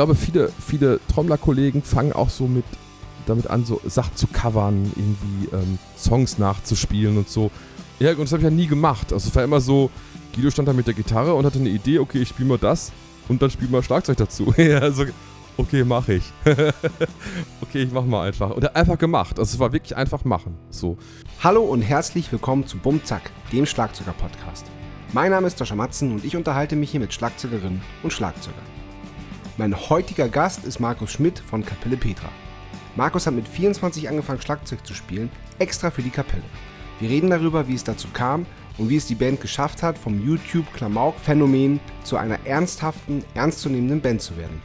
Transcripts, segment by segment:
glaube, viele, viele Trommlerkollegen fangen auch so mit damit an, so Sachen zu covern, irgendwie ähm, Songs nachzuspielen und so. Ja, und das habe ich ja nie gemacht. Also es war immer so, Guido stand da mit der Gitarre und hatte eine Idee, okay, ich spiele mal das und dann spiele mal Schlagzeug dazu. ja, also, okay, mache ich. okay, ich mach mal einfach. Und einfach gemacht. Also es war wirklich einfach machen. So. Hallo und herzlich willkommen zu Bumzack, dem Schlagzeuger-Podcast. Mein Name ist Sascha Matzen und ich unterhalte mich hier mit Schlagzeugerinnen und Schlagzeugern. Mein heutiger Gast ist Markus Schmidt von Kapelle Petra. Markus hat mit 24 angefangen Schlagzeug zu spielen, extra für die Kapelle. Wir reden darüber, wie es dazu kam und wie es die Band geschafft hat, vom YouTube-Klamauk-Phänomen zu einer ernsthaften, ernstzunehmenden Band zu werden.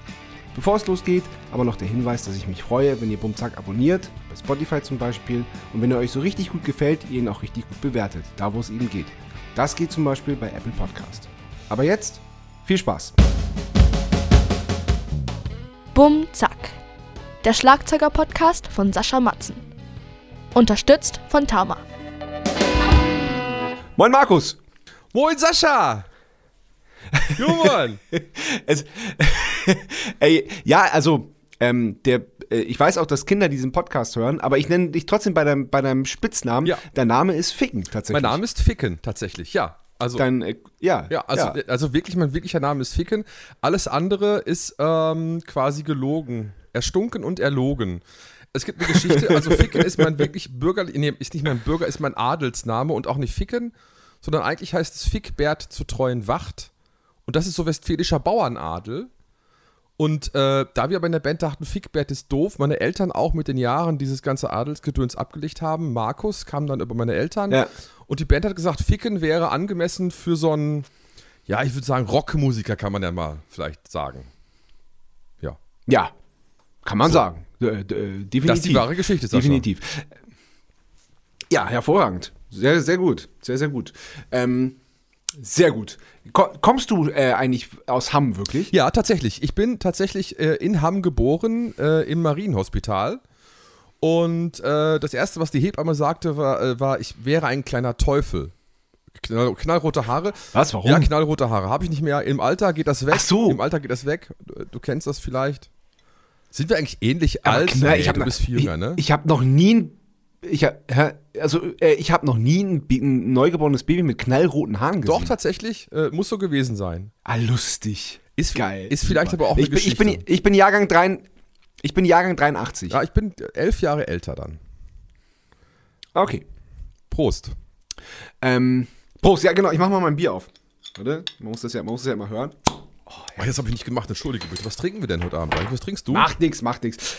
Bevor es losgeht, aber noch der Hinweis, dass ich mich freue, wenn ihr Bumzack abonniert, bei Spotify zum Beispiel, und wenn er euch so richtig gut gefällt, ihr ihn auch richtig gut bewertet, da wo es eben geht. Das geht zum Beispiel bei Apple Podcast. Aber jetzt viel Spaß! Bum Zack. Der Schlagzeuger-Podcast von Sascha Matzen. Unterstützt von Tama. Moin Markus! Moin Sascha! Junge! es, ey, ja, also, ähm, der, äh, ich weiß auch, dass Kinder diesen Podcast hören, aber ich nenne dich trotzdem bei deinem, bei deinem Spitznamen. Ja. Dein Name ist Ficken, tatsächlich. Mein Name ist Ficken, tatsächlich, ja. Also, Dein, äh, ja. ja, also, ja. also wirklich, mein wirklicher Name ist Ficken. Alles andere ist ähm, quasi gelogen. Erstunken und erlogen. Es gibt eine Geschichte, also Ficken ist mein wirklich bürgerlich, nee, ist nicht mein Bürger, ist mein Adelsname und auch nicht Ficken, sondern eigentlich heißt es Fickbert zu treuen Wacht. Und das ist so westfälischer Bauernadel. Und äh, da wir aber in der Band dachten, Fickbert ist doof, meine Eltern auch mit den Jahren dieses ganze Adelsgedöns abgelegt haben. Markus kam dann über meine Eltern. Ja. Und die Band hat gesagt, Ficken wäre angemessen für so einen, ja, ich würde sagen, Rockmusiker kann man ja mal vielleicht sagen. Ja. Ja, kann man So. sagen. Äh, äh, definitiv. Das ist die wahre Geschichte, Sascha. Definitiv. Ja, hervorragend. Sehr, sehr gut. Sehr, sehr gut. Ähm, sehr gut. Ko kommst du äh, eigentlich aus Hamm wirklich? Ja, tatsächlich. Ich bin tatsächlich äh, in Hamm geboren, äh, im Marienhospital. Und äh, das Erste, was die Hebamme sagte, war, äh, war ich wäre ein kleiner Teufel. Knall, knallrote Haare. Was, warum? Ja, knallrote Haare. Habe ich nicht mehr. Im Alter geht das weg. Ach so. Im Alter geht das weg. Du, du kennst das vielleicht. Sind wir eigentlich ähnlich Aber alt? knall- ich hab du noch- bist viel jünger, ne? Ich, ich habe noch nie ein ich hab, hä? also äh, ich habe noch nie ein, ein neugeborenes Baby mit knallroten Haaren gesehen. Doch, tatsächlich. Äh, muss so gewesen sein. Ah, lustig. Ist, Geil. Ist vielleicht Super. aber auch eine ich bin, ich Geschichte. bin ich bin Jahrgang 3 ich bin Jahrgang 83. ja, ich bin elf Jahre älter dann. Okay. Prost. Ähm, Prost, ja genau, ich mach mal mein Bier auf. Warte, man muss das ja, man muss das ja immer hören. Oh, jetzt habe ich nicht gemacht. Entschuldige bitte. Was trinken wir denn heute Abend eigentlich? Was trinkst du? Macht nix, macht nix.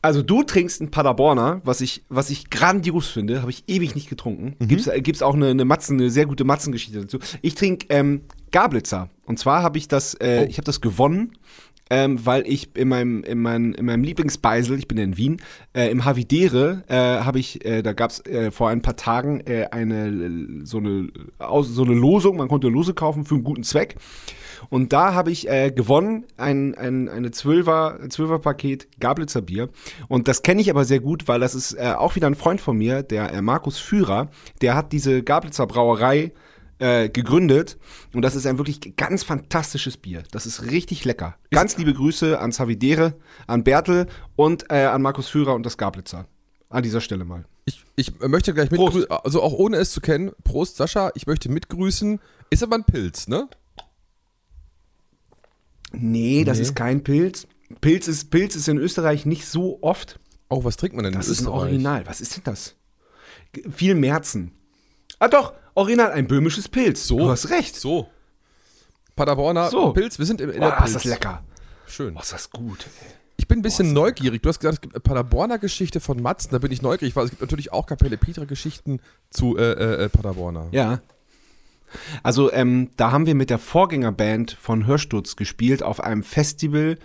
Also du trinkst einen Paderborner, was ich, was ich grandios finde, habe ich ewig nicht getrunken. Gibt's, äh, gibt's auch eine, eine Matzen, eine sehr gute Matzengeschichte dazu. Ich trinke ähm, Gablitzer. Und zwar habe ich das, äh, Oh. ich habe das gewonnen, ähm, weil ich in meinem, in meinem, in meinem Lieblingsbeisel, ich bin ja in Wien, äh, im Havidere äh, habe ich, äh, da gab's äh, vor ein paar Tagen äh, eine so eine so eine Losung, man konnte Lose kaufen für einen guten Zweck. Und da habe ich äh, gewonnen ein, ein eine Zwölfer, ein Zwölfer Paket Gablitzer Bier. Und das kenne ich aber sehr gut, weil das ist auch wieder ein Freund von mir, der Markus Führer, der hat diese Gablitzer Brauerei äh, gegründet. Und das ist ein wirklich ganz fantastisches Bier. Das ist richtig lecker. Ganz liebe Grüße an Savidere, an Bertel und äh, an Markus Führer und das Gablitzer. An dieser Stelle mal. Ich, ich möchte gleich mitgrüßen, also auch ohne es zu kennen. Prost, Sascha. Ich möchte mitgrüßen. Ist aber ein Pilz, ne? Nee, das Nee. ist kein Pilz. Pilz ist, Pilz ist in Österreich nicht so oft. Oh, was trinkt man denn Das in ist ein Österreich? Original. Was ist denn das? Viel Merzen. Ah doch, Original, ein böhmisches Pilz. So. Du hast recht. So. Paderborner So. Pilz. Wir sind in, in der ist Pilz. das lecker. Schön. Boah, ist das gut. ey. Ich bin ein bisschen neugierig. Du hast gesagt, es gibt eine Paderborner Geschichte von Matzen. Da bin ich neugierig, weil es gibt natürlich auch Kapelle Petra Geschichten zu äh, äh, äh, Paderborner. Ja. Also, ähm, da haben wir mit der Vorgängerband von Hörsturz gespielt auf einem Festival.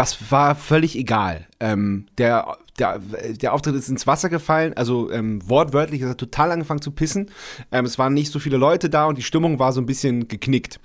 Das war völlig egal. Ähm, der, der, der Auftritt ist ins Wasser gefallen, also ähm, wortwörtlich, es hat total angefangen zu pissen. Ähm, es waren nicht so viele Leute da und die Stimmung war so ein bisschen geknickt.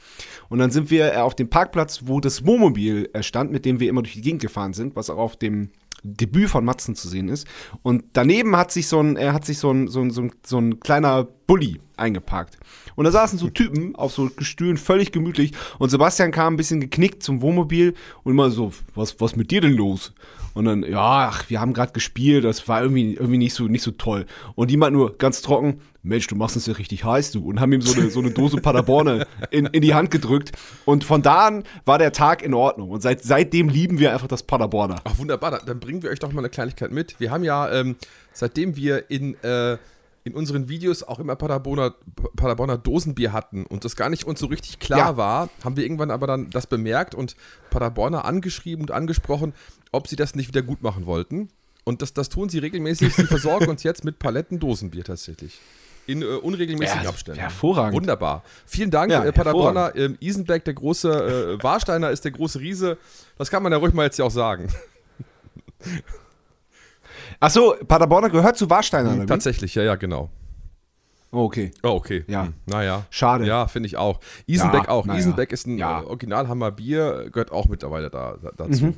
Und dann sind wir äh, auf dem Parkplatz, wo das Wohnmobil äh, stand, mit dem wir immer durch die Gegend gefahren sind, was auch auf dem Debüt von Matzen zu sehen ist. Und daneben hat sich so ein, er hat sich so ein, so ein, so ein, so ein kleiner Bulli eingeparkt. Und da saßen so Typen auf so Gestühlen, völlig gemütlich. Und Sebastian kam ein bisschen geknickt zum Wohnmobil und immer so, was, was mit dir denn los? Und dann, ja, ach, wir haben gerade gespielt, das war irgendwie, irgendwie nicht so, nicht so toll. Und die meint nur ganz trocken, Mensch, du machst uns ja richtig heiß, du. Und haben ihm so eine, so eine Dose Paderborne in, in die Hand gedrückt. Und von da an war der Tag in Ordnung. Und seit, seitdem lieben wir einfach das Paderborner. Ach, wunderbar. Dann, dann bringen wir euch doch mal eine Kleinigkeit mit. Wir haben ja, ähm, seitdem wir in, äh, in unseren Videos auch immer Paderborner, Paderborner Dosenbier hatten und das gar nicht uns so richtig klar Ja. war, haben wir irgendwann aber dann das bemerkt und Paderborner angeschrieben und angesprochen, ob sie das nicht wieder gut machen wollten. Und das, das tun sie regelmäßig. Sie versorgen uns jetzt mit Paletten Dosenbier tatsächlich. In äh, unregelmäßigen Ja, Abständen. hervorragend. Wunderbar. Vielen Dank, Ja, äh, Paderborner. Ähm, Isenberg, der große äh, Warsteiner, ist der große Riese. Das kann man ja ruhig mal jetzt ja auch sagen. Ach so, Paderborner gehört zu Warsteiner, wie? Tatsächlich, ja, ja, genau. Oh, okay. Oh, okay. Ja. Hm, naja. Schade. Ja, finde ich auch. Isenbeck Ja, auch. naja. Isenbeck ist ein Ja. äh, Originalhammer Bier, gehört auch mittlerweile da, da, dazu.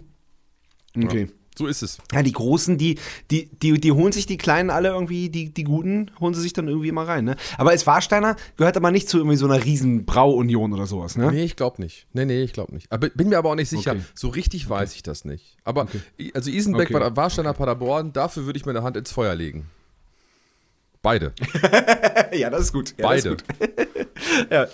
Okay. So ist es. Ja, die Großen, die, die, die, die holen sich die Kleinen alle irgendwie, die, die Guten, holen sie sich dann irgendwie immer rein, ne? Aber als Warsteiner gehört aber nicht zu irgendwie so einer riesen Brauunion oder sowas, ne? Nee, ich glaube nicht. Nee, nee, ich glaube nicht. Aber bin mir aber auch nicht sicher. Okay. So richtig weiß ich das nicht. Aber i- also Isenbeck Okay. war Warsteiner Paderborn, dafür würde ich meine Hand ins Feuer legen. Beide. Ja, das ist gut. Ja, Beide. Das ist gut. ja.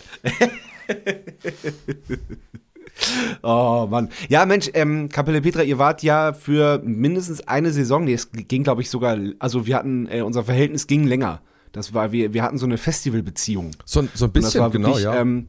oh Mann. Ja, Mensch, ähm, Kapelle Petra, ihr wart ja für mindestens eine Saison, nee, es ging, glaube ich, sogar, also wir hatten, äh, unser Verhältnis ging länger. Das war, wir, wir hatten so eine Festivalbeziehung. So, so ein bisschen, genau, wirklich, ja. Ähm,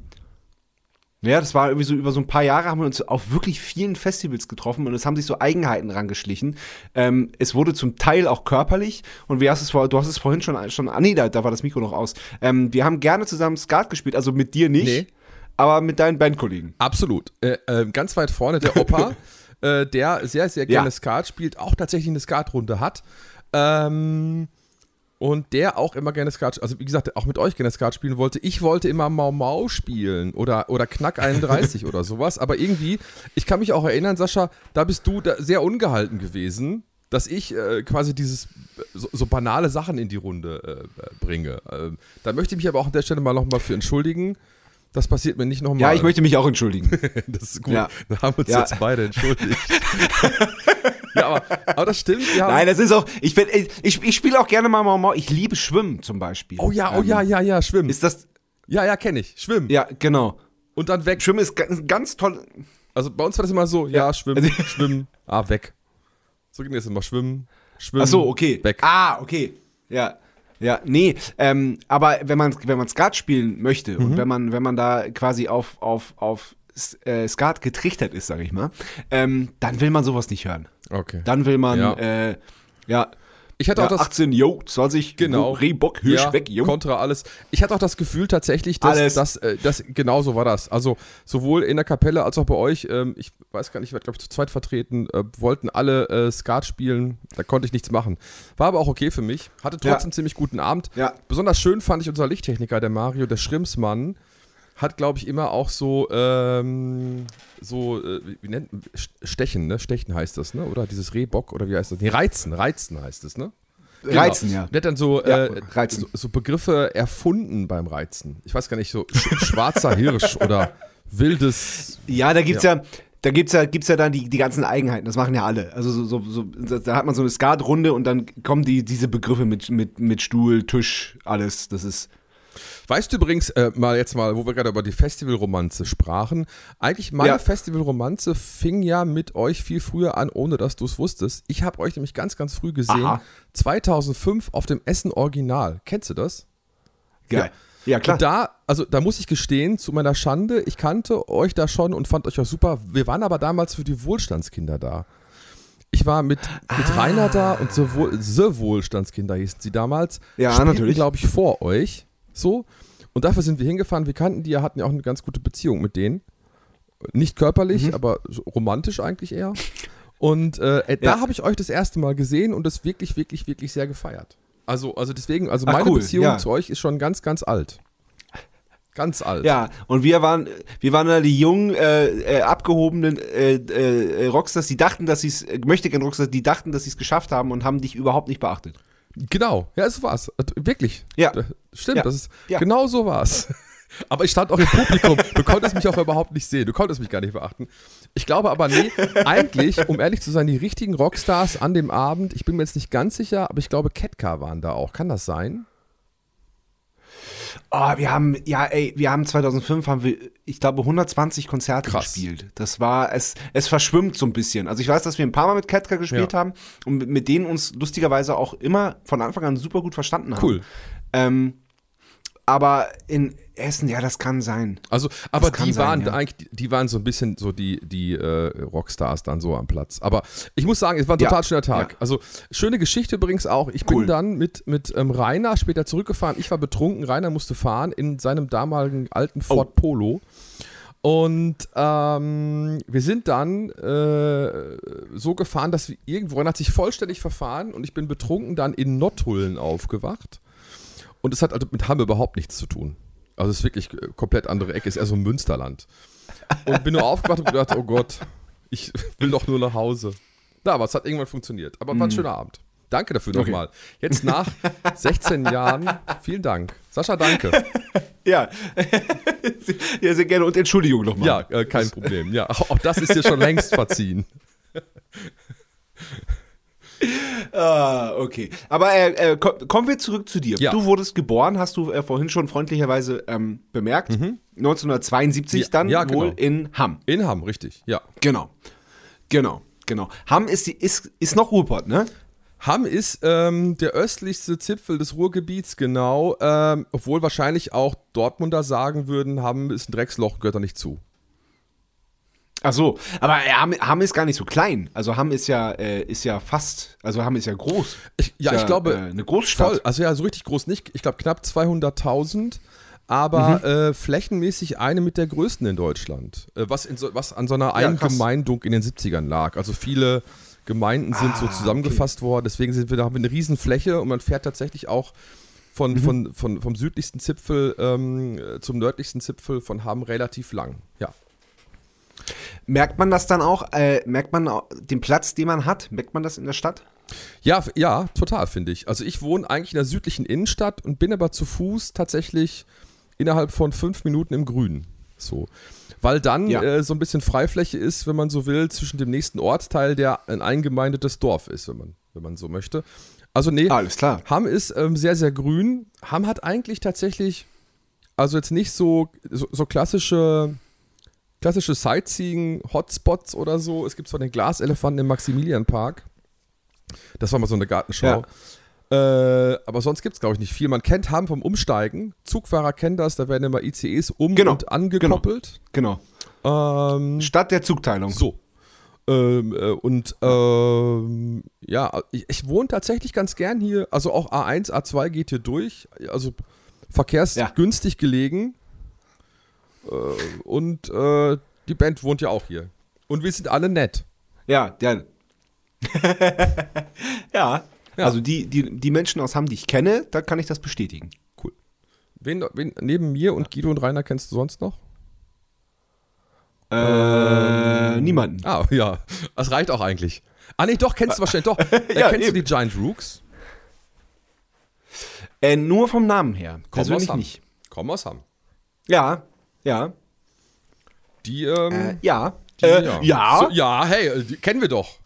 ja, das war irgendwie so über so ein paar Jahre haben wir uns auf wirklich vielen Festivals getroffen und es haben sich so Eigenheiten rangeschlichen. Ähm, es wurde zum Teil auch körperlich und wie hast es vor, du hast es vorhin schon, schon ah, nee, da, da war das Mikro noch aus. Ähm, wir haben gerne zusammen Skat gespielt, also mit dir nicht, Nee. Aber mit deinen Bandkollegen. Absolut. Äh, äh, ganz weit vorne der Opa, äh, der sehr, sehr gerne Ja. Skat spielt, auch tatsächlich eine Skatrunde hat. Ähm, und der auch immer gerne Skat, also wie gesagt, auch mit euch gerne Skat spielen wollte. Ich wollte immer Mau Mau spielen oder, oder Knack 31 oder sowas. Aber irgendwie, ich kann mich auch erinnern, Sascha, da bist du da sehr ungehalten gewesen, dass ich äh, quasi dieses so, so banale Sachen in die Runde äh, bringe. Ähm, da möchte ich mich aber auch an der Stelle mal nochmal für entschuldigen. Das passiert mir nicht nochmal. Ja, ich möchte mich auch entschuldigen. Das ist gut. Ja. Da haben uns Ja. jetzt beide entschuldigt. ja, aber, aber das stimmt. Haben, Nein, das ist auch, ich, bin- ich, ich spiele auch gerne mal Mau. Ich liebe Schwimmen zum Beispiel. oh ja, oh Ähm, ja, ja, ja, schwimmen. Ist das, ja, ja, kenne ich. Schwimmen. ja, genau. Und dann weg. Schwimmen ist ganz, ganz toll. Also bei uns war das immer so, ja, Ja. schwimmen, schwimmen, ah, weg. So ging das immer. Schwimmen, schwimmen. Ach so, okay. Weg. Ah, okay. Ja. Ja, nee, ähm, aber wenn man, wenn man Skat spielen möchte Mhm. und wenn man, wenn man da quasi auf, auf, auf äh, Skat getrichtert ist, sag ich mal, ähm, dann will man sowas nicht hören. Okay. Dann will man, Ja. äh, ja, Ich hatte ja auch das 18, yo, 20, Genau. Rehbock, Hirsch ja, weg, yo. Kontra alles. Ich hatte auch das Gefühl tatsächlich, dass, Alles. dass, äh, dass genau so war das. Also sowohl in der Kapelle als auch bei euch, ähm, ich weiß gar nicht, ich werde glaube ich zu zweit vertreten, äh, wollten alle äh, Skat spielen, da konnte ich nichts machen. War aber auch okay für mich. Hatte trotzdem Ja. einen ziemlich guten Abend. Ja. Besonders schön fand ich unser Lichttechniker, der Mario, der Schrimsmann, hat glaube ich immer auch so, ähm, so, äh, wie, nennt Stechen, ne? Stechen heißt das, ne? Oder dieses Rehbock oder wie heißt das? Nee, Reizen, Reizen heißt es, ne? Reizen, ja. Der hat dann so, Ja, äh, Reizen. so, so Begriffe erfunden beim Reizen. Ich weiß gar nicht, so sch schwarzer Hirsch oder wildes. Ja, da gibt's ja, da gibt's ja, gibt's ja dann die, die ganzen Eigenheiten. Das machen ja alle. Also so, so, so da hat man so eine Skatrunde und dann kommen die, diese Begriffe mit, mit, mit Stuhl, Tisch, alles. Das ist. Weißt du übrigens, äh, mal jetzt mal, wo wir gerade über die Festivalromanze sprachen, eigentlich meine Ja. Festivalromanze fing ja mit euch viel früher an, ohne dass du es wusstest. Ich habe euch nämlich ganz, ganz früh gesehen, Aha. 2005 auf dem Essen Original. Kennst du das? Geil. Ja, klar. Und da, also da muss ich gestehen, zu meiner Schande, ich kannte euch da schon und fand euch auch super. Wir waren aber damals für die Wohlstandskinder da. Ich war mit, mit Ah. Rainer da und The, Wohl, The Wohlstandskinder hießen sie damals. Ja, Spielten, natürlich. glaube ich, vor euch. So. Und dafür sind wir hingefahren. Wir kannten die ja, hatten ja auch eine ganz gute Beziehung mit denen. Nicht körperlich, Mhm. aber romantisch eigentlich eher. Und äh, äh, da Ja. habe ich euch das erste Mal gesehen und das wirklich, wirklich, wirklich sehr gefeiert. Also, also deswegen, also Ach, meine cool, Beziehung ja. zu euch ist schon ganz, ganz alt. Ganz alt. Ja, und wir waren, wir waren da die jungen, äh, äh, abgehobenen äh, äh, Rockstars, die dachten, dass sie es, äh, möchte gern Rockstars, die dachten, dass sie es geschafft haben und haben dich überhaupt nicht beachtet. Genau, ja, so war's. Äh, Wirklich. Ja. Äh, Stimmt, Ja. das ist Ja. genau so war's. Aber ich stand auch im Publikum. Du konntest mich auch überhaupt nicht sehen. Du konntest mich gar nicht beachten. Ich glaube aber, nee, eigentlich, um ehrlich zu sein, die richtigen Rockstars an dem Abend, ich bin mir jetzt nicht ganz sicher, aber ich glaube, Ketka waren da auch. Kann das sein? Oh, wir haben, ja, ey, wir haben 2005 haben wir, ich glaube, 120 Konzerte Krass. gespielt. Das war, es, es verschwimmt so ein bisschen. Also ich weiß, dass wir ein paar Mal mit Ketka gespielt Ja. haben und mit, mit denen uns lustigerweise auch immer von Anfang an super gut verstanden haben. Cool. Ähm, aber in Essen, ja, das kann sein. Also, aber kann die sein, waren ja. eigentlich, die- waren so ein bisschen so die, die äh, Rockstars dann so am Platz. Aber ich muss sagen, es war ein Ja, total schöner Tag. ja. Also, schöne Geschichte übrigens auch. Ich Cool. bin dann mit, mit ähm, Rainer später zurückgefahren. Ich war betrunken, Rainer musste fahren in seinem damaligen alten Oh. Ford Polo. Und ähm, wir sind dann äh, so gefahren, dass wir irgendwo, Rainer hat sich vollständig verfahren und ich bin betrunken dann in Nottullen aufgewacht. Und es hat also mit Hamm überhaupt nichts zu tun. Also es ist wirklich äh, komplett andere Ecke, ist eher so ein Münsterland. Und bin nur aufgewacht und gedacht, oh Gott, ich will doch nur nach Hause. Na, aber es hat irgendwann funktioniert. Aber war ein schöner Abend. Danke dafür Okay. nochmal. Jetzt nach 16 Jahren, vielen Dank. Sascha, danke. Ja. ja, sehr gerne und Entschuldigung nochmal. Ja, äh, kein Problem. Ja, auch das ist dir schon längst verziehen. Ah, okay. Aber äh, äh, ko- kommen wir zurück zu dir. Ja. Du wurdest geboren, hast du äh, vorhin schon freundlicherweise ähm, bemerkt. 1972 Ja, dann ja, wohl genau. in Hamm. In Hamm, richtig, ja. Genau. Genau, genau. Hamm ist, die, ist, ist noch Ruhrpott, ne? Hamm ist ähm, der östlichste Zipfel des Ruhrgebiets, genau. Ähm, obwohl wahrscheinlich auch Dortmunder sagen würden, Hamm ist ein Drecksloch, gehört da nicht zu. Ach so, aber äh, Hamm, Hamm ist gar nicht so klein. Also Hamm ist ja, äh, ist ja fast, also Hamm ist ja groß. Ich, ja, Ist ich glaube, äh, eine Großstadt. voll. Also ja, so richtig groß nicht. Ich glaube knapp 200.000. Aber Mhm. äh, flächenmäßig eine mit der größten in Deutschland. Äh, was, in so, was an so einer Ja. Eingemeindung in den 70ern lag. Also viele Gemeinden sind so Ah, zusammengefasst worden. Deswegen sind wir, da haben wir eine riesen Fläche und man fährt tatsächlich auch von, Mhm. von, von, vom südlichsten Zipfel ähm, zum nördlichsten Zipfel von Hamm relativ lang. Ja. Merkt man das dann auch? Äh, merkt man den Platz, den man hat? Merkt man das in der Stadt? Ja, ja, total, finde ich. Also ich wohne eigentlich in der südlichen Innenstadt und bin aber zu Fuß tatsächlich innerhalb von fünf Minuten im Grünen. So. Weil dann Ja. äh, so ein bisschen Freifläche ist, wenn man so will, zwischen dem nächsten Ortsteil, der ein eingemeindetes Dorf ist, wenn man, wenn man so möchte. Also nee, Alles klar. Hamm ist ähm, sehr, sehr grün. Hamm hat eigentlich tatsächlich, also jetzt nicht so, so, so klassische, klassische Sightseeing-Hotspots oder so. Es gibt zwar den Glaselefanten im Maximilianpark. Das war mal so eine Gartenschau. Äh, aber sonst gibt es, glaube ich, nicht viel. Man kennt Hamm vom Umsteigen. Zugfahrer kennen das, da werden immer ICEs um Genau, und angekoppelt. Genau. Ähm, Stadt der Zugteilung. so. Ähm, äh, und ähm, ja, ich, ich wohne tatsächlich ganz gern hier. Also auch A1, A2 geht hier durch. Also verkehrsgünstig gelegen. Äh, und äh, die Band wohnt ja auch hier. Und wir sind alle nett. Ja, ja. ja. Ja. Also die, die, die Menschen aus Hamm, die ich kenne, da kann ich das bestätigen. Cool. Wen, wen neben mir und Guido und Rainer kennst du sonst noch? Äh, niemanden. Ah, ja. Das reicht auch eigentlich. Ah, nee, doch, kennst du wahrscheinlich. Doch. Äh, Ja, kennst eben. du die Giant Rooks? Äh, nur vom Namen her. Kommen Persönlich aus Hamm. nicht. Kommen aus Hamm. Ja, ja. Die, ähm, Äh, ja. die, äh, ja. So, ja, hey, äh, die kennen wir doch.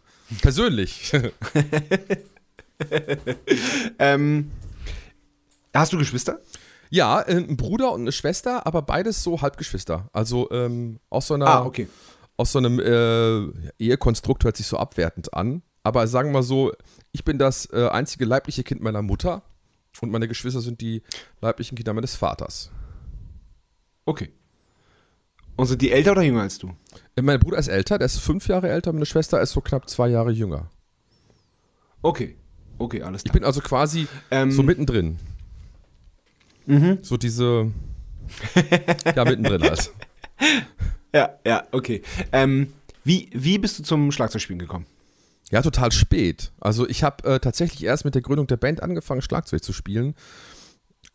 Persönlich. Ähm, hast du Geschwister? ja, äh, ein Bruder und eine Schwester, aber beides so Halbgeschwister. Also ähm, aus so einer, Ah, okay. aus so einem äh, Ehekonstrukt hört sich so abwertend an. Aber sagen wir mal so, ich bin das äh, einzige leibliche Kind meiner Mutter und meine Geschwister sind die leiblichen Kinder meines Vaters. Okay. Und sind die älter oder jünger als du? Äh, Mein Bruder ist älter, der ist fünf Jahre älter, meine Schwester ist so knapp zwei Jahre jünger. Okay. Okay, alles Ich klar. bin also quasi Ähm, so mittendrin. So diese. ja, mittendrin halt. ja, ja, okay. Ähm, wie, wie bist du zum Schlagzeugspielen gekommen? Ja, total spät. Also ich habe äh, tatsächlich erst mit der Gründung der Band angefangen, Schlagzeug zu spielen.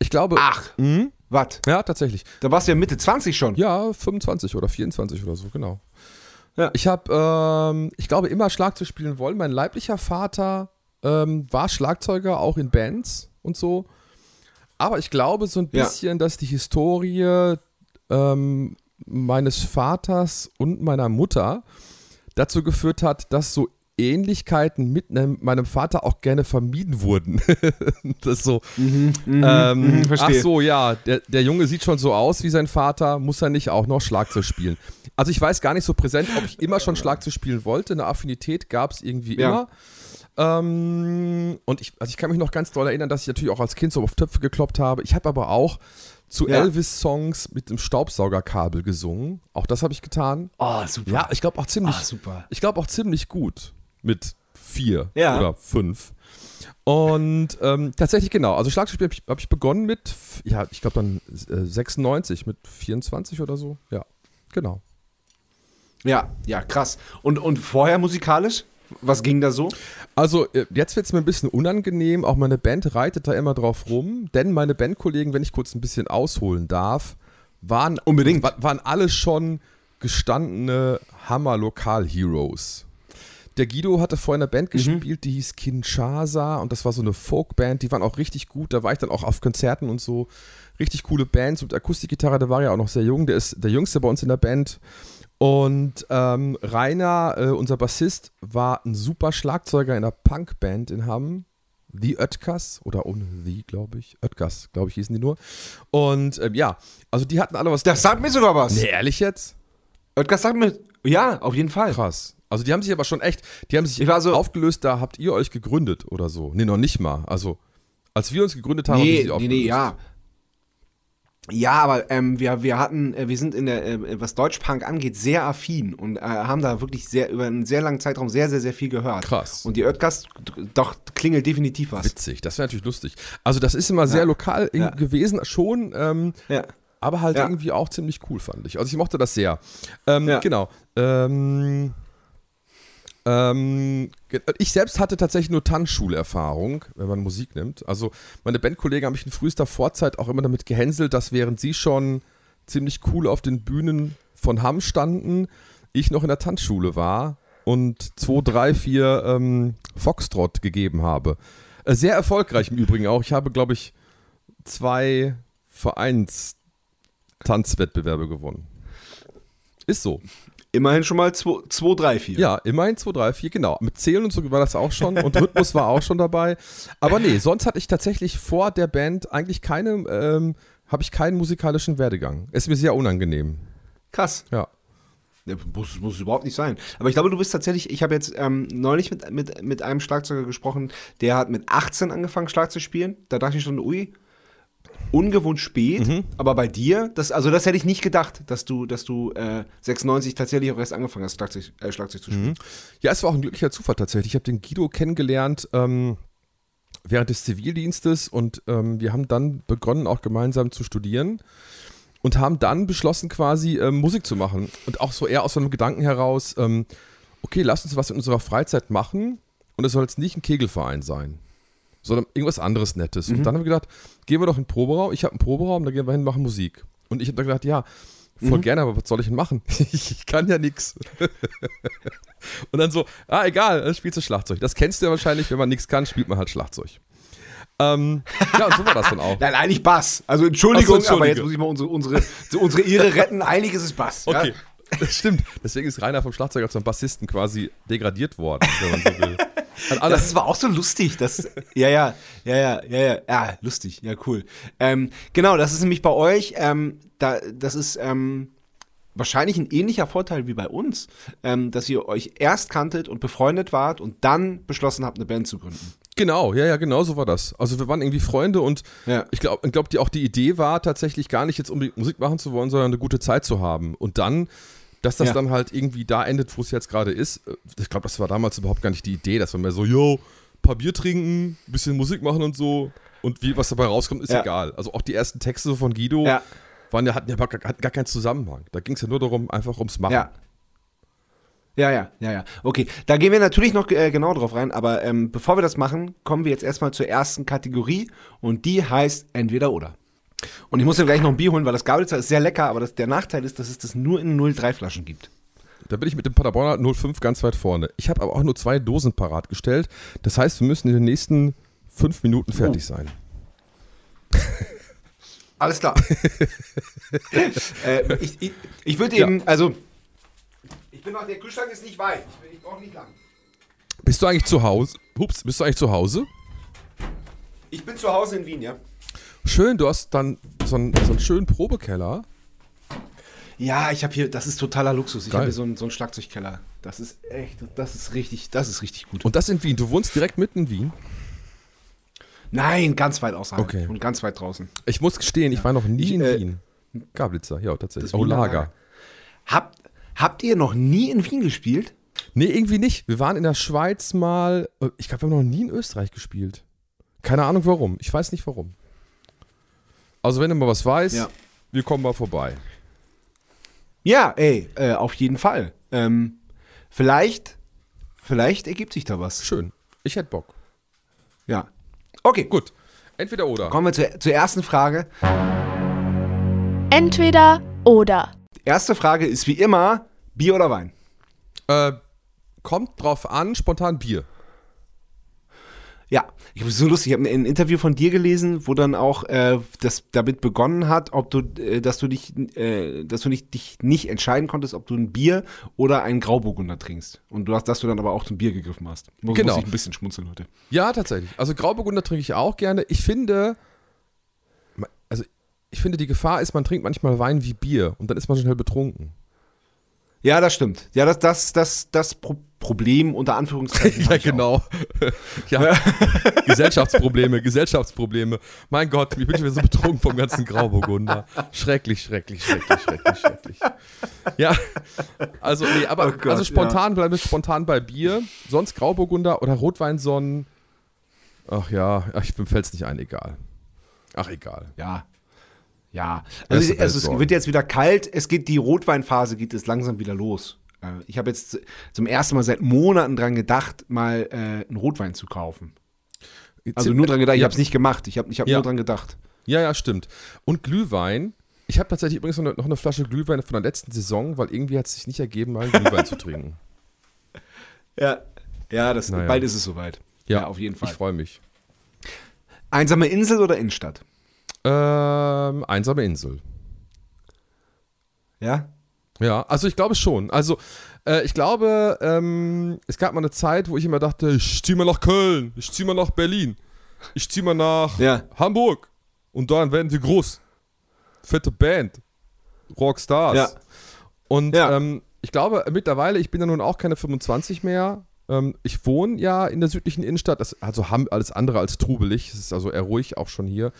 Ich glaube. Ach, Mhm. Was? Ja, tatsächlich. Da warst du ja Mitte 20 schon. Ja, 25 oder 24 oder so, genau. Ja. Ich habe, ähm, ich glaube, immer Schlagzeug spielen wollen. Mein leiblicher Vater ähm, war Schlagzeuger auch in Bands und so. Aber ich glaube so ein Ja. bisschen, dass die Historie ähm, meines Vaters und meiner Mutter dazu geführt hat, dass so Ähnlichkeiten mit nem- meinem Vater auch gerne vermieden wurden. das so, ähm, mhm, ach so, ja, der, der Junge sieht schon so aus wie sein Vater, muss er nicht auch noch Schlagzeug spielen. Also ich weiß gar nicht so präsent, ob ich immer schon Schlagzeug spielen wollte. Eine Affinität gab es irgendwie Ja. immer. Ähm, und ich, also ich kann mich noch ganz doll erinnern, dass ich natürlich auch als Kind so auf Töpfe gekloppt habe. Ich habe aber auch zu Ja. Elvis-Songs mit dem Staubsaugerkabel gesungen. Auch das habe ich getan. Oh, super. Ja, ich glaube auch ziemlich, Ah, super. ich glaube auch ziemlich gut mit vier Ja. oder fünf. Und ähm, tatsächlich genau, also Schlagzeugspiel habe ich, hab ich begonnen mit, ja, ich glaube dann äh, 96, mit 24 oder so. Ja, genau. Ja, ja, krass. Und, und vorher musikalisch? Was ging da so? Also äh, jetzt wird es mir ein bisschen unangenehm, auch meine Band reitet da immer drauf rum, denn meine Bandkollegen, wenn ich kurz ein bisschen ausholen darf, waren, Unbedingt. wa- waren alle schon gestandene Hammer-Lokal-Heroes. Der Guido hatte vorher eine Band gespielt, die hieß Kinshasa und das war so eine Folkband, die waren auch richtig gut, da war ich dann auch auf Konzerten und so. Richtig coole Bands und Akustikgitarre, der war ja auch noch sehr jung, der ist der Jüngste bei uns in der Band. Und ähm, Rainer, äh, unser Bassist, war ein super Schlagzeuger in einer Punkband in Hamm. The Oetkas oder ohne The, glaube ich. Oetkas, glaube ich, hießen die nur. Und ähm, ja, also die hatten alle was. Das sagt mir sogar was. nee, ehrlich jetzt? Oetker sagt mir, ja, auf jeden Fall. Krass. Also die haben sich aber schon echt, die haben sich Ich war so- aufgelöst, da habt ihr euch gegründet oder so. Nee, noch nicht mal. Also, als wir uns gegründet haben, haben die Nee, sich nee, aufgelöst. nee, ja. Ja, aber ähm, wir, wir hatten, äh, wir sind in der, äh, was Deutschpunk angeht, sehr affin und äh, haben da wirklich sehr über einen sehr langen Zeitraum sehr, sehr, sehr viel gehört. Krass. Und die Oetkast, doch, klingelt definitiv was. Witzig, das wäre natürlich lustig. Also das ist immer sehr Ja. lokal Ja. gewesen, schon, ähm, Ja. Aber halt Ja. irgendwie auch ziemlich cool, fand ich. Also ich mochte das sehr. Ähm, Ja. Genau. Ähm, ähm, ich selbst hatte tatsächlich nur Tanzschulerfahrung, wenn man Musik nimmt. Also meine Bandkollegen haben mich in frühester Vorzeit auch immer damit gehänselt, dass während sie schon ziemlich cool auf den Bühnen von Hamm standen, ich noch in der Tanzschule war und 2, 3, 4 ähm, Foxtrot gegeben habe. Äh, Sehr erfolgreich im Übrigen auch. Ich habe, glaube ich, zwei Vereins-Tanzwettbewerbe gewonnen. Ist so. Immerhin schon mal 2, 3, 4. Ja, immerhin 2, 3, 4, genau. Mit Zählen und so war das auch schon und Rhythmus war auch schon dabei. Aber nee, sonst hatte ich tatsächlich vor der Band eigentlich keine, ähm, habe ich keinen musikalischen Werdegang. Ist mir sehr unangenehm. Krass. Ja. Ja, muss, muss überhaupt nicht sein. Aber ich glaube, du bist tatsächlich, ich habe jetzt ähm, neulich mit, mit, mit einem Schlagzeuger gesprochen, der hat mit 18 angefangen Schlag zu spielen. Da dachte ich schon, ui, ungewohnt spät. Mhm. Aber bei dir, das, also das hätte ich nicht gedacht, dass du, dass du äh, 96 tatsächlich auch erst angefangen hast, Schlagzeug, äh, Schlagzeug zu spielen. Ja, es war auch ein glücklicher Zufall tatsächlich. Ich habe den Guido kennengelernt ähm, während des Zivildienstes und ähm, wir haben dann begonnen, auch gemeinsam zu studieren und haben dann beschlossen, quasi ähm, Musik zu machen. Und auch so eher aus so einem Gedanken heraus, ähm, okay, lass uns was in unserer Freizeit machen und es soll jetzt nicht ein Kegelverein sein, sondern irgendwas anderes Nettes. Und dann haben wir gedacht, gehen wir doch in den Proberaum. Ich habe einen Proberaum, da gehen wir hin, machen Musik. Und ich habe dann gedacht, ja, voll gerne, aber was soll ich denn machen? ich kann ja nichts. Und dann so, ah, egal, dann spielst du Schlagzeug. Das kennst du ja wahrscheinlich, wenn man nichts kann, spielt man halt Schlagzeug. Ähm, ja, und so war das dann auch. Nein, eigentlich Bass. Also Entschuldigung, so, aber jetzt muss ich mal unsere, unsere, unsere Ehre retten. Eigentlich ist es Bass. Okay, Ja? das stimmt. Deswegen ist Rainer vom Schlagzeuger zum Bassisten quasi degradiert worden, wenn man so will. Das war auch so lustig. Das, ja, ja, ja, ja, ja, ja, ja, lustig, ja, cool. Ähm, genau, das ist nämlich bei euch, ähm, da, das ist ähm, wahrscheinlich ein ähnlicher Vorteil wie bei uns, ähm, dass ihr euch erst kanntet und befreundet wart und dann beschlossen habt, eine Band zu gründen. genau, ja, ja, genau so war das. Also wir waren irgendwie Freunde und Ja. ich glaube, ich glaub, die, auch die Idee war tatsächlich gar nicht jetzt unbedingt Musik machen zu wollen, sondern eine gute Zeit zu haben. Und dann, dass das Ja. dann halt irgendwie da endet, wo es jetzt gerade ist, äh, ich glaube, das war damals überhaupt gar nicht die Idee. Das war mehr so, yo, paar Bier trinken, bisschen Musik machen und so. Und wie was dabei rauskommt, ist Ja. egal. Also auch die ersten Texte von Guido Ja. waren ja, hatten ja gar, hatten gar keinen Zusammenhang. Da ging es ja nur darum, einfach ums Machen. Ja. Ja, ja, ja, ja. Okay, da gehen wir natürlich noch äh, genau drauf rein, aber ähm, bevor wir das machen, kommen wir jetzt erstmal zur ersten Kategorie und die heißt entweder oder. Und ich muss mir gleich noch ein Bier holen, weil das Gabelzer ist sehr lecker, aber das, der Nachteil ist, dass es das nur in 03 Flaschen gibt. Da bin ich mit dem Paderborner 05 ganz weit vorne. Ich habe aber auch nur zwei Dosen parat gestellt. Das heißt, wir müssen in den nächsten fünf Minuten fertig sein. Alles klar. äh, ich ich, ich würde eben, also. Ich bin noch, der Kühlschrank ist nicht weit. Ich, ich brauche nicht lang. Bist du eigentlich zu Hause? Hups, bist du eigentlich zu Hause? Ich bin zu Hause in Wien, ja. Schön, du hast dann so einen, so einen schönen Probekeller. Ja, ich habe hier, das ist totaler Luxus. Ich habe hier so einen, so einen Schlagzeugkeller. Das ist echt, das ist richtig, das ist richtig gut. Und das in Wien. Du wohnst direkt mitten in Wien. Nein, ganz weit außerhalb Okay. und ganz weit draußen. Ich muss gestehen, ich war noch nie Ich, in äh, Wien. Gablitzer, ja, tatsächlich. Oh, Lager. Lager. Habt, habt ihr noch nie in Wien gespielt? Nee, irgendwie nicht. Wir waren in der Schweiz mal. äh, Ich glaube, wir haben noch nie in Österreich gespielt. Keine Ahnung warum. Ich weiß nicht warum. Also, wenn du mal was weißt, Ja. wir kommen mal vorbei. Ja, ey, äh, auf jeden Fall. Ähm, vielleicht, vielleicht ergibt sich da was. Schön. Ich hätte Bock. Ja. Okay, Gut. Entweder oder. Kommen wir zur, zur ersten Frage. Entweder oder. Erste Frage ist wie immer Bier oder Wein? Äh, kommt drauf an, spontan Bier. Ja, ich habe so lustig. Ich habe ein Interview von dir gelesen, wo dann auch äh, das damit begonnen hat, ob du, äh, dass du dich, äh, dass du nicht, dich nicht entscheiden konntest, ob du ein Bier oder einen Grauburgunder trinkst. Und du hast, dass du dann aber auch zum Bier gegriffen hast. Muss, Genau. muss ich ein bisschen schmunzeln heute. Ja, tatsächlich. Also Grauburgunder trinke ich auch gerne. Ich finde, also ich finde, die Gefahr ist, man trinkt manchmal Wein wie Bier und dann ist man schnell betrunken. Ja, das stimmt. Ja, das, das, das, das Pro Problem unter Anführungszeichen. ja, genau. ja, Gesellschaftsprobleme, Gesellschaftsprobleme. Mein Gott, ich bin schon wieder so betrunken vom ganzen Grauburgunder. Schrecklich, schrecklich, schrecklich, schrecklich, schrecklich. Ja, also, nee, aber Oh Gott, also spontan bleiben wir spontan bei Bier. Sonst Grauburgunder oder Rotweinsonnen. Ach ja, ach, ich, mir fällt's nicht ein, egal. Ach, egal. Ja. Ja. Also, also es wird jetzt wieder kalt. Es geht die Rotweinphase geht es langsam wieder los. Äh, Ich habe jetzt zum ersten Mal seit Monaten dran gedacht, mal äh, einen Rotwein zu kaufen. Also nur dran gedacht. Ich Ja. habe es nicht gemacht. Ich habe ich hab Ja. nur dran gedacht. Ja, ja, stimmt. Und Glühwein. Ich habe tatsächlich übrigens noch eine, noch eine Flasche Glühwein von der letzten Saison, weil irgendwie hat es sich nicht ergeben, mal Glühwein zu trinken. Ja. Ja, das, Naja. bald ist es soweit. Ja, auf jeden Fall. Ich freue mich. Einsame Insel oder Innenstadt? Ähm, einsame Insel. Ja? Ja, also ich glaube schon. Also äh, ich glaube, ähm, es gab mal eine Zeit, wo ich immer dachte, ich zieh mal nach Köln, ich zieh mal nach Berlin, ich zieh mal nach Ja. Hamburg und dann werden wir groß. Fette Band, Rockstars. Ja. Und Ja. ähm, ich glaube mittlerweile, ich bin ja nun auch keine 25 mehr. Ähm, ich wohne ja in der südlichen Innenstadt, das, also haben alles andere als trubelig. Es ist also eher ruhig auch schon hier.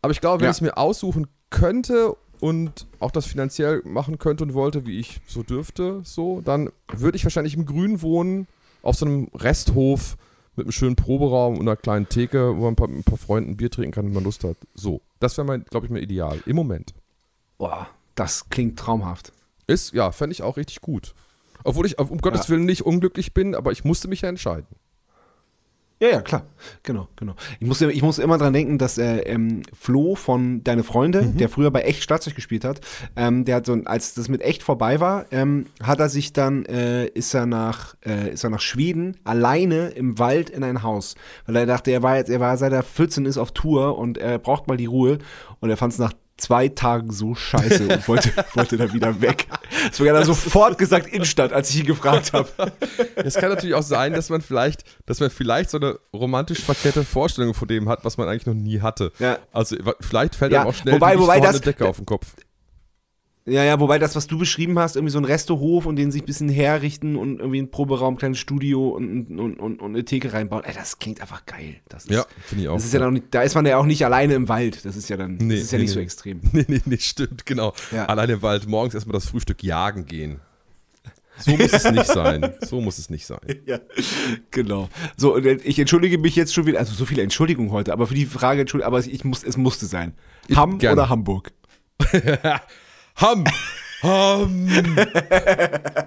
Aber ich glaube, wenn Ja. ich es mir aussuchen könnte und auch das finanziell machen könnte und wollte, wie ich so dürfte, so, dann würde ich wahrscheinlich im Grün wohnen, auf so einem Resthof mit einem schönen Proberaum und einer kleinen Theke, wo man ein paar, mit ein paar Freunden Bier trinken kann, wenn man Lust hat. So, das wäre mein, glaube ich, mein Ideal im Moment. Boah, das klingt traumhaft. Ist, ja, fände ich auch richtig gut. Obwohl ich um Gottes Willen nicht unglücklich bin, aber ich musste mich ja entscheiden. Ja, ja, klar. Genau, genau. Ich muss, ich muss immer dran denken, dass äh, ähm, Flo von Deine Freunde, Mhm. der früher bei Echt Schlagzeug gespielt hat, ähm, der hat so, als das mit Echt vorbei war, ähm, hat er sich dann, äh, ist er nach, äh, ist er nach Schweden alleine im Wald in ein Haus, weil er dachte, er war jetzt, er war seit er 14 ist auf Tour und er braucht mal die Ruhe und er fand es nach zwei Tagen so scheiße und wollte, wollte da wieder weg. Deswegen hat er sofort gesagt Innenstadt, als ich ihn gefragt habe. Es kann natürlich auch sein, dass man vielleicht, dass man vielleicht so eine romantisch verkehrte Vorstellung von dem hat, was man eigentlich noch nie hatte. Ja. Also vielleicht fällt Ja, einem auch schnell wobei- wobei das- Decke auf den Kopf. Ja, ja, wobei das, was du beschrieben hast, irgendwie so ein Restehof und den sich ein bisschen herrichten und irgendwie ein Proberaum, kleines Studio und, und, und, und eine Theke reinbauen, ey, das klingt einfach geil. Das ist, Ja, finde ich auch. Das ist ja dann, nicht- da ist man ja auch nicht alleine im Wald. Das ist ja dann, Nee, das ist ja nee, nicht so nee. extrem. Nee, nee, nee, stimmt, genau. Ja. Allein im Wald morgens erstmal das Frühstück jagen gehen. So muss es nicht sein. So muss es nicht sein. Ja, genau. So, ich entschuldige mich jetzt schon wieder, also so viele Entschuldigungen heute, aber für die Frage aber ich muss, es musste sein. Hamm gerne. oder Hamburg? Hamm! Hamm!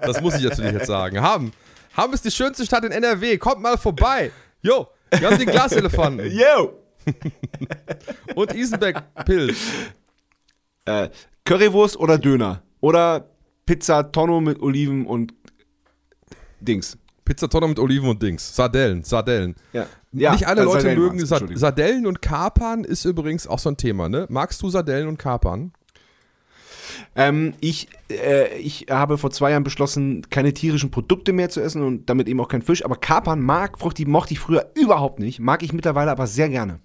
Das muss ich natürlich jetzt sagen. Hamm! Hamm ist die schönste Stadt in NRW. Kommt mal vorbei. Jo, wir haben den Glaselefanten. Yo! Und Isenbeck Pilz. Äh, Currywurst oder Döner? Oder Pizza Tonno mit Oliven und Dings. Pizzatonne mit Oliven und Dings. Sardellen, Sardellen. Ja. ja Nicht alle Leute Sardellen mögen. Sardellen und Kapern ist übrigens auch so ein Thema, ne? Magst du Sardellen und Kapern? Ähm, ich, äh, ich habe vor zwei Jahren beschlossen, keine tierischen Produkte mehr zu essen und damit eben auch kein Fisch. Aber Kapern mag, frucht, die mochte ich früher überhaupt nicht. Mag ich mittlerweile aber sehr gerne.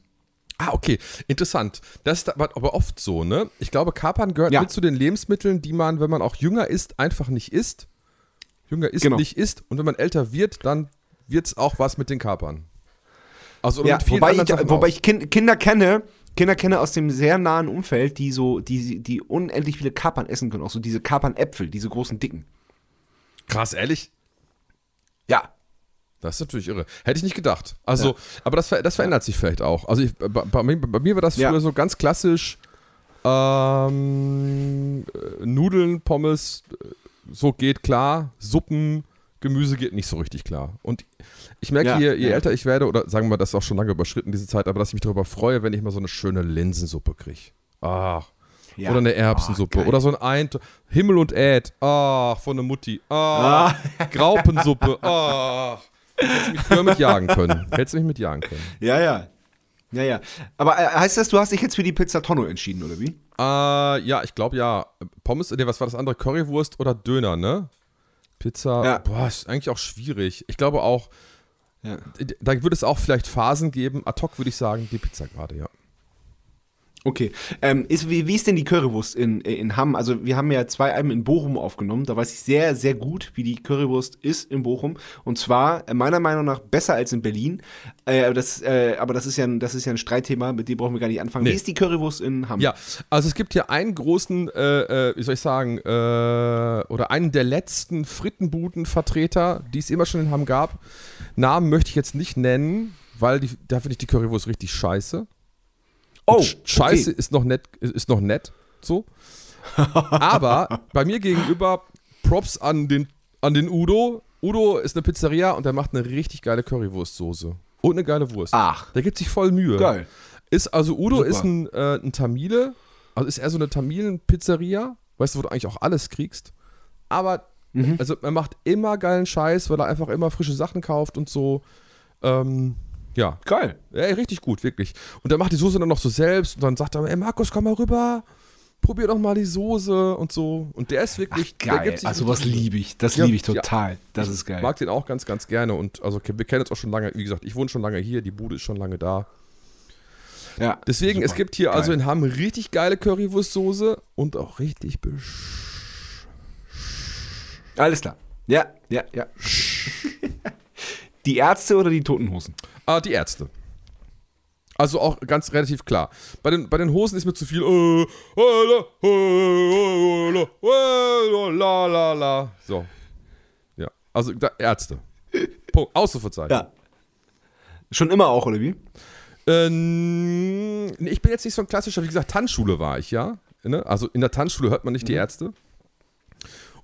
Ah, okay. Interessant. Das ist aber oft so, ne? Ich glaube, Kapern gehört Ja. mit zu den Lebensmitteln, die man, wenn man auch jünger ist, einfach nicht isst. Jünger ist, Genau. nicht isst. Und wenn man älter wird, dann wird es auch was mit den Kapern. Also Ja, mit vielen wobei ich, wobei ich kind, Kinder kenne, Kinder kenne aus dem sehr nahen Umfeld, die so, die, die unendlich viele Kapern essen können. Auch so diese Kapernäpfel, diese großen dicken. Krass, ehrlich? Ja. Das ist natürlich irre. Hätte ich nicht gedacht. Also, Ja. aber das, das verändert sich vielleicht auch. Also ich, bei, bei, mir, bei mir war das Ja. früher so ganz klassisch ähm, äh, Nudeln, Pommes, äh, so geht klar. Suppen, Gemüse geht nicht so richtig klar. Und ich merke, Ja, je, je ja. älter ich werde, oder sagen wir mal, das ist auch schon lange überschritten, diese Zeit, aber dass ich mich darüber freue, wenn ich mal so eine schöne Linsensuppe kriege. Ach. ja. Oder eine Erbsensuppe. Ah, geil. oder so ein Eint Himmel und Äd. Ach, von der Mutti. Ah, Graupensuppe. Ach. Hättest du mich früher mitjagen können. Hättest du mich mitjagen können. Ja, ja. Ja, ja. Aber äh, heißt das, du hast dich jetzt für die Pizza Tonno entschieden, oder wie? Äh, ja, ich glaube ja. Pommes, nee, was war das andere? Currywurst oder Döner, ne? Pizza, Ja. boah, ist eigentlich auch schwierig. Ich glaube auch, Ja. da würde es auch vielleicht Phasen geben. Ad hoc würde ich sagen, die Pizza gerade, ja. Okay. Ähm, ist, wie, wie ist denn die Currywurst in, in Hamm? Also, wir haben ja zwei Alben in Bochum aufgenommen. Da weiß ich sehr, sehr gut, wie die Currywurst ist in Bochum. Und zwar, äh, meiner Meinung nach, besser als in Berlin. Äh, aber das, äh, aber das ist, ja ein, das ist ja ein Streitthema, mit dem brauchen wir gar nicht anfangen. Nee. Wie ist die Currywurst in Hamm? Ja, also es gibt hier einen großen, äh, äh, wie soll ich sagen, äh, oder einen der letzten Frittenbudenvertreter, die es immer schon in Hamm gab. Namen möchte ich jetzt nicht nennen, weil die, da finde ich die Currywurst richtig scheiße. Oh, Sch- Scheiße okay. ist noch nett, ist noch nett, so. Aber bei mir gegenüber Props an den, an den Udo. Udo ist eine Pizzeria und der macht eine richtig geile Currywurstsoße. Und eine geile Wurst. Ach, Der gibt sich voll Mühe. geil. Ist also Udo Super. ist ein, äh, ein Tamile, also ist eher so eine Tamilen-Pizzeria, weißt du, wo du eigentlich auch alles kriegst. Aber Mhm. also er macht immer geilen Scheiß, weil er einfach immer frische Sachen kauft und so. Ähm, ja, Geil. ja, richtig gut, wirklich. Und er macht die Soße dann noch so selbst und dann sagt er, ey Markus, komm mal rüber, probier doch mal die Soße und so. Und der ist wirklich, der Geil. Also, was liebe ich. Das Ja, liebe ich ja. total. Das ist geil. mag den auch ganz, ganz gerne und also wir kennen uns auch schon lange, wie gesagt, ich wohne schon lange hier, die Bude ist schon lange da. Ja. Deswegen, super. es gibt hier Geil. also in Hamm richtig geile Currywurstsoße und auch richtig besch Alles klar. Ja, ja, ja. die Ärzte oder die Totenhosen? Ah, die Ärzte. Also auch ganz relativ klar. Bei den, bei den Hosen ist mir zu viel. So. Ja. Also da, Ärzte. Punkt. Ausrufezeichen. Ja. Schon immer auch, oder wie? Ähm, ich bin jetzt nicht so ein klassischer, wie gesagt, Tanzschule war ich, ja. Ne? Also in der Tanzschule hört man nicht die Ärzte.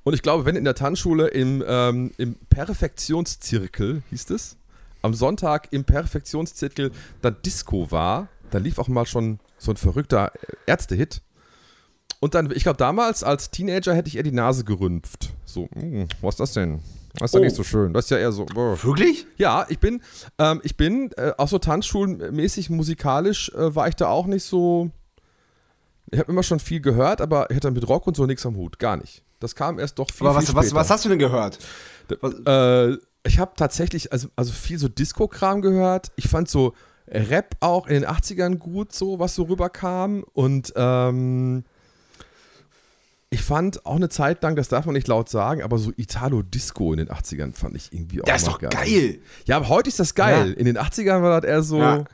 Und ich glaube, wenn in der Tanzschule im, ähm, im Perfektionszirkel, hieß es, am Sonntag im Perfektionszirkel dann Disco war, dann lief auch mal schon so ein verrückter Ärzte-Hit. Und dann, ich glaube, damals als Teenager hätte ich eher die Nase gerümpft. So, hm, was ist das denn? Das ist ja Oh. nicht so schön. Das ist ja eher so. boah. Wirklich? Ja, ich bin, ähm, ich bin äh, auch so tanzschulmäßig musikalisch äh, war ich da auch nicht so. Ich habe immer schon viel gehört, aber ich hatte mit Rock und so nichts am Hut, gar nicht. Das kam erst doch viel, Aber viel was, was, später. was hast du denn gehört? Was, Äh, ich habe tatsächlich also, also viel so Disco-Kram gehört. Ich fand so Rap auch in den 80ern gut, so was so rüberkam. Und ähm, ich fand auch eine Zeit lang, das darf man nicht laut sagen, aber so Italo-Disco in den 80ern fand ich irgendwie auch das ist doch geil. ja, aber heute ist das geil. Ja. In den 80ern war das eher so. Ja.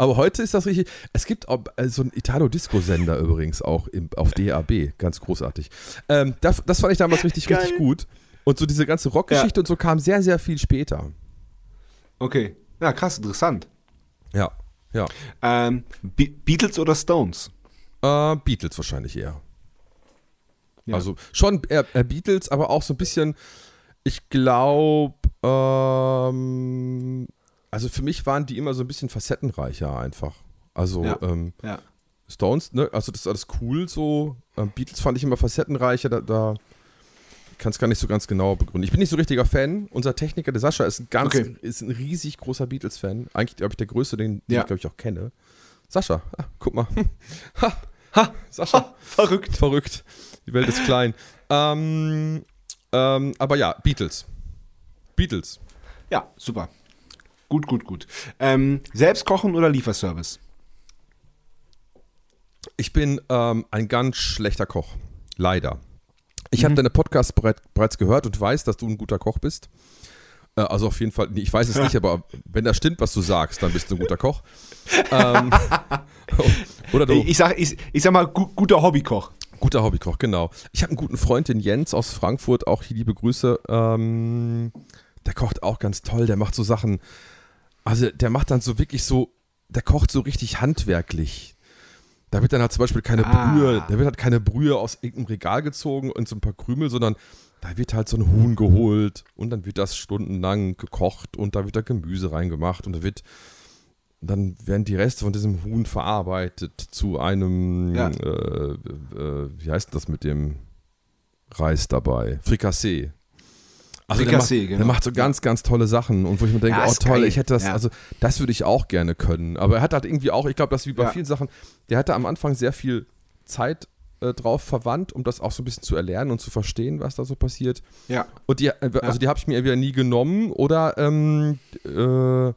Aber heute ist das richtig. Es gibt auch äh, so einen Italo-Disco-Sender übrigens auch im, auf DAB. Ganz großartig. Ähm, das, das fand ich damals richtig, Geil. richtig gut. Und so diese ganze Rockgeschichte und so kam sehr, sehr viel später. Okay. Ja, krass, interessant. Ja, ja. Ähm, Be Beatles oder Stones? Äh, Beatles wahrscheinlich eher. Ja. Also schon eher, eher Beatles, aber auch so ein bisschen, ich glaube, ähm, also für mich waren die immer so ein bisschen facettenreicher einfach. Also Ja. ähm, Ja. Stones, ne, also das ist alles cool so. Ähm, Beatles fand ich immer facettenreicher, da, da kann es gar nicht so ganz genau begründen. Ich bin nicht so richtiger Fan. Unser Techniker, der Sascha, ist ein ganz, Okay. ist ein riesig großer Beatles-Fan. Eigentlich, glaube ich, der größte, den, den Ja. ich, glaube ich, auch kenne. Sascha, ah, guck mal. ha, Ha, Sascha, verrückt. verrückt. Die Welt ist klein. Ähm, ähm, aber ja, Beatles. Beatles. Ja, super. Gut, gut, gut. Ähm, selbst kochen oder Lieferservice? Ich bin ähm, ein ganz schlechter Koch. Leider. Ich Mhm. habe deine Podcasts bereit, bereits gehört und weiß, dass du ein guter Koch bist. Äh, also auf jeden Fall, nee, ich weiß es nicht, aber wenn das stimmt, was du sagst, dann bist du ein guter Koch. ähm, oder du, Ich sag, ich, ich sag mal, gu guter Hobbykoch. guter Hobbykoch, genau. Ich habe einen guten Freund, den Jens aus Frankfurt, auch hier liebe Grüße. Ähm, der kocht auch ganz toll, der macht so Sachen, also der macht dann so wirklich so, der kocht so richtig handwerklich. Da wird dann halt zum Beispiel keine Ah. Brühe, da wird halt keine Brühe aus irgendeinem Regal gezogen und so ein paar Krümel, sondern da wird halt so ein Huhn geholt und dann wird das stundenlang gekocht und da wird da Gemüse reingemacht und da wird dann werden die Reste von diesem Huhn verarbeitet zu einem, Ja. äh, äh, wie heißt das mit dem Reis dabei? Frikassee. Also der, macht, genau. der macht so ganz, ganz tolle Sachen und wo ich mir denke, Ja, oh toll, geil. ich hätte das, Ja. also das würde ich auch gerne können. Aber er hat halt irgendwie auch, ich glaube, das wie bei Ja. vielen Sachen, der hatte am Anfang sehr viel Zeit äh, drauf verwandt, um das auch so ein bisschen zu erlernen und zu verstehen, was da so passiert. Ja. Und die, äh, also die habe ich mir entweder nie genommen oder ähm, äh,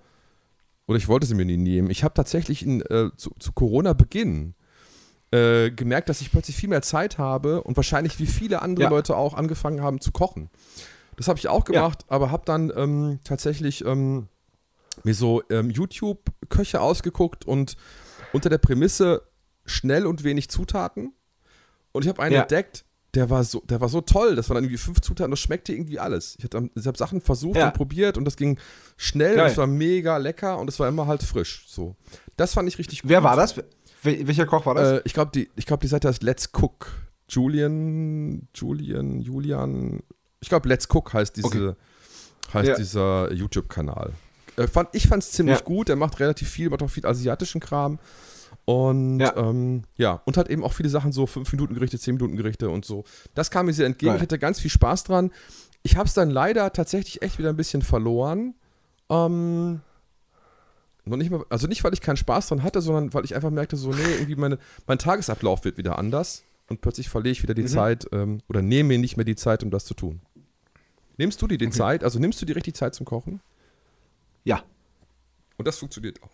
oder ich wollte sie mir nie nehmen. Ich habe tatsächlich in, äh, zu, zu Corona-Beginn äh, gemerkt, dass ich plötzlich viel mehr Zeit habe und wahrscheinlich wie viele andere Ja. Leute auch angefangen haben zu kochen. Das habe ich auch gemacht, aber habe dann ähm, tatsächlich ähm, mir so ähm, YouTube-Köche ausgeguckt und unter der Prämisse schnell und wenig Zutaten. Und ich habe einen Ja. entdeckt, der war so, der war so toll. Das waren dann irgendwie fünf Zutaten, das schmeckte irgendwie alles. Ich habe hab Sachen versucht Ja. und probiert und das ging schnell, Geil. es war mega lecker und es war immer halt frisch. So. Das fand ich richtig gut. Wer war das? Wel welcher Koch war das? Äh, ich glaube, die, ich glaub, die Seite heißt Let's Cook. Julian, Julian, Julian. Ich glaube, Let's Cook heißt, diese, Okay. heißt Ja. dieser YouTube-Kanal. Äh, fand, ich fand es ziemlich Ja. gut. Er macht relativ viel, macht auch viel asiatischen Kram. Und Ja. Ähm, ja, und hat eben auch viele Sachen, so 5-Minuten-Gerichte, 10-Minuten-Gerichte und so. Das kam mir sehr entgegen. Geil. Ich hatte ganz viel Spaß dran. Ich habe es dann leider tatsächlich echt wieder ein bisschen verloren. Ähm, noch nicht mal, also nicht, weil ich keinen Spaß dran hatte, sondern weil ich einfach merkte, so, nee, irgendwie meine, mein Tagesablauf wird wieder anders und plötzlich verliere ich wieder die Mhm. Zeit ähm, oder nehme mir nicht mehr die Zeit, um das zu tun. Nimmst du dir die Okay. Zeit, also nimmst du dir richtig Zeit zum Kochen? ja. Und das funktioniert auch.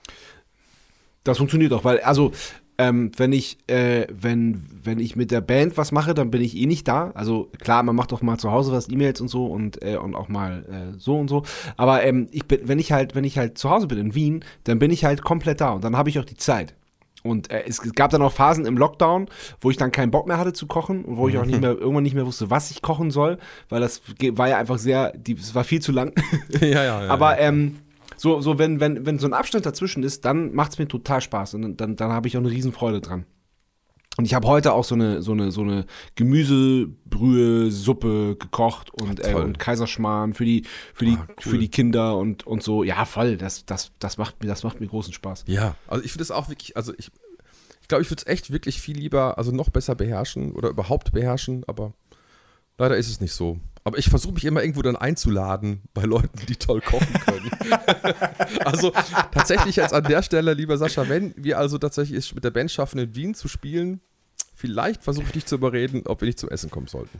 Das funktioniert auch, weil, also, ähm, wenn ich, äh, wenn, wenn ich mit der Band was mache, dann bin ich eh nicht da. Also klar, man macht auch mal zu Hause was, E-Mails und so und, äh, und auch mal äh, so und so. Aber ähm, ich bin, wenn ich halt, wenn ich halt zu Hause bin in Wien, dann bin ich halt komplett da und dann habe ich auch die Zeit. Und äh, es gab dann auch Phasen im Lockdown, wo ich dann keinen Bock mehr hatte zu kochen und wo ich auch nicht mehr, irgendwann nicht mehr wusste, was ich kochen soll, weil das war ja einfach sehr, die, es war viel zu lang. ja, ja, ja. Aber ähm, so, so wenn, wenn, wenn so ein Abstand dazwischen ist, dann macht es mir total Spaß und dann, dann habe ich auch eine Riesenfreude dran. Und ich habe heute auch so eine, so eine, so eine Gemüsebrühe-Suppe gekocht und, äh, toll. und Kaiserschmarrn für die, für die, Ah, cool. für die Kinder und, und so. Ja, voll. Das, das, das, macht, mir- das macht mir großen Spaß. Ja, also ich finde es auch wirklich, also ich, ich glaube, ich würde es echt wirklich viel lieber, also noch besser beherrschen oder überhaupt beherrschen, aber leider ist es nicht so. Aber ich versuche mich immer irgendwo dann einzuladen bei Leuten, die toll kochen können. also tatsächlich jetzt an der Stelle, lieber Sascha, wenn wir also tatsächlich es mit der Band schaffen, in Wien zu spielen, vielleicht versuche ich dich zu überreden, ob wir nicht zum Essen kommen sollten.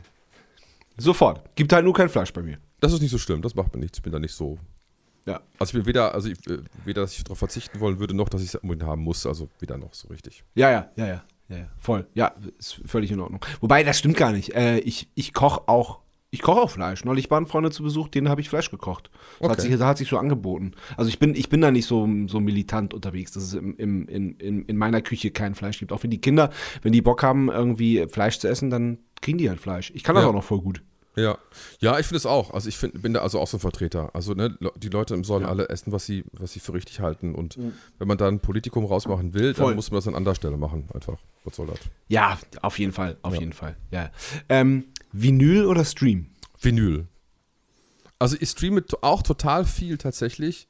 Sofort. Gibt halt nur kein Fleisch bei mir. Das ist nicht so schlimm, das macht mir nichts, ich bin da nicht so. Ja. Also ich bin weder, also ich, äh, weder, dass ich darauf verzichten wollen würde, noch, dass ich es unbedingt haben muss, also weder noch so richtig. Ja, ja, ja, ja, ja, ja. Voll. Ja, ist völlig in Ordnung. Wobei, das stimmt gar nicht. Äh, ich ich koche auch. Ich koche auch Fleisch. Neulich waren Freunde zu Besuch, denen habe ich Fleisch gekocht. Das, hat Okay. sich, das hat sich so angeboten. Also ich bin, ich bin da nicht so, so militant unterwegs, dass es im, im, in, in, in meiner Küche kein Fleisch gibt. Auch wenn die Kinder, wenn die Bock haben, irgendwie Fleisch zu essen, dann kriegen die halt Fleisch. Ich kann das Ja. auch noch voll gut. Ja, ja, ich finde es auch. Also ich find, bin da also auch so ein Vertreter. Also ne, die Leute sollen Ja. alle essen, was sie, was sie für richtig halten. Und wenn man da ein Politikum rausmachen will, Voll. dann muss man das an anderer Stelle machen. Einfach. Was soll das? Ja, auf jeden Fall, auf Ja. jeden Fall. Ja. Ähm, Vinyl oder Stream? Vinyl. Also ich streame auch total viel tatsächlich,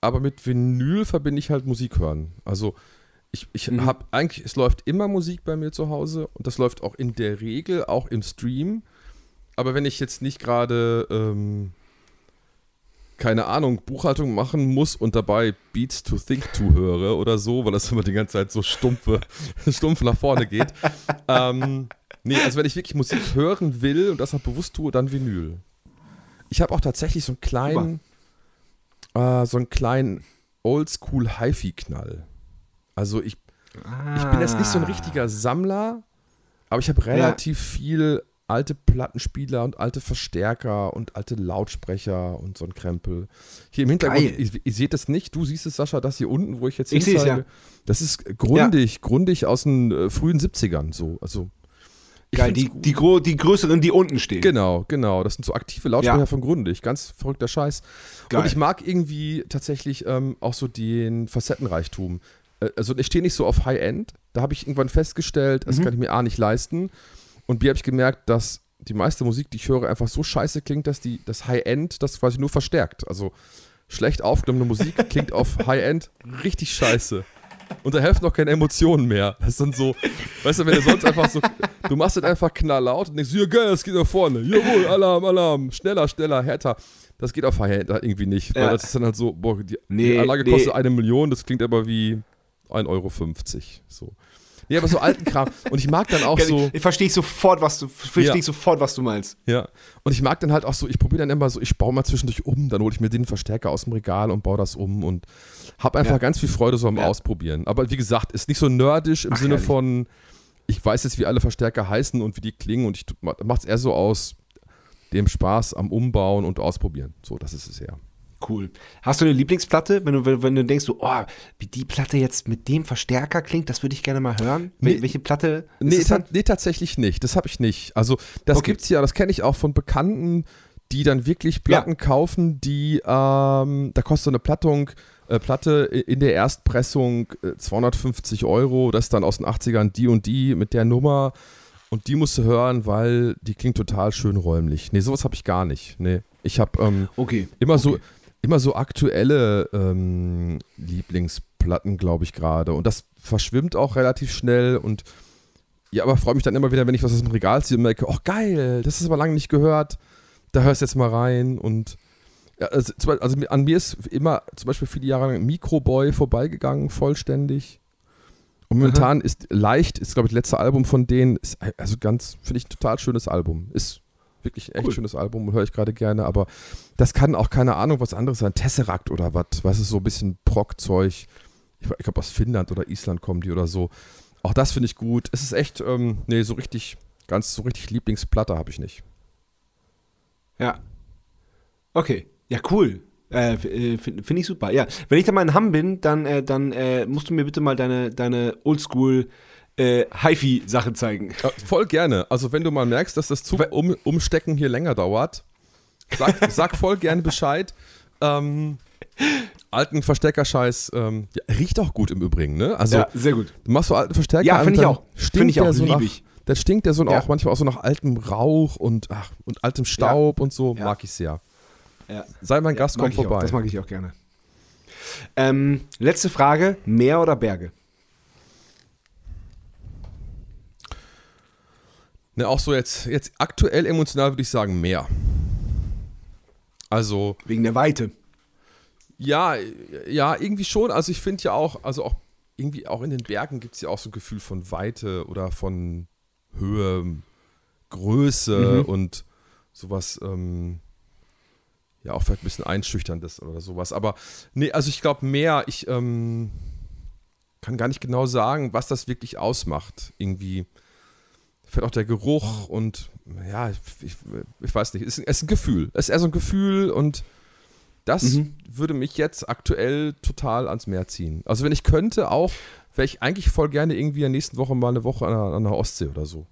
aber mit Vinyl verbinde ich halt Musik hören. Also ich, ich Mhm. habe eigentlich, es läuft immer Musik bei mir zu Hause und das läuft auch in der Regel auch im Stream. Aber wenn ich jetzt nicht gerade, ähm, keine Ahnung, Buchhaltung machen muss und dabei Beats to Think to höre oder so, weil das immer die ganze Zeit so stumpfe, stumpf nach vorne geht. ähm, nee, also wenn ich wirklich Musik hören will und das auch bewusst tue, dann Vinyl. Ich habe auch tatsächlich so einen kleinen, äh, so einen kleinen Oldschool Hi-Fi-Knall. Also ich, ich bin jetzt nicht so ein richtiger Sammler, aber ich habe relativ viel alte Plattenspieler und alte Verstärker und alte Lautsprecher und so ein Krempel. Hier im Hintergrund, ihr, ihr seht es nicht, du siehst es, Sascha, das hier unten, wo ich jetzt Ich hinzeige, ja. das ist grundig, grundig aus den äh, frühen 70ern so. Also Geil, die, die, gro die größeren, die unten stehen. Genau, genau. Das sind so aktive Lautsprecher Ja. von Grundig. Ganz verrückter Scheiß. Geil. Und ich mag irgendwie tatsächlich ähm, auch so den Facettenreichtum. Äh, also ich stehe nicht so auf High-End. Da habe ich irgendwann festgestellt, das Mhm. kann ich mir A nicht leisten. Und B habe ich gemerkt, dass die meiste Musik, die ich höre, einfach so scheiße klingt, dass die, das High-End das quasi nur verstärkt. Also schlecht aufgenommene Musik klingt auf High-End richtig scheiße. Und da helfen noch keine Emotionen mehr. Das ist dann so, weißt du, wenn du sonst einfach so, du machst es einfach knalllaut und denkst, ja geil, das geht nach vorne. Jawohl, Alarm, Alarm, schneller, schneller, härter. Das geht auf High-End irgendwie nicht. Weil Ja. das ist dann halt so, boah, die, Nee, die Anlage nee. kostet eine Million, das klingt aber wie 1,50 Euro. So. Nee, aber so alten Kram. Und ich mag dann auch so. Ich verstehe sofort, was du verstehe Ja. ich sofort, was du meinst. Ja. Und ich mag dann halt auch so, ich probiere dann immer so, ich baue mal zwischendurch um, dann hole ich mir den Verstärker aus dem Regal und baue das um und habe einfach Ja. ganz viel Freude so am Ja. Ausprobieren. Aber wie gesagt, ist nicht so nerdisch im Ach, Sinne von, ich weiß jetzt, wie alle Verstärker heißen und wie die klingen und ich mache es eher so aus dem Spaß am Umbauen und Ausprobieren. So, das ist es eher. Cool. Hast du eine Lieblingsplatte, wenn du, wenn, du denkst, so, oh, wie die Platte jetzt mit dem Verstärker klingt, das würde ich gerne mal hören? Wel- Nee. Welche Platte? Nee, es ta nee, tatsächlich nicht. Das habe ich nicht. Also, das Okay. gibt's ja, das kenne ich auch von Bekannten, die dann wirklich Platten kaufen, die, ähm, da kostet so eine Plattung, äh, Platte in der Erstpressung äh, 250 Euro, das ist dann aus den 80ern die und die mit der Nummer und die musst du hören, weil die klingt total schön räumlich. Nee, sowas habe ich gar nicht. Nee, ich habe ähm, Okay. immer so Okay. Immer so aktuelle ähm, Lieblingsplatten, glaube ich gerade. Und das verschwimmt auch relativ schnell und ja, aber freue mich dann immer wieder, wenn ich was aus dem Regal ziehe und merke, oh geil, das ist aber lange nicht gehört. Da hörst du jetzt mal rein und ja, also, also an mir ist immer zum Beispiel viele Jahre lang Microboy vorbeigegangen, vollständig. Und momentan ist leicht, ist glaube ich das letzte Album von denen, ist also ganz, finde ich, ein total schönes Album. Ist wirklich ein echt Cool. schönes Album und höre ich gerade gerne, aber das kann auch keine Ahnung was anderes sein, Tesseract oder was, was ist so ein bisschen Proc-Zeug. Ich, ich glaube aus Finnland oder Island kommen die oder so. Auch das finde ich gut. Es ist echt, ähm, nee, so richtig, ganz so richtig Lieblingsplatte habe ich nicht. Ja. Okay. Ja, cool. Äh, äh, Finde find ich super. Ja, wenn ich dann mal in Hamm bin, dann, äh, dann äh, musst du mir bitte mal deine, deine Oldschool äh, Hi-Fi-Sache zeigen. Ja, voll gerne. Also wenn du mal merkst, dass das Zug um, Umstecken hier länger dauert, sag, sag voll gerne Bescheid. Ähm, alten Versteckerscheiß ähm, ja, riecht auch gut im Übrigen, ne? Also ja, sehr gut. du machst so alten Verstärker Ja, finde ich auch. Stinkt Finde ich auch, so lieb nach, ich. Dann stinkt der so Ja. auch manchmal auch so nach altem Rauch und, ach, und altem Staub und so. Ja. Mag ich sehr. Ja. Sei mein Gast, komm ich auch. vorbei. Das mag ich auch gerne. Ähm, letzte Frage: Meer oder Berge? Ne, auch so jetzt, jetzt aktuell emotional würde ich sagen mehr. Also, Wegen der Weite. Ja, ja, irgendwie schon. Also ich finde ja auch, also auch irgendwie auch in den Bergen gibt es ja auch so ein Gefühl von Weite oder von Höhe, Größe Mhm. und sowas, ähm, ja, auch vielleicht ein bisschen einschüchterndes oder sowas. Aber nee, also ich glaube mehr, ich ähm, kann gar nicht genau sagen, was das wirklich ausmacht. Irgendwie fällt auch der Geruch und ja, ich, ich weiß nicht, es ist, ist ein Gefühl. Es ist eher so ein Gefühl und das Mhm. würde mich jetzt aktuell total ans Meer ziehen. Also wenn ich könnte auch, wäre ich eigentlich voll gerne irgendwie in der nächsten Woche mal eine Woche an der, an der Ostsee oder so.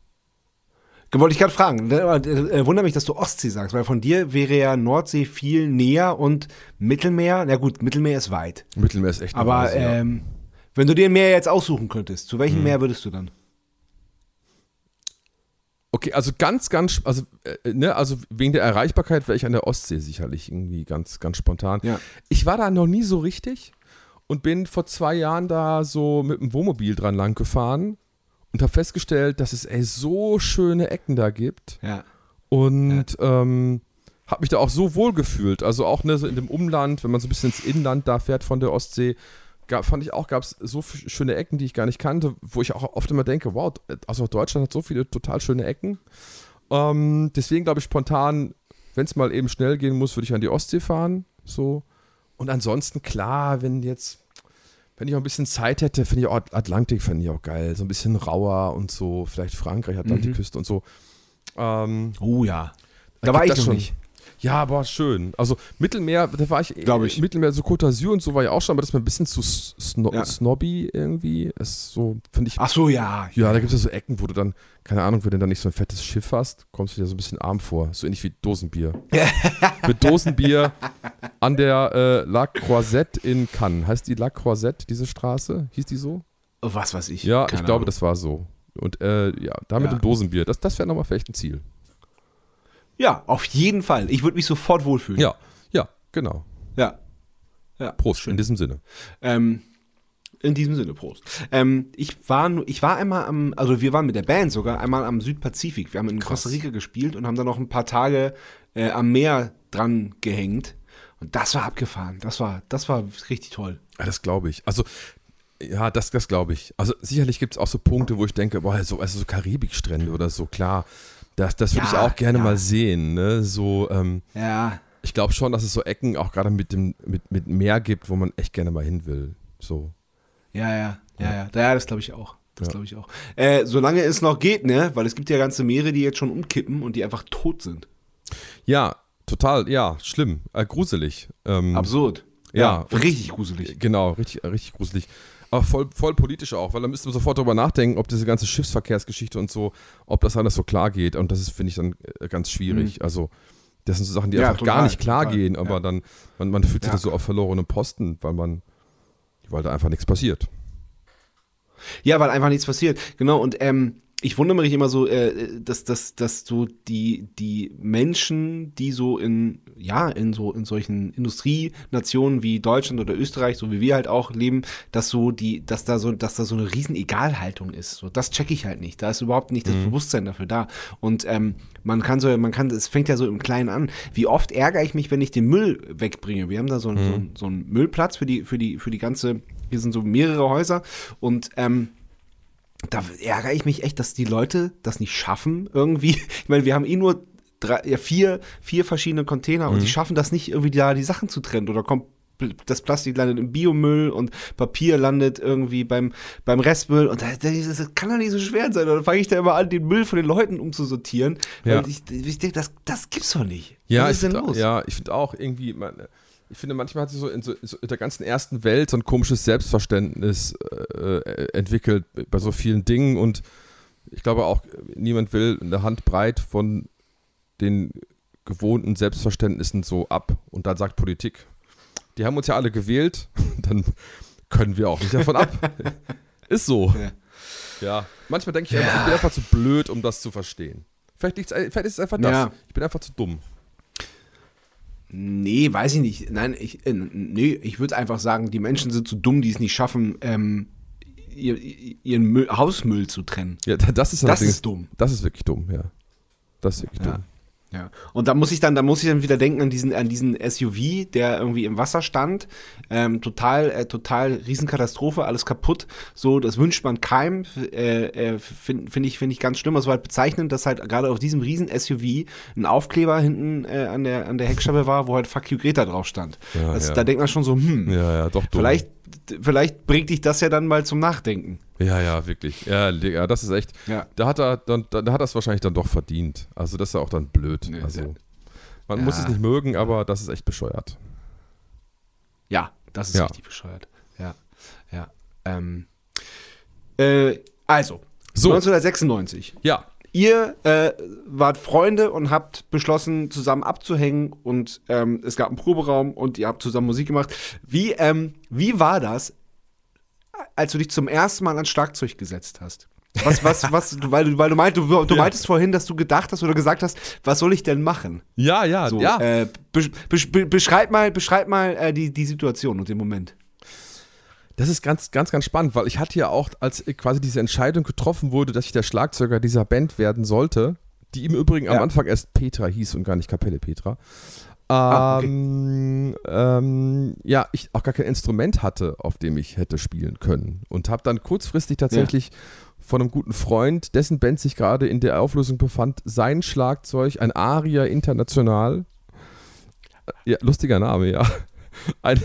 Wollte ich gerade fragen. Äh, äh, wundere mich, dass du Ostsee sagst, weil von dir wäre ja Nordsee viel näher und Mittelmeer. Na gut, Mittelmeer ist weit. Mittelmeer ist echt Aber Reise, ja. ähm, wenn du dir ein Meer jetzt aussuchen könntest, zu welchem Meer würdest du dann? Okay, also ganz, ganz, also, äh, ne, also wegen der Erreichbarkeit wäre ich an der Ostsee sicherlich irgendwie ganz, ganz spontan. Ja. Ich war da noch nie so richtig und bin vor zwei Jahren da so mit dem Wohnmobil dran lang gefahren und habe festgestellt, dass es ey so schöne Ecken da gibt Ja. Und ähm, habe mich da auch so wohl gefühlt. Also auch ne, so in dem Umland, wenn man so ein bisschen ins Inland da fährt von der Ostsee, gab, fand ich auch, gab es so schöne Ecken, die ich gar nicht kannte, wo ich auch oft immer denke, wow, also Deutschland hat so viele total schöne Ecken. Ähm, deswegen glaube ich spontan, wenn es mal eben schnell gehen muss, würde ich an die Ostsee fahren. So. Und ansonsten, klar, wenn jetzt, wenn ich auch ein bisschen Zeit hätte, finde ich auch Atlantik fände ich auch geil. So ein bisschen rauer und so, vielleicht Frankreich, Atlantikküste mhm. und so. Ähm, oh ja. Da war ich noch schon, nicht. Ja, boah, schön. Also Mittelmeer, da war ich, glaube ich. Mittelmeer, so Côte d'Azur und so war ja auch schon, aber das ist mir ein bisschen zu sno ja. snobby irgendwie. ist so, finde ich. Ach so, ja. Ja, da gibt es ja so Ecken, wo du dann, keine Ahnung, wenn du dann nicht so ein fettes Schiff hast, kommst du dir so ein bisschen arm vor. So ähnlich wie Dosenbier. Mit Dosenbier an der äh, La Croisette in Cannes. Heißt die La Croisette, diese Straße? Hieß die so? Was weiß ich. Ja, Keine ich glaube, das war so. Und äh, ja, da mit ja. dem Dosenbier, das, das wäre nochmal vielleicht ein Ziel. Ja, auf jeden Fall. Ich würde mich sofort wohlfühlen. Ja, ja, genau. Ja. ja. Prost, Schön. in diesem Sinne. Ähm, in diesem Sinne, Prost. Ähm, ich, war, ich war einmal am, also wir waren mit der Band sogar einmal am Südpazifik. Wir haben in Krass. Costa Rica gespielt und haben dann noch ein paar Tage äh, am Meer dran gehängt. Und das war abgefahren. Das war, das war richtig toll. Ja, das glaube ich. Also, ja, das, das glaube ich. Also sicherlich gibt es auch so Punkte, wo ich denke, boah, so, also so Karibikstrände oder so, klar. Das, das würde ja, ich auch gerne ja. mal sehen. Ne? So, ähm, ja. Ich glaube schon, dass es so Ecken auch gerade mit dem mit, mit Meer gibt, wo man echt gerne mal hin will. So. Ja, ja, ja, ja. Ja, das glaube ich auch. Das glaube ich auch. Äh, solange es noch geht, ne? Weil es gibt ja ganze Meere, die jetzt schon umkippen und die einfach tot sind. Ja, total, ja, schlimm, äh, gruselig. Ähm, Absurd. Ja, ja richtig gruselig. Genau, richtig, richtig gruselig. Aber voll, voll politisch auch, weil da müssten wir sofort darüber nachdenken, ob diese ganze Schiffsverkehrsgeschichte und so, ob das alles so klar geht. Und das ist, finde ich, dann äh, ganz schwierig. Mhm. Also, das sind so Sachen, die ja, einfach total, gar nicht klar total. gehen, aber ja. dann, man, man fühlt sich ja. da so auf verlorenem Posten, weil man, weil da einfach nichts passiert. Ja, weil einfach nichts passiert. Genau, und ähm, ich wundere mich immer so, äh, dass, dass, dass so die, die Menschen, die so in, ja, in so, in solchen Industrienationen wie Deutschland oder Österreich, so wie wir halt auch leben, dass so die, dass da so, dass da so eine riesen Egalhaltung ist. So, das checke ich halt nicht. Da ist überhaupt nicht das mhm. Bewusstsein dafür da. Und ähm, man kann so, man kann, es fängt ja so im Kleinen an. Wie oft ärgere ich mich, wenn ich den Müll wegbringe? Wir haben da so, mhm. so, so einen Müllplatz für die, für die, für die ganze, hier sind so mehrere Häuser und ähm, da ärgere ich mich echt, dass die Leute das nicht schaffen irgendwie. Ich meine, wir haben eh nur drei, ja, vier, vier verschiedene Container mhm. und sie schaffen das nicht irgendwie da die Sachen zu trennen oder kommt das Plastik landet im Biomüll und Papier landet irgendwie beim, beim Restmüll und das, das kann doch nicht so schwer sein. Dann fange ich da immer an, den Müll von den Leuten umzusortieren. Ja. ich, ich denke, das, das gibt's doch nicht. Ja, Was ist denn los? Ja, ich finde auch irgendwie, meine, ich finde, manchmal hat sich so in, so in, der ganzen ersten Welt so ein komisches Selbstverständnis äh, entwickelt bei so vielen Dingen und ich glaube auch, niemand will eine Handbreit von den gewohnten Selbstverständnissen so ab und dann sagt Politik, die haben uns ja alle gewählt, dann können wir auch nicht davon ab. Ist so. Ja, ja. manchmal denke ich, ja. ich bin einfach zu blöd, um das zu verstehen. Vielleicht, vielleicht ist es einfach das. Ja. Ich bin einfach zu dumm. Nee, weiß ich nicht. Nein, ich, äh, nee, ich würde einfach sagen, die Menschen sind zu dumm, die es nicht schaffen, ähm, ihr, ihren Müll, Hausmüll zu trennen. Ja, das ist, das ist dumm. Das ist wirklich dumm, ja. Das ist wirklich ja. dumm. Ja. Und da muss ich dann, da muss ich dann wieder denken an diesen, an diesen SUV, der irgendwie im Wasser stand. Ähm, total, äh, total Riesenkatastrophe, alles kaputt. So, das wünscht man keinem. Äh, äh, Finde find ich, finde ich ganz schlimm. War halt bezeichnend, dass halt gerade auf diesem riesen SUV ein Aufkleber hinten äh, an der, an der Heckscheibe war, wo halt Fuck you Greta drauf stand. Ja, das, ja. Da denkt man schon so, hm, ja, ja, doch, dumm. vielleicht, vielleicht bringt dich das ja dann mal zum Nachdenken. Ja, ja, wirklich. Ja, ja das ist echt. Ja. Da hat er dann, da, hat er es wahrscheinlich dann doch verdient. Also das ist ja auch dann blöd. Nee, also man ja. muss es nicht mögen, aber das ist echt bescheuert. Ja, das ist richtig bescheuert. Ja, ja. Ähm, äh, also, so. 1996. Ja. Ihr äh, wart Freunde und habt beschlossen, zusammen abzuhängen und ähm, es gab einen Proberaum und ihr habt zusammen Musik gemacht. Wie, ähm, wie war das, als du dich zum ersten Mal ans Schlagzeug gesetzt hast? Was, was, was, weil du, weil du, meint, du, du meintest ja. vorhin, dass du gedacht hast oder gesagt hast, was soll ich denn machen? Ja, ja, so, ja. Äh, be, be, beschreib mal, beschreib mal äh, die, die Situation und den Moment. Das ist ganz, ganz, ganz spannend, weil ich hatte ja auch, als quasi diese Entscheidung getroffen wurde, dass ich der Schlagzeuger dieser Band werden sollte, die im Übrigen am Ja. Anfang erst Petra hieß und gar nicht Kapelle Petra. Ah, okay. Ähm, ähm, ja, ich auch gar kein Instrument hatte, auf dem ich hätte spielen können. Und habe dann kurzfristig tatsächlich von einem guten Freund, dessen Band sich gerade in der Auflösung befand, sein Schlagzeug, ein Aria International, äh, ja, lustiger Name, ja, ein,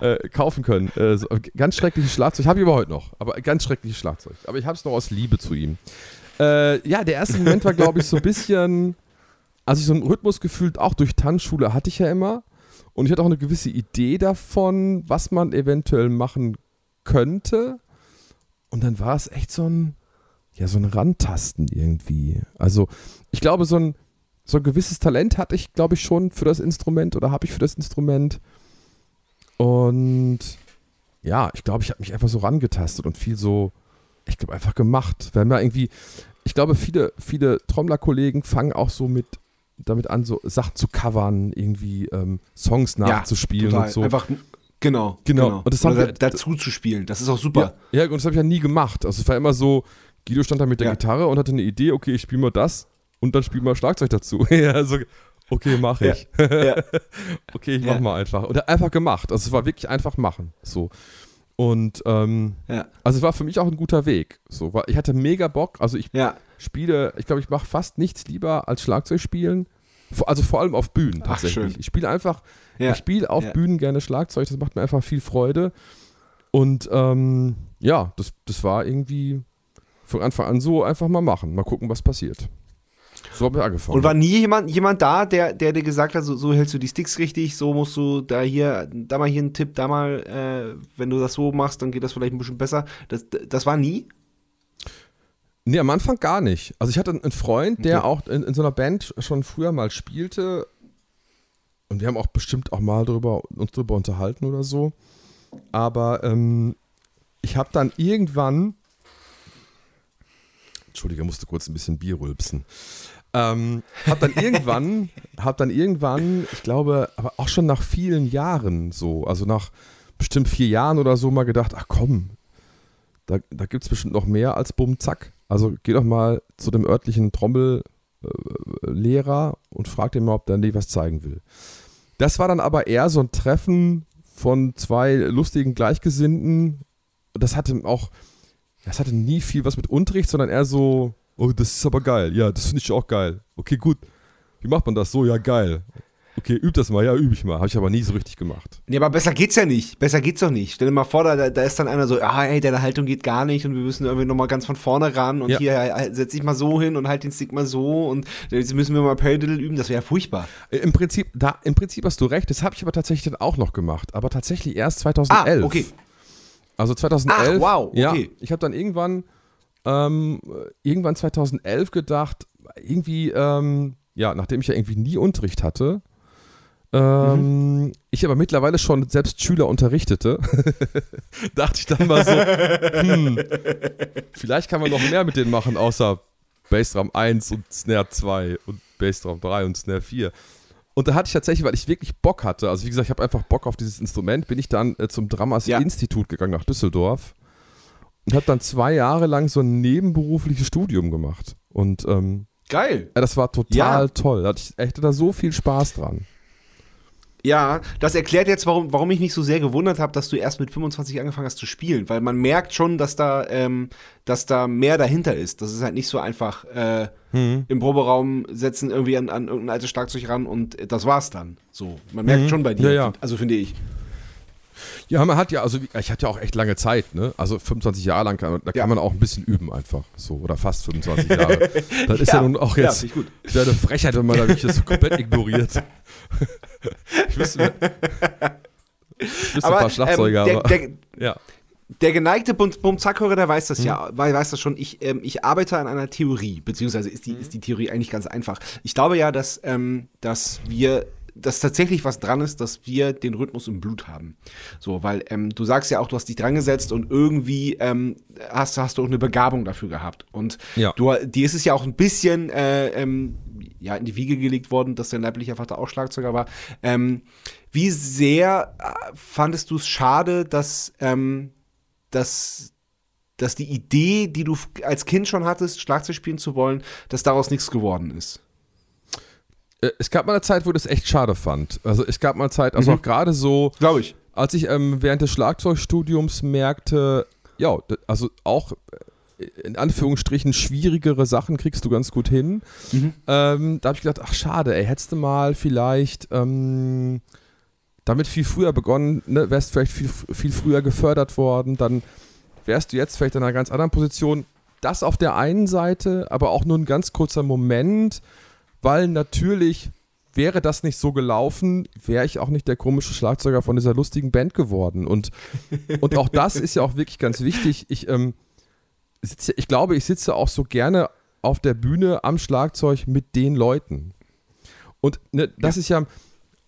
äh, kaufen können. Äh, so, ganz schreckliches Schlagzeug, habe ich aber heute noch, aber ganz schreckliches Schlagzeug. Aber ich habe es noch aus Liebe zu ihm. Äh, ja, der erste Moment war, glaube ich, so ein bisschen, also so ein Rhythmus gefühlt, auch durch Tanzschule hatte ich ja immer. Und ich hatte auch eine gewisse Idee davon, was man eventuell machen könnte. Und dann war es echt so ein, ja, so ein Rantasten irgendwie. Also, ich glaube, so ein, so ein gewisses Talent hatte ich, glaube ich, schon für das Instrument oder habe ich für das Instrument. Und ja, ich glaube, ich habe mich einfach so rangetastet und viel so, ich glaube, einfach gemacht. Wir haben ja irgendwie, ich glaube, viele, viele Trommlerkollegen fangen auch so mit damit an, so Sachen zu covern, irgendwie ähm, Songs nachzuspielen total. und so. Einfach, genau. Genau. Und das haben wir- da, dazu zu spielen. Das ist auch super. Ja, und das habe ich ja nie gemacht. Also es war immer so, Guido stand da mit der Ja. Gitarre und hatte eine Idee, okay, ich spiele mal das und dann spiele mal Schlagzeug dazu. ja, also, okay, mache Ja. ich. Ja. okay, ich Ja. mach mal einfach. Oder einfach gemacht. Also es war wirklich einfach machen. So. Und ähm, Ja. also es war für mich auch ein guter Weg. So, weil ich hatte mega Bock. Also ich Ja. spiele, ich glaube, ich mache fast nichts lieber als Schlagzeug spielen. Also vor allem auf Bühnen Ach, tatsächlich. schön. Ich spiele einfach, Ja. ich spiele auf Ja. Bühnen gerne Schlagzeug, das macht mir einfach viel Freude. Und ähm, ja, das, das war irgendwie von Anfang an so einfach mal machen, mal gucken, was passiert. So habe ich angefangen. Und war nie jemand, jemand da, der, der dir gesagt hat, so, so hältst du die Sticks richtig, so musst du da hier, da mal hier einen Tipp, da mal, äh, wenn du das so machst, dann geht das vielleicht ein bisschen besser. Das, das war nie? Nee, am Anfang gar nicht. Also ich hatte einen Freund, der Okay. auch in, in so einer Band schon früher mal spielte. Und wir haben auch bestimmt auch mal drüber, uns drüber unterhalten oder so. Aber ähm, ich habe dann irgendwann. Entschuldige, musste kurz ein bisschen Bier rülpsen. Ähm, hab dann irgendwann, hab dann irgendwann, ich glaube, aber auch schon nach vielen Jahren so, also nach bestimmt vier Jahren oder so mal gedacht, ach komm, da, da gibt es bestimmt noch mehr als Bumm Zack. Also geh doch mal zu dem örtlichen Trommellehrer und frag den mal, ob der dir was zeigen will. Das war dann aber eher so ein Treffen von zwei lustigen Gleichgesinnten. Das hatte auch, das hatte nie viel was mit Unterricht, sondern eher so, oh, das ist aber geil. Ja, das finde ich auch geil. Okay, gut. Wie macht man das so? Ja, geil. Okay, üb das mal. Ja, übe ich mal. Habe ich aber nie so richtig gemacht. Nee, aber besser geht's ja nicht. Besser geht's doch nicht. Stell dir mal vor, da, da ist dann einer so, ah, ey, deine Haltung geht gar nicht und wir müssen irgendwie nochmal ganz von vorne ran und Ja. hier äh, setz dich mal so hin und halt den Stick mal so und jetzt müssen wir mal Paradiddle üben. Das wäre ja furchtbar. Äh, Im Prinzip, da, Im Prinzip hast du recht. Das habe ich aber tatsächlich dann auch noch gemacht. Aber tatsächlich erst 2011. Ah, okay. Also 2011. Ach, wow, okay. Ja, ich habe dann irgendwann, ähm, irgendwann 2011 gedacht, irgendwie, ähm, ja, nachdem ich ja irgendwie nie Unterricht hatte, ähm, ich aber mittlerweile schon selbst Schüler unterrichtete, dachte ich dann mal so, hm, vielleicht kann man noch mehr mit denen machen, außer Bassdrum 1 und Snare 2 und Bassdrum 3 und Snare 4. Und da hatte ich tatsächlich, weil ich wirklich Bock hatte, also wie gesagt, ich habe einfach Bock auf dieses Instrument, bin ich dann äh, zum Dramas Ja. Institut gegangen nach Düsseldorf und habe dann zwei Jahre lang so ein nebenberufliches Studium gemacht. Und ähm, Geil. ja, das war total Ja. toll. Da hatte ich echt da so viel Spaß dran. Ja, das erklärt jetzt, warum, warum ich mich so sehr gewundert habe, dass du erst mit 25 angefangen hast zu spielen, weil man merkt schon, dass da, ähm, dass da mehr dahinter ist. Das ist halt nicht so einfach äh, im Proberaum setzen irgendwie an, an irgendein altes Schlagzeug ran und äh, das war's dann. So, man merkt Mhm. schon bei dir. Ja, ja. Also finde ich. Ja, man hat ja, also ich hatte ja auch echt lange Zeit, ne? Also 25 Jahre lang, kann, da kann Ja. man auch ein bisschen üben einfach. So, oder fast 25 Jahre. Das ist ja, nun auch ja, jetzt ich gut. eine Frechheit, wenn man da wirklich das so komplett ignoriert. ich wüsste, ich wüsste ein paar Schlagzeuge, ähm, der, aber. der, ja. Der geneigte Bum-Zack-Hörer, der weiß das Hm. ja, weil- weiß das schon. Ich, ähm, ich arbeite an einer Theorie, beziehungsweise ist die, Hm. ist die Theorie eigentlich ganz einfach. Ich glaube ja, dass, ähm, dass wir, dass tatsächlich was dran ist, dass wir den Rhythmus im Blut haben. So, weil ähm, du sagst ja auch, du hast dich dran gesetzt und irgendwie ähm, hast, hast du auch eine Begabung dafür gehabt. Und Ja. du, dir ist es ja auch ein bisschen äh, ähm, ja, in die Wiege gelegt worden, dass dein leiblicher Vater auch Schlagzeuger war. Ähm, wie sehr äh, fandest du es schade, dass, ähm, dass dass die Idee, die du als Kind schon hattest, Schlagzeug spielen zu wollen, dass daraus nichts geworden ist? Äh, Es gab mal eine Zeit, wo ich das echt schade fand. Also es gab mal eine Zeit, also Mhm. auch gerade so, Glaube ich. als ich ähm, während des Schlagzeugstudiums merkte, ja, also auch äh, in Anführungsstrichen schwierigere Sachen kriegst du ganz gut hin. Mhm. Ähm, da habe ich gedacht, ach schade, ey, hättest du mal vielleicht ähm, damit viel früher begonnen, ne, wärst vielleicht viel, viel früher gefördert worden, dann wärst du jetzt vielleicht in einer ganz anderen Position. Das auf der einen Seite, aber auch nur ein ganz kurzer Moment, weil natürlich wäre das nicht so gelaufen, wäre ich auch nicht der komische Schlagzeuger von dieser lustigen Band geworden. Und, und auch das ist ja auch wirklich ganz wichtig. Ich, ähm, sitze, ich glaube, ich sitze auch so gerne auf der Bühne am Schlagzeug mit den Leuten. Und ne, das ist ja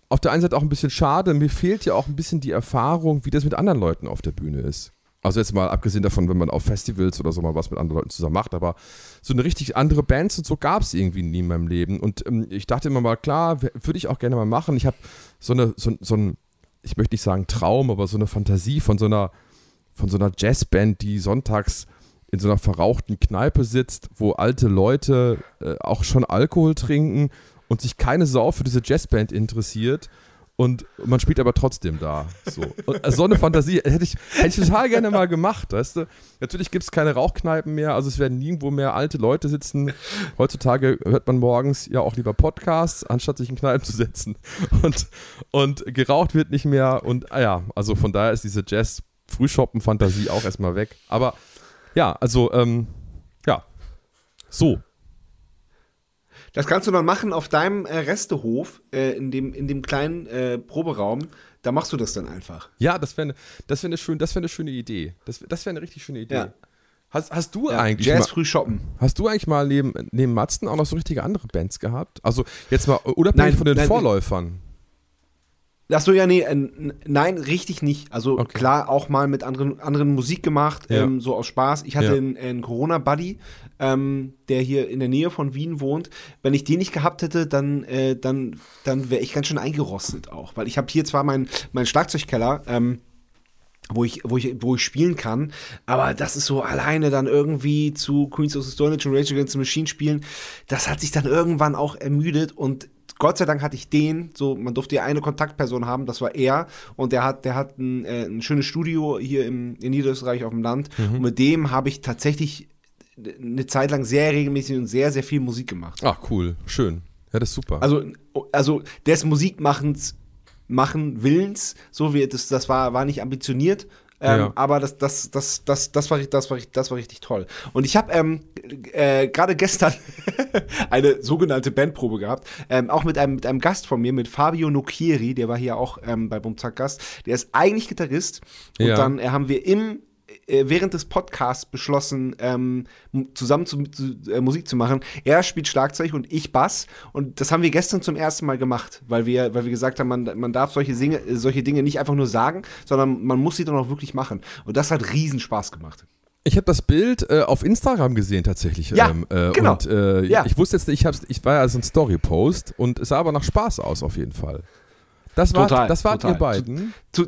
auf der einen Seite auch ein bisschen schade. Mir fehlt ja auch ein bisschen die Erfahrung, wie das mit anderen Leuten auf der Bühne ist. Also jetzt mal abgesehen davon, wenn man auf Festivals oder so mal was mit anderen Leuten zusammen macht, aber so eine richtig andere Bands und so gab es irgendwie nie in meinem Leben. Und ähm, ich dachte immer mal, klar, würde ich auch gerne mal machen. Ich habe so eine, so, so ein, ich möchte nicht sagen Traum, aber so eine Fantasie von so einer, von so einer Jazzband, die sonntags in so einer verrauchten Kneipe sitzt, wo alte Leute äh, auch schon Alkohol trinken und sich keine Sau für diese Jazzband interessiert. Und man spielt aber trotzdem da. So, und äh, so eine Fantasie hätte ich, hätte ich total gerne mal gemacht, weißt du? Natürlich gibt es keine Rauchkneipen mehr, also es werden nirgendwo mehr alte Leute sitzen. Heutzutage hört man morgens ja auch lieber Podcasts, anstatt sich in Kneipen zu setzen. Und, und geraucht wird nicht mehr. Und ah ja, also von daher ist diese Jazz-Frühschoppen-Fantasie auch erstmal weg. Aber ja, also, ähm, ja. So. Das kannst du dann machen auf deinem äh, Restehof, äh, in, dem, in dem kleinen äh, Proberaum. Da machst du das dann einfach. Ja, das wäre das wär eine schön, das wär eine schöne Idee. Das, das wäre eine richtig schöne Idee. Ja. Hast, hast du Ja, eigentlich Jazz mal, früh shoppen. hast du eigentlich mal neben, neben Matzen auch noch so richtige andere Bands gehabt? Also jetzt mal unabhängig Nein, von den nein, Vorläufern. Achso, ja, nee, äh, nein, richtig nicht. Also Okay. klar, auch mal mit anderen, anderen Musik gemacht, Ja. ähm, so aus Spaß. Ich hatte Ja. einen, einen Corona-Buddy, ähm, der hier in der Nähe von Wien wohnt. Wenn ich den nicht gehabt hätte, dann, äh, dann, dann wäre ich ganz schön eingerostet auch. Weil ich habe hier zwar meinen mein Schlagzeugkeller, ähm, wo ich, wo, ich, wo ich spielen kann. Aber das ist so alleine dann irgendwie zu Queens of the Stone Age und Rage Against the Machine spielen. Das hat sich dann irgendwann auch ermüdet und Gott sei Dank hatte ich den, so, man durfte ja eine Kontaktperson haben, das war er. Und der hat, der hat ein, äh, ein schönes Studio hier im, in Niederösterreich auf dem Land. Und mit dem habe ich tatsächlich eine Zeit lang sehr regelmäßig und sehr, sehr viel Musik gemacht. Ach, cool. Schön. Ja, das ist super. Also, also des Musikmachens machen Willens, so wie das, das war, war nicht ambitioniert. Ähm, Ja. Aber das, das, das, das, das, war, das, war, das war richtig toll. Und ich habe ähm, äh, gerade gestern eine sogenannte Bandprobe gehabt, ähm, auch mit einem, mit einem Gast von mir, mit Fabio Nocchieri, der war hier auch ähm, bei Bumzack Gast. Der ist eigentlich Gitarrist. Und Ja. dann äh, haben wir im während des Podcasts beschlossen, ähm, zusammen zu, zu, äh, Musik zu machen. Er spielt Schlagzeug und ich Bass. Und das haben wir gestern zum ersten Mal gemacht, weil wir, weil wir gesagt haben, man, man darf solche, Singe, äh, solche Dinge nicht einfach nur sagen, sondern man muss sie dann auch wirklich machen. Und das hat riesen Spaß gemacht. Ich habe das Bild äh, auf Instagram gesehen tatsächlich. Ja, ähm, äh, genau. Und äh, Ja. ich wusste jetzt nicht, ich, hab's, ich war ja so ein Story-Post und es sah aber nach Spaß aus auf jeden Fall. Das, war, Total, das wart total. ihr beiden. Zu,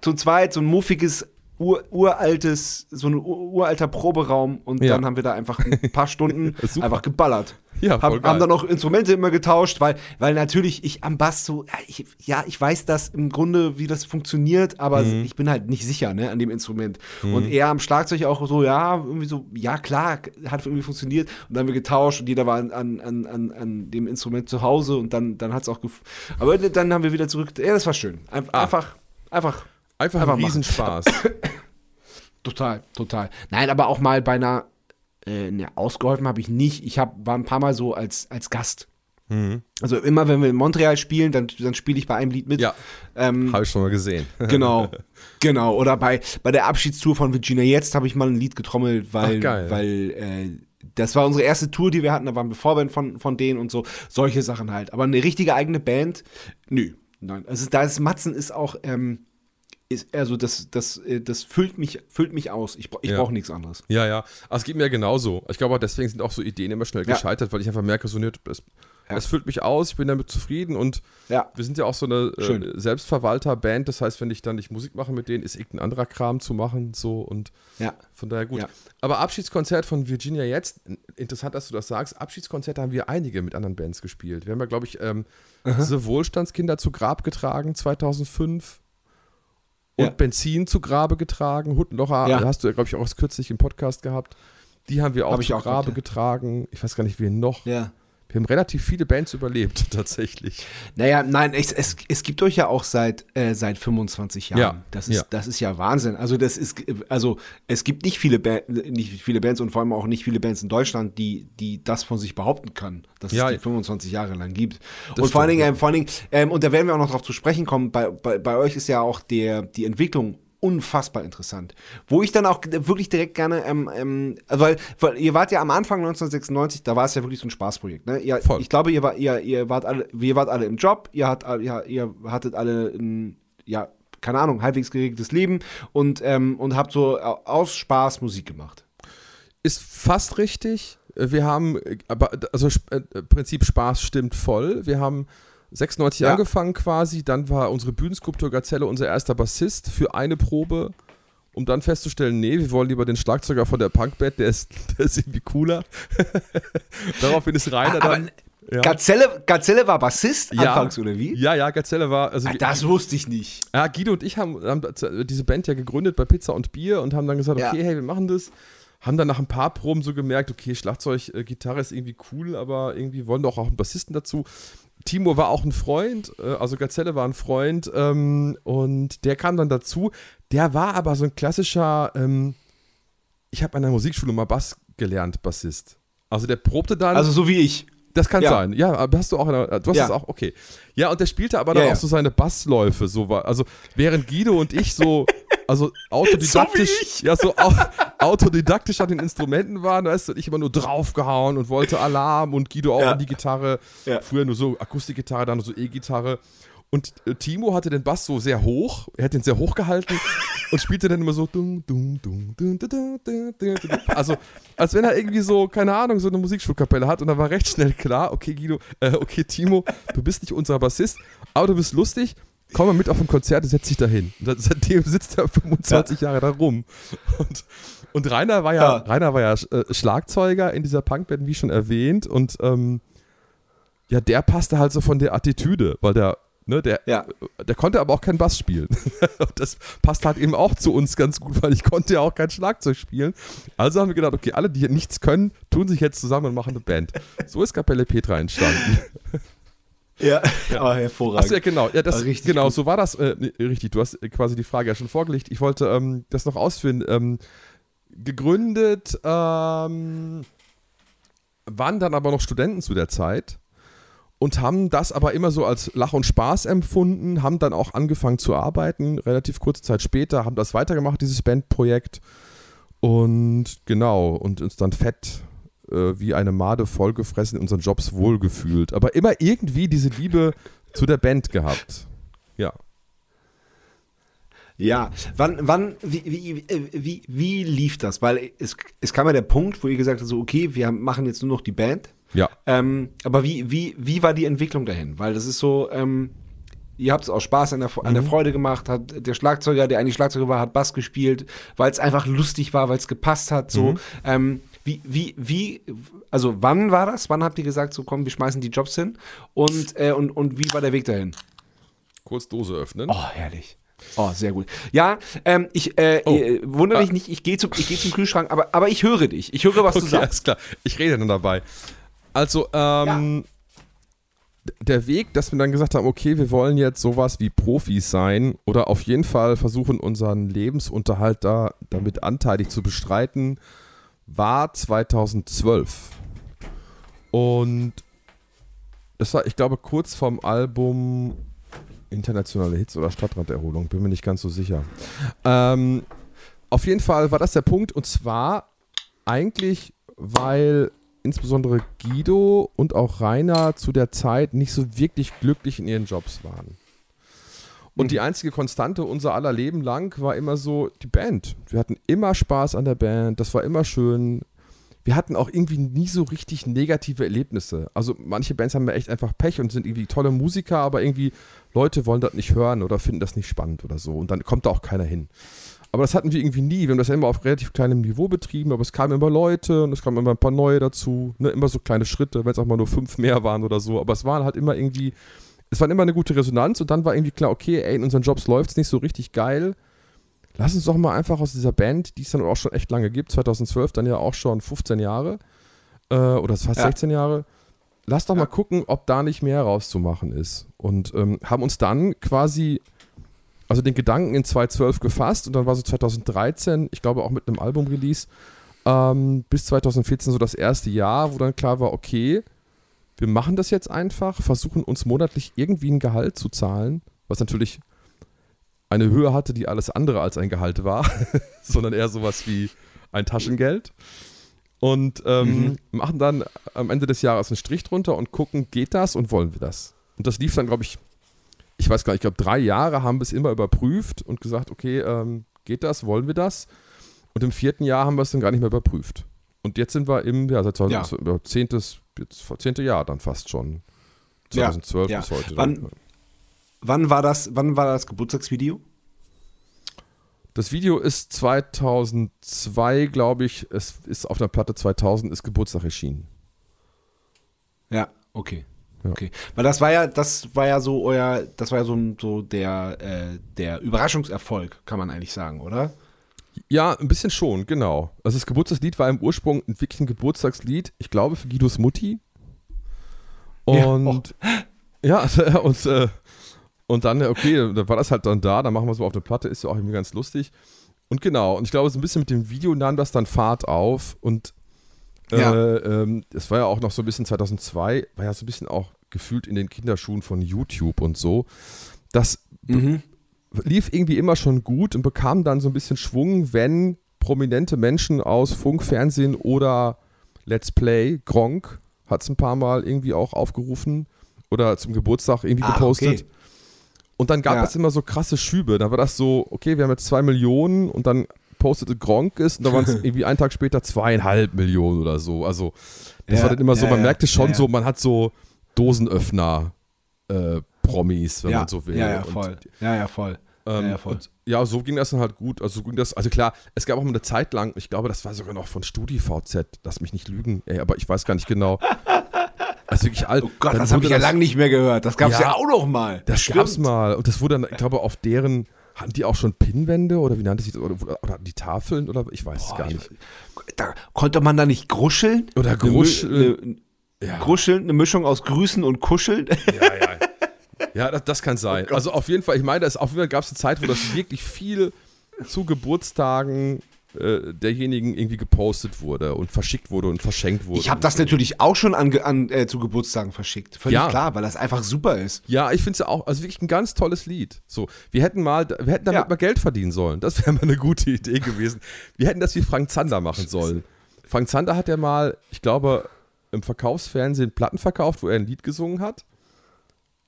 zu zweit so ein muffiges, ur, uraltes, so ein ur, uralter Proberaum und Ja. dann haben wir da einfach ein paar Stunden einfach geballert. Ja, voll Haben, geil. haben dann auch Instrumente immer getauscht, weil, weil natürlich ich am Bass so, ja, ich, ja, ich weiß das im Grunde, wie das funktioniert, aber Mhm. ich bin halt nicht sicher, ne, an dem Instrument. Und er am Schlagzeug auch so, ja, irgendwie so, ja, klar, hat irgendwie funktioniert. Und dann haben wir getauscht und jeder war an, an, an, an, dem Instrument zu Hause und dann, dann hat es auch, aber dann haben wir wieder zurück, ja, das war schön. Einf Ah. Einfach, einfach, Einfach, einfach ein. Riesenspaß. total, total. Nein, aber auch mal bei einer, äh, ne, ausgeholfen habe ich nicht. Ich hab, war ein paar Mal so als, als Gast. Mhm. Also immer, wenn wir in Montreal spielen, dann, dann spiele ich bei einem Lied mit. Ja, Ähm, habe ich schon mal gesehen. genau, genau. Oder bei, bei der Abschiedstour von Virginia Jetzt habe ich mal ein Lied getrommelt, weil, Ach, weil äh, das war unsere erste Tour, die wir hatten. Da waren wir Vorband von, von denen und so. Solche Sachen halt. Aber eine richtige eigene Band, nö. Nein. Also da ist Matzen ist auch, ähm, ist, also das, das, äh, das füllt mich, füllt mich aus. Ich, ich Ja. brauche nichts anderes. Ja, ja. Aber es geht mir genauso. Ich glaube, auch deswegen sind auch so Ideen immer schnell Ja. gescheitert, weil ich einfach merke, so, nee, das Ja. Es füllt mich aus, ich bin damit zufrieden und Ja. wir sind ja auch so eine äh, Selbstverwalter-Band. Das heißt, wenn ich dann nicht Musik mache mit denen, ist irgendein anderer Kram zu machen. So und Ja. von daher gut. Ja. Aber Abschiedskonzert von Virginia jetzt, interessant, dass du das sagst. Abschiedskonzerte haben wir einige mit anderen Bands gespielt. Wir haben ja, glaube ich, ähm, The Wohlstandskinder zu Grab getragen 2005 und Ja. Benzin zu Grabe getragen. Huttenlocher Ja. hast du ja, glaube ich, auch erst kürzlich im Podcast gehabt. Die haben wir auch Hab zu auch Grabe ja. getragen. Ich weiß gar nicht, wen noch. Ja. Wir haben relativ viele Bands überlebt, tatsächlich. Naja, nein, es, es, es gibt euch ja auch seit, äh, seit 25 Jahren. Ja, Das, ist, ja. das ist ja Wahnsinn. Also das ist, also es gibt nicht viele, ba nicht viele Bands und vor allem auch nicht viele Bands in Deutschland, die, die das von sich behaupten können, dass Ja. es die 25 Jahre lang gibt. Das und vor allen Dingen, ähm, vor allen Dingen ähm, und da werden wir auch noch drauf zu sprechen kommen, bei, bei, bei euch ist ja auch der, die Entwicklung unfassbar interessant. Wo ich dann auch wirklich direkt gerne, ähm, ähm, weil, weil ihr wart ja am Anfang 1996, da war es ja wirklich so ein Spaßprojekt. Ne? Ihr. Ich glaube, ihr, war, ihr, ihr, wart alle, ihr wart alle im Job, ihr, hat, ihr, ihr hattet alle ein, ja, keine Ahnung, halbwegs geregeltes Leben und, ähm, und habt so aus Spaß Musik gemacht. Ist fast richtig. Wir haben, äh, aber also äh, Prinzip Spaß stimmt voll. Wir haben 96 Ja. angefangen quasi, dann war unsere Bühnenskulptur Gazelle unser erster Bassist für eine Probe, um dann festzustellen, nee, wir wollen lieber den Schlagzeuger von der Punkband, der ist, der ist irgendwie cooler. Daraufhin ist Rainer Aber dann. Ja. Gazelle, Gazelle war Bassist Ja. anfangs, oder wie? ja, ja, Gazelle war. Also wir- Das wusste ich nicht. Ja, Guido und ich haben, haben diese Band ja gegründet bei Pizza und Bier und haben dann gesagt, Ja. okay, hey, wir machen das. Haben dann nach ein paar Proben so gemerkt, okay, Schlagzeug, äh, Gitarre ist irgendwie cool, aber irgendwie wollen doch auch einen Bassisten dazu. Timo war auch ein Freund, äh, also Gazelle war ein Freund ähm, und der kam dann dazu. Der war aber so ein klassischer, ähm, ich habe an der Musikschule mal Bass gelernt, Bassist. Also der probte dann. Also so wie ich. Das kann Ja. sein. Ja, aber hast du auch, in der- du hast Ja. das auch, okay. Ja, und der spielte aber dann Ja, auch so seine Bassläufe, so war, also während Guido und ich so, also autodidaktisch, so ja, so autodidaktisch an den Instrumenten waren, weißt du, und ich immer nur draufgehauen und wollte Alarm und Guido auch ja. an die Gitarre. Ja. Früher nur so Akustikgitarre, dann nur so E-Gitarre. Und äh, Timo hatte den Bass so sehr hoch, er hat den sehr hoch gehalten und spielte dann immer so dum, dum, dum, dum, dum, dum, dum, Also, als wenn er irgendwie so, keine Ahnung, so eine Musikschulkapelle hat. Und da war recht schnell klar, okay, Guido, äh, okay, Timo, du bist nicht unser Bassist, aber du bist lustig komm mal mit auf ein Konzert und setz dich da hin. Seitdem sitzt er 25 Jahre da rum. Und, und Rainer war ja, Ja. Rainer war ja äh, Schlagzeuger in dieser Punkband, wie schon erwähnt und ähm, ja, der passte halt so von der Attitüde, weil der, ne, der, Ja. der konnte aber auch keinen Bass spielen. Und das passt halt eben auch zu uns ganz gut, weil ich konnte ja auch kein Schlagzeug spielen. Also haben wir gedacht, okay, alle, die hier nichts können, tun sich jetzt zusammen und machen eine Band. So ist Kapelle Petra entstanden. Ja, aber hervorragend. Achso, ja, genau. Ja, das, Ah, richtig genau, gut. so war das. Äh, richtig, du hast äh, quasi die Frage ja schon vorgelegt. Ich wollte ähm, das noch ausführen. Ähm, gegründet ähm, waren dann aber noch Studenten zu der Zeit und haben das aber immer so als Lach und Spaß empfunden, haben dann auch angefangen zu arbeiten, relativ kurze Zeit später, haben das weitergemacht, dieses Bandprojekt. Und genau, und uns dann fett äh, wie eine Made vollgefressen in unseren Jobs wohlgefühlt. Aber immer irgendwie diese Liebe zu der Band gehabt. Ja. Ja, wann, wann, wie, wie, äh, wie, wie lief das? Weil es, es kam ja der Punkt, wo ihr gesagt habt, so, okay, wir machen jetzt nur noch die Band. Ja. Ähm, aber wie, wie, wie war die Entwicklung dahin? Weil das ist so, ähm, ihr habt es aus Spaß an der, an der Freude gemacht, hat der Schlagzeuger, der eigentlich Schlagzeuger war, hat Bass gespielt, weil es einfach lustig war, weil es gepasst hat, so. Ähm, wie, wie, wie, also wann war das? Wann habt ihr gesagt, so komm, wir schmeißen die Jobs hin? Und, äh, und, und wie war der Weg dahin? Kurz Dose öffnen. Oh, herrlich. Oh, sehr gut. Ja, ähm, ich äh, Oh. äh, wundere Ah. dich nicht, ich gehe zum, geh zum Kühlschrank, aber, aber ich höre dich. Ich höre, was du Okay, sagst. alles klar. Ich rede dann dabei. Also, ähm, d- der Weg, dass wir dann gesagt haben, okay, wir wollen jetzt sowas wie Profis sein oder auf jeden Fall versuchen, unseren Lebensunterhalt da damit anteilig zu bestreiten, war 2012. Und das war, ich glaube, kurz vorm Album Internationale Hits oder Stadtranderholung, bin mir nicht ganz so sicher. Ähm, auf jeden Fall war das der Punkt und zwar eigentlich, weil insbesondere Guido und auch Rainer zu der Zeit nicht so wirklich glücklich in ihren Jobs waren. Und die einzige Konstante unser aller Leben lang war immer so die Band. Wir hatten immer Spaß an der Band, das war immer schön. wir hatten auch irgendwie nie so richtig negative Erlebnisse. Also manche Bands haben ja echt einfach Pech und sind irgendwie tolle Musiker, aber irgendwie Leute wollen das nicht hören oder finden das nicht spannend oder so. Und dann kommt da auch keiner hin. Aber das hatten wir irgendwie nie. Wir haben das ja immer auf relativ kleinem Niveau betrieben, aber es kamen immer Leute und es kamen immer ein paar neue dazu. Ne? Immer so kleine Schritte, wenn es auch mal nur fünf mehr waren oder so. Aber es waren halt immer irgendwie, es war immer eine gute Resonanz und dann war irgendwie klar, okay, ey, in unseren Jobs läuft es nicht so richtig geil. Lass uns doch mal einfach aus dieser Band, die es dann auch schon echt lange gibt, 2012 dann ja auch schon 15 Jahre äh, oder fast Ja. 16 Jahre, lass doch mal gucken, ob da nicht mehr rauszumachen ist. Und ähm, haben uns dann quasi, also den Gedanken in 2012 gefasst und dann war so 2013, ich glaube auch mit einem Album-Release, ähm, bis 2014 so das erste Jahr, wo dann klar war, okay, wir machen das jetzt einfach, versuchen uns monatlich irgendwie ein Gehalt zu zahlen, was natürlich eine Höhe hatte, die alles andere als ein Gehalt war, sondern eher sowas wie ein Taschengeld. Und ähm, Mhm. machen dann am Ende des Jahres einen Strich drunter und gucken, geht das und wollen wir das? Und das lief dann, glaube ich, ich weiß gar nicht, ich glaube, drei Jahre haben wir es immer überprüft und gesagt, okay, ähm, geht das, wollen wir das? Und im vierten Jahr haben wir es dann gar nicht mehr überprüft. Und jetzt sind wir im, ja, seit 2000, ja. zehntes, jetzt zehnte Jahr dann fast schon. Ja, 2012 ja. bis heute. Wann- Wann war das, wann war das Geburtstagsvideo? Das Video ist 2002, glaube ich, es ist auf der Platte 2000, ist Geburtstag erschienen. Ja, okay. Ja. Okay. Weil das war ja, das war ja so euer, das war ja so, so der, äh, der Überraschungserfolg, kann man eigentlich sagen, oder? Ja, ein bisschen schon, genau. Also das Geburtstagslied war im Ursprung wirklich ein Geburtstagslied, ich glaube für Guidos Mutti. Ja, Und ja, und, äh, und dann, okay, da war das halt dann da, dann machen wir es mal auf der Platte, ist ja auch irgendwie ganz lustig. Und genau, und ich glaube, so ein bisschen mit dem Video nahm das dann Fahrt auf und äh, Ja. ähm, es war ja auch noch so ein bisschen 2002, war ja so ein bisschen auch gefühlt in den Kinderschuhen von YouTube und so. Das Mhm. Lief irgendwie immer schon gut und bekam dann so ein bisschen Schwung, wenn prominente Menschen aus Funk, Fernsehen oder Let's Play, Gronk hat es ein paar Mal irgendwie auch aufgerufen oder zum Geburtstag irgendwie Ah, gepostet. okay. Und dann gab Ja. es immer so krasse Schübe. Da war das so, okay, wir haben jetzt zwei Millionen und dann postete Gronk es und dann waren es irgendwie einen Tag später zweieinhalb Millionen oder so. Also das Ja, war dann immer so, ja, man merkte schon so, man hat so Dosenöffner äh, Promis, wenn ja, man so will. Ja, ja, Und voll. Ja, ja, voll. ähm, Ja, ja, voll. Und ja, so ging das dann halt gut. Also so ging das, also klar, es gab auch mal eine Zeit lang, ich glaube, das war sogar noch von StudiVZ, lass mich nicht lügen, ey, aber ich weiß gar nicht genau. Also wirklich alt. Oh Gott, Dann das habe ich ja lange nicht mehr gehört. Das gab es ja, Ja, auch noch mal. Das Stimmt. gab's mal. Und das wurde dann, ich glaube, auf deren, hatten die auch schon Pinnwände oder wie nannte sich das? Oder, oder die Tafeln oder ich weiß es Boah, gar ich- nicht. Da, konnte man da nicht gruscheln? Oder Eine gruscheln. Eine, Ja. Gruscheln, eine Mischung aus Grüßen und Kuscheln. Ja, ja. Ja, das, das kann sein. Oh also auf jeden Fall, ich meine, es- auf jeden Fall gab es eine Zeit, wo das wirklich viel zu Geburtstagen äh, derjenigen irgendwie gepostet wurde und verschickt wurde und verschenkt wurde. Ich habe das natürlich auch schon an, an, äh, zu Geburtstagen verschickt. Völlig Ja. klar, weil das einfach super ist. Ja, ich finde es ja auch, also wirklich ein ganz tolles Lied. So, wir hätten mal, wir hätten damit Ja. mal Geld verdienen sollen. Das wäre mal eine gute Idee gewesen. Wir hätten das wie Frank Zander machen sollen. Frank Zander hat ja mal, ich glaube, im Verkaufsfernsehen Platten verkauft, wo er ein Lied gesungen hat.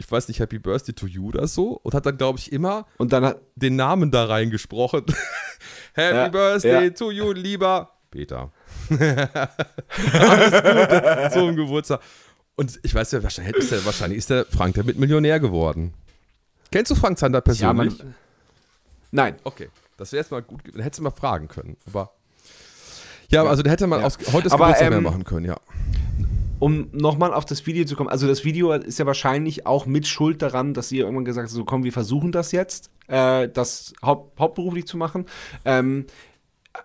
Ich weiß nicht, Happy Birthday to You oder so. Und hat dann, glaube ich, immer Und dann hat, den Namen da reingesprochen. Happy Ja, Birthday ja. to you, lieber Peter. Alles Gute zum Geburtstag. Und ich weiß ja, wahrscheinlich ist der, wahrscheinlich ist der Frank damit Millionär geworden. Kennst du Frank Zander ja, persönlich? man, nein. okay, das wäre jetzt mal gut, gewesen. hättest du mal fragen können. Aber ja, also der hätte Ja. aus, heute das Aber, Geburtstag mehr ähm, machen können, ja. Um nochmal auf das Video zu kommen, also das Video ist ja wahrscheinlich auch mit Schuld daran, dass ihr irgendwann gesagt habt, so komm, wir versuchen das jetzt, äh, das haupt, hauptberuflich zu machen. Ähm,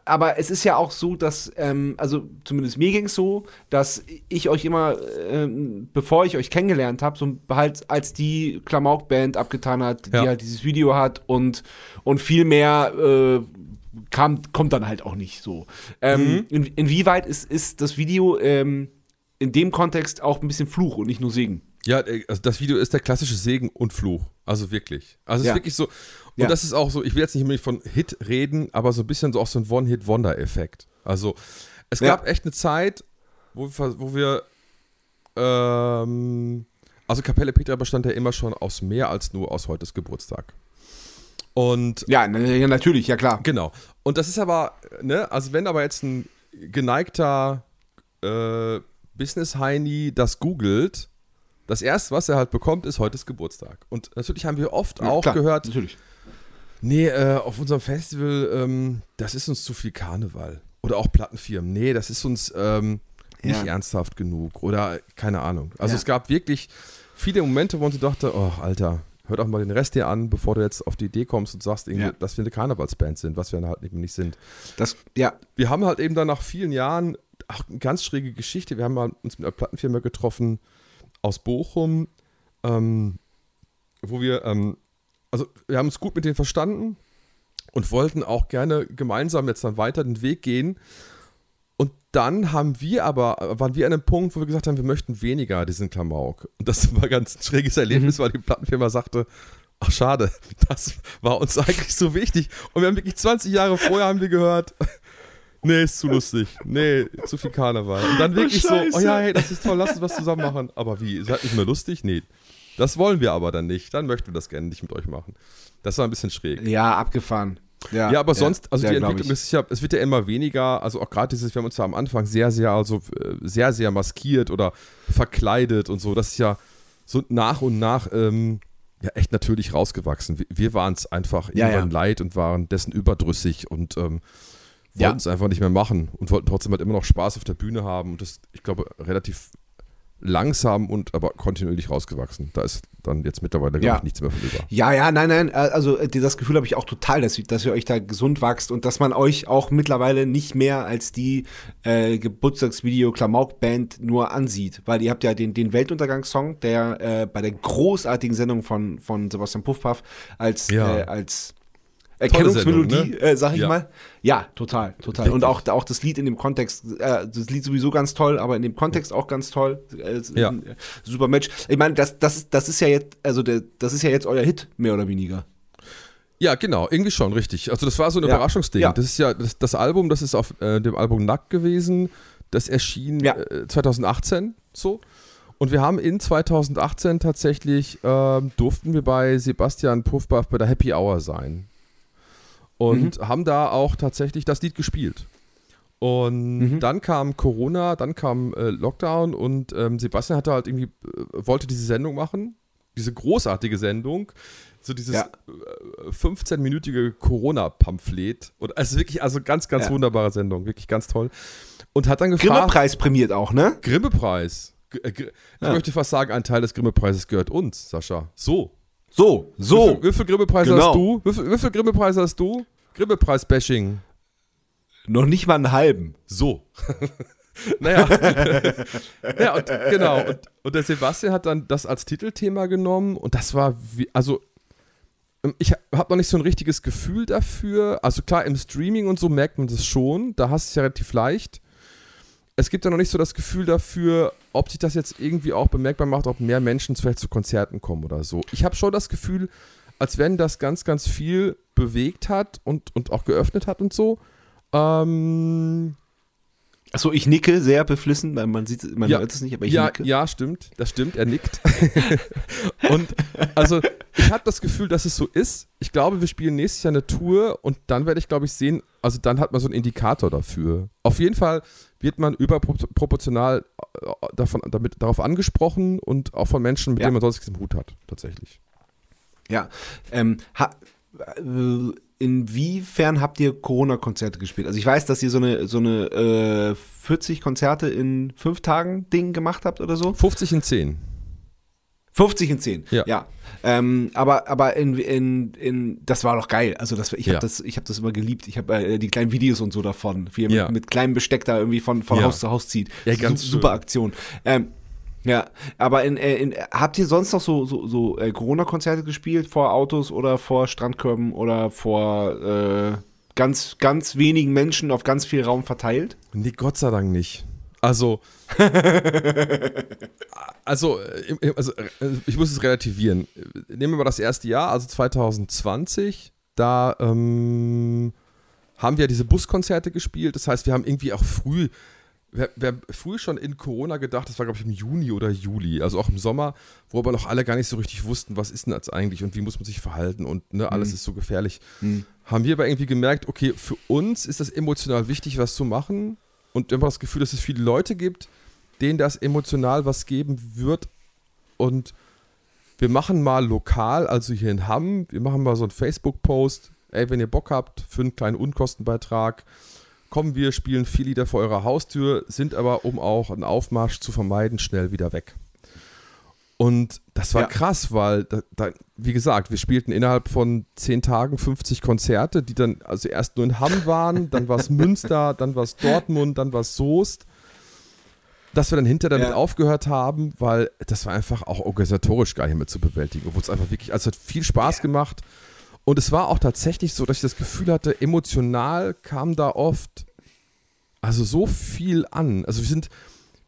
aber es ist ja auch so, dass, ähm, also zumindest mir ging es so, dass ich euch immer, ähm, bevor ich euch kennengelernt habe, so halt als die Klamauk-Band abgetan hat, Ja. die halt dieses Video hat und, und viel mehr äh, kam, kommt dann halt auch nicht so. Ähm, in, inwieweit ist, ist das Video ähm, in dem Kontext auch ein bisschen Fluch und nicht nur Segen? Ja, äh, also das Video ist der klassische Segen und Fluch. Also wirklich. Also es Ja. ist wirklich so. Und Ja. das ist auch so, ich will jetzt nicht unbedingt von Hit reden, aber so ein bisschen so auch so ein One-Hit-Wonder-Effekt. Also es Ja. gab echt eine Zeit, wo wir, wo wir ähm, also Kapelle Petra bestand ja immer schon aus mehr als nur aus heutes Geburtstag. Und ja natürlich, ja klar. Genau. Und das ist aber, ne, also wenn aber jetzt ein geneigter äh, Business Heini das googelt, das erste, was er halt bekommt, ist heute ist Geburtstag. Und natürlich haben wir oft Ja, auch klar, gehört, Natürlich. nee, äh, auf unserem Festival, ähm, das ist uns zu viel Karneval. Oder auch Plattenfirmen, nee, das ist uns ähm, nicht Ja. ernsthaft genug. Oder keine Ahnung. Also Ja. es gab wirklich viele Momente, wo man so dachte, oh, Alter, hör doch mal den Rest dir an, bevor du jetzt auf die Idee kommst und sagst, irgendwie, Ja. dass wir eine Karnevalsband sind, was wir halt eben nicht sind Das, ja, wir haben halt eben dann nach vielen Jahren auch eine ganz schräge Geschichte. Wir haben mal uns mit einer Plattenfirma getroffen aus Bochum, ähm, wo wir, ähm, also wir haben uns gut mit denen verstanden und wollten auch gerne gemeinsam jetzt dann weiter den Weg gehen. Und dann haben wir aber, waren wir an einem Punkt, wo wir gesagt haben, wir möchten weniger diesen Klamauk. Und das war ganz ein schräges Erlebnis, weil die Plattenfirma sagte, ach schade, das war uns eigentlich so wichtig. Und wir haben wirklich 20 Jahre vorher haben wir gehört, nee, ist zu lustig. Nee, zu viel Karneval. Und dann wirklich so, oh ja, hey, das ist toll, lass uns was zusammen machen. Aber wie, seid nicht mehr lustig? Nee. Das wollen wir aber dann nicht. Dann möchten wir das gerne nicht mit euch machen. Das war ein bisschen schräg. ja, abgefahren. Ja, Ja, aber sonst, also ja, die glaub Entwicklung ist ja, es wird ja immer weniger, also auch gerade dieses, wir haben uns ja am Anfang sehr, sehr, also äh, sehr, sehr maskiert oder verkleidet und so, das ist ja so nach und nach ähm, ja echt natürlich rausgewachsen. Wir, wir waren es einfach Ja, irgendwann ja. leid und waren dessen überdrüssig und ähm, Ja. wollten es einfach nicht mehr machen und wollten trotzdem halt immer noch Spaß auf der Bühne haben und das, ich glaube, relativ langsam und aber kontinuierlich rausgewachsen. Da ist dann jetzt mittlerweile, glaube Ja. ich, nichts mehr von über. Ja, ja, nein, nein, äh, also äh, das Gefühl habe ich auch total, dass, dass ihr euch da gesund wachst und dass man euch auch mittlerweile nicht mehr als die äh, Geburtstagsvideo-Klamauk-Band nur ansieht, weil ihr habt ja den, den Weltuntergangssong, der äh, bei der großartigen Sendung von, von Sebastian Puffpaff als, Ja. äh, als Erkennungsmelodie, Sendung, ne? äh, sag ich Ja. mal. Ja, total, total. Und auch, auch das Lied in dem Kontext, äh, das Lied sowieso ganz toll, aber in dem Kontext auch ganz toll. Äh, Ja. äh, super Match. Ich meine, das, das, ist- das ist ja jetzt, also der, das ist ja jetzt euer Hit, mehr oder weniger. Ja, genau, irgendwie schon, richtig. Also das war so ein Ja, Überraschungsding. ja. Das ist ja, das, das Album, das ist auf äh, dem Album Nackt gewesen. Das erschien Ja. äh, 2018 so. Und wir haben in 2018 tatsächlich, ähm, durften wir bei Sebastian Puffbaff bei der Happy Hour sein. Und haben da auch tatsächlich das Lied gespielt. Und Mhm. dann kam Corona, dann kam äh, Lockdown und ähm, Sebastian hatte halt irgendwie, äh, wollte diese Sendung machen, diese großartige Sendung, so dieses Ja. äh, 15-minütige Corona-Pamphlet. Und also wirklich, also ganz, ganz Ja. wunderbare Sendung, wirklich ganz toll. Und hat dann gefragt, Grimme-Preis prämiert auch, ne? Grimme-Preis. Äh, Ich Ja. möchte fast sagen, ein Teil des Grimme-Preises gehört uns, Sascha. So. So, so. wie viel Grimme-Preise Genau. hast du? Wie viel, wie viel Grimme-Preise hast du? Grimme-Preis-Bashing. Noch nicht mal einen halben. So. naja. ja, und, genau. Und, und der Sebastian hat dann das als Titelthema genommen und das war wie, also ich habe noch nicht so ein richtiges Gefühl dafür. Also klar, im Streaming und so merkt man das schon. Da hast du es ja relativ leicht. Es gibt ja noch nicht so das Gefühl dafür, ob sich das jetzt irgendwie auch bemerkbar macht, ob mehr Menschen vielleicht zu Konzerten kommen oder so. Ich habe schon das Gefühl, als wenn das ganz, ganz viel bewegt hat und, und auch geöffnet hat und so. Ähm, Achso, ich nicke sehr beflissen, weil man sieht, man Ja. hört es nicht, aber ich ja, nicke. ja, stimmt. Das stimmt, er nickt. und also, ich habe das Gefühl, dass es so ist. Ich glaube, wir spielen nächstes Jahr eine Tour und dann werde ich, glaube ich, sehen, also dann hat man so einen Indikator dafür. Auf jeden Fall wird man überproportional äh, davon, damit, darauf angesprochen und auch von Menschen, mit Ja. denen man sonst nichts im Hut hat, tatsächlich. Ja. Ähm, ha, äh, inwiefern habt ihr Corona-Konzerte gespielt? Also ich weiß, dass ihr so eine, so eine äh, 40 Konzerte in fünf Tagen Ding gemacht habt oder so. 50 in 10. 50 in 10. Ja. Ähm, aber aber in, in, in, das war doch geil. Also das, ich habe Ja. das, ich hab das immer geliebt. Ich habe äh, die kleinen Videos und so davon, wie ihr Ja. mit, mit kleinem Besteck da irgendwie von, von Ja. Haus zu Haus zieht. Ja, Su- ganz super schön. Aktion. Ähm, ja, aber in, äh, in, habt ihr sonst noch so, so, so äh, Corona-Konzerte gespielt vor Autos oder vor Strandkörben oder vor äh, ganz, ganz wenigen Menschen auf ganz viel Raum verteilt? Nee, Gott sei Dank nicht. Also, also, also, äh, ich muss es relativieren. Nehmen wir mal das erste Jahr, also 2020, da ähm, haben wir diese Buskonzerte gespielt. Das heißt, wir haben irgendwie auch früh, wir, wir haben früh schon in Corona gedacht, das war glaube ich im Juni oder Juli, also auch im Sommer, wo aber noch alle gar nicht so richtig wussten, was ist denn das eigentlich und wie muss man sich verhalten und ne, alles ist so gefährlich. Mhm. Haben wir aber irgendwie gemerkt, okay, für uns ist das emotional wichtig, was zu machen. Und immer das Gefühl, dass es viele Leute gibt, denen das emotional was geben wird. Und wir machen mal lokal, also hier in Hamm, wir machen mal so einen Facebook-Post. Ey, wenn ihr Bock habt, für einen kleinen Unkostenbeitrag, kommen wir, spielen vier Lieder vor eurer Haustür, sind aber, um auch einen Aufmarsch zu vermeiden, schnell wieder weg. Und das war Ja. krass, weil, da, da, wie gesagt, wir spielten innerhalb von zehn Tagen 50 Konzerte, die dann also erst nur in Hamm waren, dann war es Münster, dann war es Dortmund, dann war es Soest. Dass wir dann hinterher damit Ja. aufgehört haben, weil das war einfach auch organisatorisch gar nicht mehr zu bewältigen. Obwohl es einfach wirklich, also es hat viel Spaß gemacht. Und es war auch tatsächlich so, dass ich das Gefühl hatte, emotional kam da oft also so viel an. Also wir sind,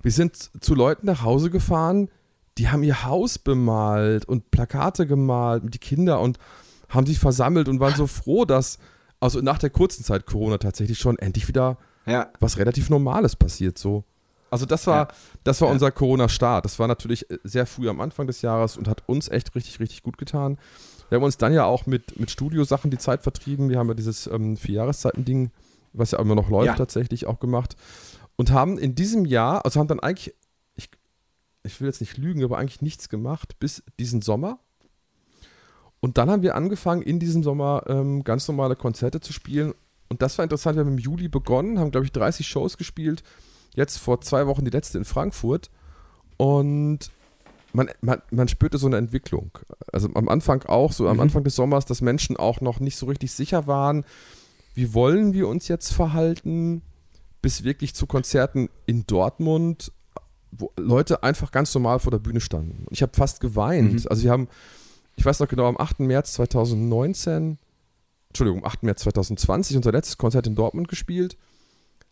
wir sind zu Leuten nach Hause gefahren, die haben ihr Haus bemalt und Plakate gemalt mit die Kinder und haben sich versammelt und waren so froh, dass also nach der kurzen Zeit Corona tatsächlich schon endlich wieder Ja. was relativ Normales passiert so. Also das war, Ja. das war Ja. unser Corona-Start. Das war natürlich äh, sehr früh am Anfang des Jahres und hat uns echt richtig, richtig gut getan. Wir haben uns dann ja auch mit, mit Studiosachen die Zeit vertrieben. Wir haben ja dieses ähm, Vier-Jahreszeiten-Ding, was ja immer noch läuft, Ja. tatsächlich auch gemacht. Und haben in diesem Jahr, also haben dann eigentlich, ich, will jetzt nicht lügen, aber eigentlich nichts gemacht bis diesen Sommer. Und dann haben wir angefangen, in diesem Sommer ähm, ganz normale Konzerte zu spielen. Und das war interessant. Wir haben im Juli begonnen, haben, glaube ich, 30 Shows gespielt. Jetzt vor zwei Wochen die letzte in Frankfurt. Und man, man, man spürte so eine Entwicklung. Also am Anfang auch, so am Mhm. Anfang des Sommers, dass Menschen auch noch nicht so richtig sicher waren, wie wollen wir uns jetzt verhalten, bis wirklich zu Konzerten in Dortmund, wo Leute einfach ganz normal vor der Bühne standen. Und ich habe fast geweint. Mhm. Also wir haben, ich weiß noch genau, am 8. März 2019, Entschuldigung, am 8. März 2020 unser letztes Konzert in Dortmund gespielt.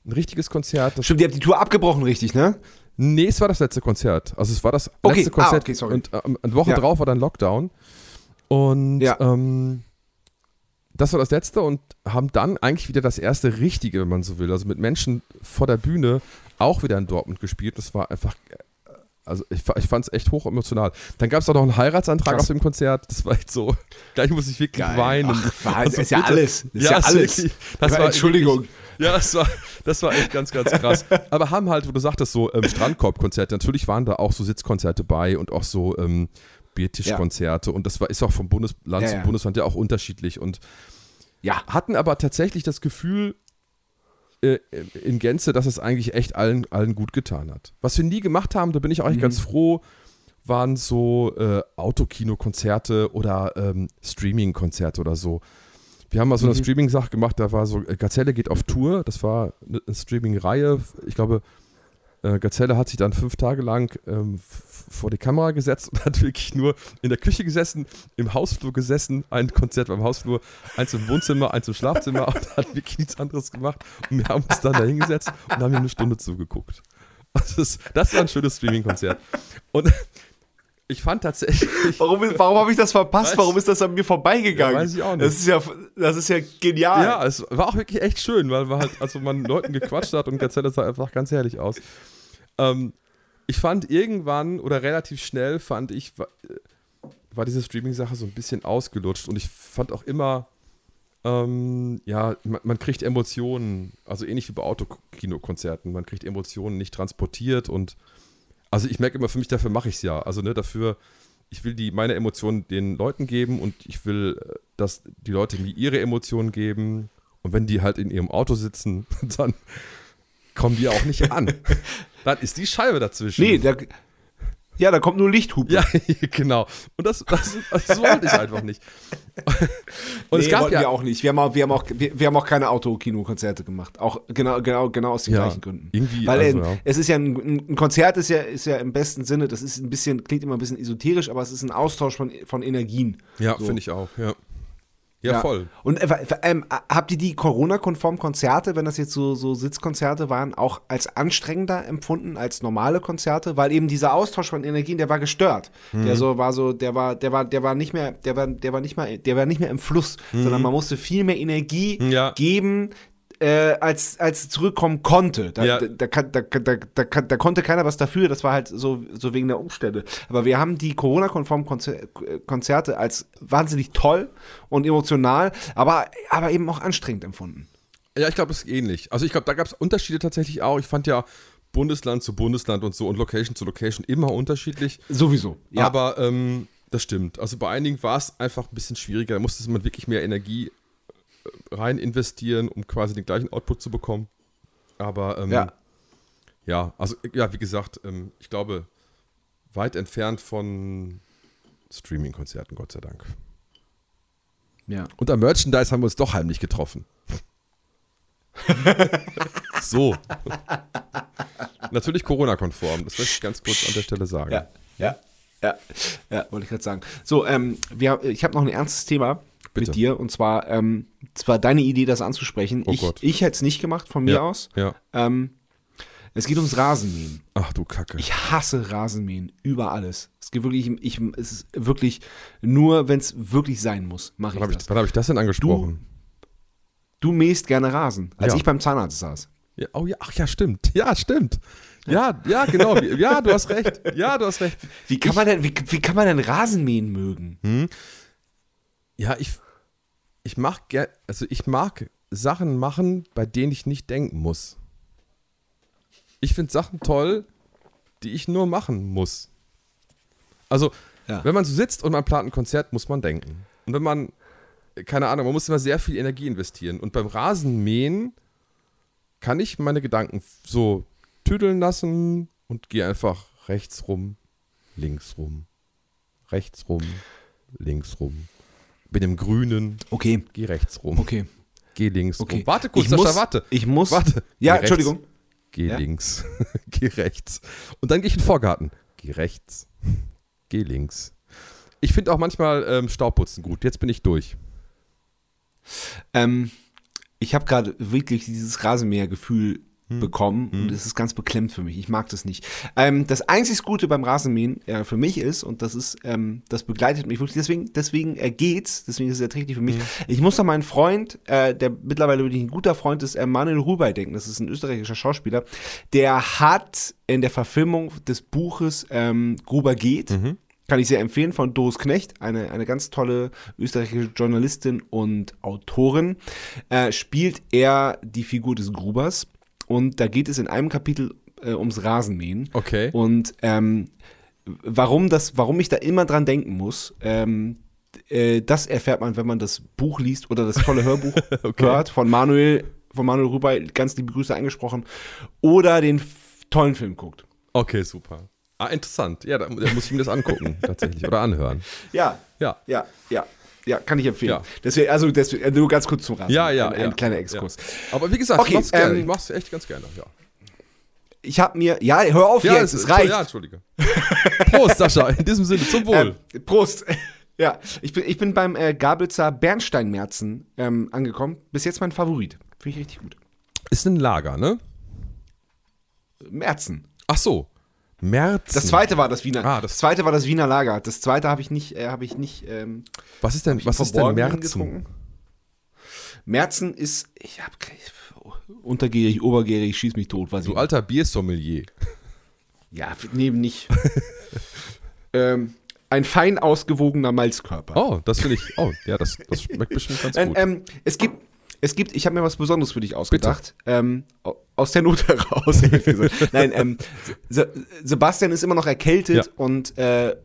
Ein richtiges Konzert. Stimmt, ihr habt die Tour abgebrochen, richtig, ne? Nee, es war das letzte Konzert. Also es war das Okay, letzte ah, Konzert okay, sorry. und ähm, eine Woche Ja. drauf war dann Lockdown. Und Ja. ähm, das war das letzte und haben dann eigentlich wieder das erste richtige, wenn man so will, also mit Menschen vor der Bühne auch wieder in Dortmund gespielt. Das war einfach, äh, also ich, ich fand es echt hoch emotional. Dann gab es auch noch einen Heiratsantrag Krass. auf dem Konzert. Das war echt so, gleich muss ich wirklich weinen. Ach, war, Also ist ja bitte. alles. Ist ja, ist alles. wirklich- das Ja, war Entschuldigung. Wirklich, ja, das war, das war echt ganz, ganz krass. Aber haben halt, wo du sagtest, so ähm, Strandkorb-Konzerte, natürlich waren da auch so Sitzkonzerte bei und auch so ähm, Biertischkonzerte. Und das war, ist auch vom Bundesland Ja, zu ja. Bundesland ja auch unterschiedlich. Und Ja. hatten aber tatsächlich das Gefühl äh, in Gänze, dass es eigentlich echt allen, allen gut getan hat. Was wir nie gemacht haben, da bin ich auch echt Mhm. ganz froh, waren so äh, Autokino-Konzerte oder ähm, Streaming-Konzerte oder so. Wir haben mal so eine Mhm. Streaming-Sache gemacht, da war so, äh, Gazelle geht auf Tour, das war eine Streaming-Reihe. Ich glaube, äh, Gazelle hat sich dann fünf Tage lang ähm, vor die Kamera gesetzt und hat wirklich nur in der Küche gesessen, im Hausflur gesessen, ein Konzert beim Hausflur, eins im Wohnzimmer, eins im Schlafzimmer und hat wirklich nichts anderes gemacht. Und wir haben uns dann da hingesetzt und haben ihm eine Stunde zugeguckt. Das, das war ein schönes Streaming-Konzert. Und ich fand tatsächlich, Warum, warum habe ich das verpasst? Weiß- Warum ist das an mir vorbeigegangen? Ja, weiß ich auch nicht. Das ist ja, das ist ja genial. Ja, es war auch wirklich echt schön, weil man halt, also man Leuten gequatscht hat und Gazelle sah einfach ganz herrlich aus. Ähm, ich fand irgendwann oder relativ schnell fand ich, war, äh, war diese Streaming-Sache so ein bisschen ausgelutscht und ich fand auch immer, ähm, ja, man, man kriegt Emotionen, also ähnlich wie bei Autokinokonzerten, man kriegt Emotionen nicht transportiert und also ich merke immer für mich, dafür mache ich es ja. Also ne, dafür, ich will die meine Emotionen den Leuten geben und ich will, äh, dass die Leute mir ihre Emotionen geben. Und wenn die halt in ihrem Auto sitzen, dann kommen die auch nicht an. dann ist die Scheibe dazwischen. Nee, da, ja, da kommt nur Lichthupe. ja, genau. Und das, das, das wollte ich einfach nicht. Und nee, es gab wollten wir ja auch nicht. Wir haben auch, wir haben auch, wir, wir haben auch keine Autokino-Konzerte gemacht. Auch genau, genau, genau aus den Ja, gleichen Gründen. irgendwie, Weil also, äh, ja. es ist ja ein, ein Konzert ist ja, ist ja im besten Sinne, das ist ein bisschen, klingt immer ein bisschen esoterisch, aber es ist ein Austausch von, von Energien. Ja, So. finde ich auch, ja. Ja, voll. Und äh, ähm, habt ihr die Corona-konform Konzerte, wenn das jetzt so, so Sitzkonzerte waren, auch als anstrengender empfunden als normale Konzerte? Weil eben dieser Austausch von Energien, der war gestört. Mhm. Der so war so, der war, der war, der war nicht mehr, der war, der war nicht mehr, der war nicht mehr im Fluss, sondern man musste viel mehr Energie Mhm. Ja. geben. Äh, als, als zurückkommen konnte. Da, Ja. da, da, da, da, da, da konnte keiner was dafür, das war halt so, so wegen der Umstände. Aber wir haben die Corona-konformen Konzer Konzerte als wahnsinnig toll und emotional, aber, aber eben auch anstrengend empfunden. Ja, ich glaube, es ist ähnlich. Also ich glaube, da gab es Unterschiede tatsächlich auch. Ich fand ja Bundesland zu Bundesland und so und Location zu Location immer unterschiedlich. Sowieso. Ja. Aber ähm, das stimmt. Also bei einigen war es einfach ein bisschen schwieriger. Da musste man wirklich mehr Energie rein investieren, um quasi den gleichen Output zu bekommen. Aber ähm, Ja. ja, also ja, wie gesagt, ähm, ich glaube, weit entfernt von Streaming-Konzerten, Gott sei Dank. ja. Und am Merchandise haben wir uns doch heimlich getroffen. so. Natürlich Corona-konform, das möchte ich ganz kurz an der Stelle sagen. Ja, ja, ja, ja, wollte ich gerade sagen. So, ähm, wir, ich habe noch ein ernstes Thema Bitte. mit dir und zwar, ähm, zwar deine Idee, das anzusprechen. Oh ich Gott. ich hätte es nicht gemacht von mir Ja, aus. ja. Ähm, es geht ums Rasenmähen. Ach du Kacke. Ich hasse Rasenmähen über alles. Es geht wirklich, ich, es ist wirklich nur, wenn es wirklich sein muss, mache wann habe ich ich, das. wann hab ich das denn angesprochen? Du mähst gerne Rasen, als Ja. ich beim Zahnarzt saß. Ja, oh ja, ach ja, stimmt. Ja, stimmt. Ja, ja, genau. Ja, du hast recht. Ja, du hast recht. Wie kann man denn, wie, wie kann man denn Rasenmähen mögen? Ja, ich, ich mag ger also ich mag Sachen machen, bei denen ich nicht denken muss. Ich finde Sachen toll, die ich nur machen muss. Also, Ja. wenn man so sitzt und man plant ein Konzert, muss man denken. Und wenn man, keine Ahnung, man muss immer sehr viel Energie investieren. Und beim Rasenmähen kann ich meine Gedanken so tüdeln lassen und gehe einfach rechts rum, links rum, rechts rum, links rum. Bin im Grünen, Okay, geh rechts rum, okay, geh links okay. rum. Warte kurz, ich Sascha, muss, warte. Ich muss. Warte. Ja, Geh rechts, Entschuldigung. Geh Ja? links, geh rechts. Und dann gehe ich in den Vorgarten. Geh rechts, geh links. Ich finde auch manchmal ähm, Staubputzen gut. Jetzt bin ich durch. Ähm, ich habe gerade wirklich dieses Rasenmähergefühl Hm. bekommen und es ist ganz beklemmt für mich. Ich mag das nicht. Ähm, das einzig Gute beim Rasenmähen äh, für mich ist, und das ist, ähm, das begleitet mich wirklich, deswegen, deswegen äh, geht's, deswegen ist es erträglich für mich. Ich muss an meinen Freund, äh, der mittlerweile wirklich ein guter Freund ist, äh, Manuel Rubey denken. Das ist ein österreichischer Schauspieler. Der hat in der Verfilmung des Buches ähm, Gruber geht, kann ich sehr empfehlen, von Doris Knecht, eine, eine ganz tolle österreichische Journalistin und Autorin, äh, spielt er die Figur des Grubers. Und da geht es in einem Kapitel äh, ums Rasenmähen. Okay. Und ähm, warum, das, warum ich da immer dran denken muss, ähm, äh, das erfährt man, wenn man das Buch liest oder das tolle Hörbuch hört von Manuel, von Manuel Rubey, ganz liebe Grüße eingesprochen, oder den tollen Film guckt. Okay, super. Ah, interessant. Ja, da, da muss ich mir das angucken, tatsächlich. Oder anhören. Ja, Ja. ja, ja. Ja, kann ich empfehlen. Ja. Deswegen, also deswegen, äh, nur ganz kurz zum Rasen. Ja, ja. Ein, ein ja. kleiner Exkurs. Ja. Aber wie gesagt, Okay, ich mach's gerne. ähm, ich mach's echt ganz gerne. Ja, Ich habe mir, ja, hör auf jetzt, es reicht. Ja, entschuldige. Prost, Sascha. In diesem Sinne, zum Wohl. Ähm, Prost. ja, ich bin, ich bin beim äh, Gabelzer Bernsteinmerzen ähm, angekommen. Bis jetzt mein Favorit. Finde ich richtig gut. Ist ein Lager, ne? Merzen. Ach so. März. Das zweite war das Wiener. Ah, das- das, zweite war das Wiener Lager. Das zweite habe ich nicht, äh, habe ich nicht. Ähm, Was ist denn, was ist denn Märzen? Merzen ist, ich habe untergärig, obergärig, schieß mich tot, weiß ich Du nicht. alter Biersommelier. Ja, nee, nicht. ähm, ein fein ausgewogener Malzkörper. Oh, das finde ich. Oh, ja, das, das schmeckt bestimmt ganz Ähm, gut. ähm, es gibt, es gibt, ich habe mir was Besonderes für dich ausgedacht. Ähm, au- aus der Not heraus. Nein, ähm, Se Sebastian ist immer noch erkältet Ja. und äh,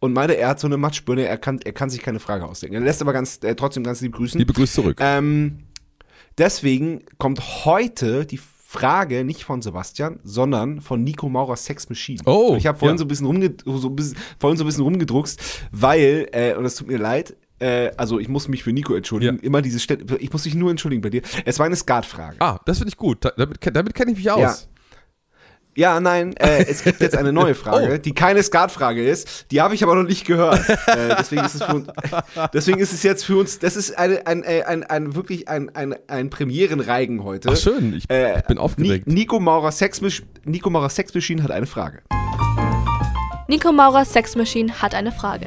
und meine, er hat so eine Matschbirne, er kann, er kann sich keine Frage ausdenken. Er lässt aber ganz, äh, trotzdem ganz lieb grüßen. Liebe Grüße zurück. Ähm, deswegen kommt heute die Frage nicht von Sebastian, sondern von Nico Maurers Sex Machine. Oh, Und ich habe vorhin ja. so ein bisschen rumge so ein bisschen, vorhin so ein bisschen rumgedruckst, weil äh, und es tut mir leid. Äh, also ich muss mich für Nico entschuldigen. Ja. Immer diese Stelle, ich muss mich nur entschuldigen bei dir. Es war eine Skatfrage. ah, das finde ich gut. Da- Damit, damit kenne ich mich aus. Ja, nein, äh, es gibt jetzt eine neue Frage, Oh. die keine Skatfrage ist. Die habe ich aber noch nicht gehört. äh, deswegen, ist es für uns, deswegen ist es jetzt für uns, das ist ein, ein, ein, ein wirklich ein, ein, ein Premierenreigen heute. Ach, schön. Ich, Äh, ich bin aufgeregt. Ni Nico Maurer Sex Nico Maurer Sex Machine hat eine Frage. Nico Maurers Sex Machine hat eine Frage.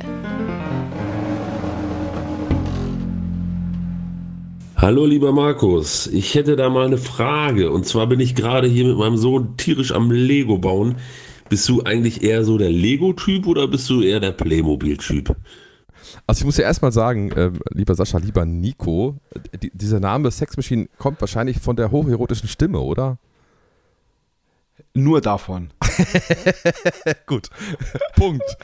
Hallo lieber Markus, ich hätte da mal eine Frage. Und zwar bin ich gerade hier mit meinem Sohn tierisch am Lego bauen. Bist du eigentlich eher so der Lego-Typ oder bist du eher der Playmobil-Typ? Also ich muss ja erstmal sagen, ähm, lieber Sascha, lieber Nico, äh, die, dieser Name Sex Machine kommt wahrscheinlich von der hocherotischen Stimme, oder? Nur davon. Gut. Punkt.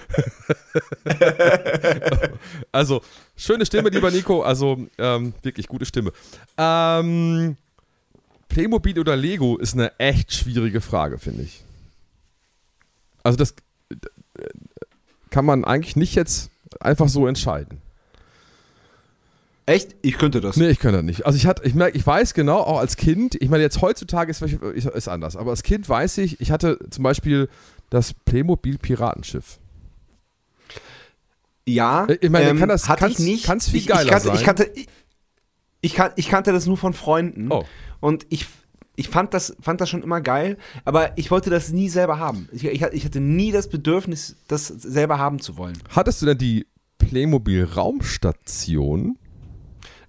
also, schöne Stimme, lieber Nico. Also, ähm, wirklich gute Stimme. Ähm, Playmobil oder Lego ist eine echt schwierige Frage, finde ich. Also, das äh, kann man eigentlich nicht jetzt einfach so entscheiden. Echt? Ich könnte das. Nee, ich könnte das nicht. Also ich hatte, ich merke, ich weiß genau, auch als Kind, ich meine, jetzt heutzutage ist es ist anders, aber als Kind weiß ich, ich hatte zum Beispiel das Playmobil Piratenschiff. Ja, Ich meine, ähm, kann das hatte kann's, ich nicht. kann's viel ich, geiler ich kannte, sein. Ich kannte, ich, ich, kan- ich kannte das nur von Freunden. Oh. Und ich, ich fand, das, fand das schon immer geil, aber ich wollte das nie selber haben. Ich, ich, ich hatte nie das Bedürfnis, das selber haben zu wollen. Hattest du denn die Playmobil Raumstation?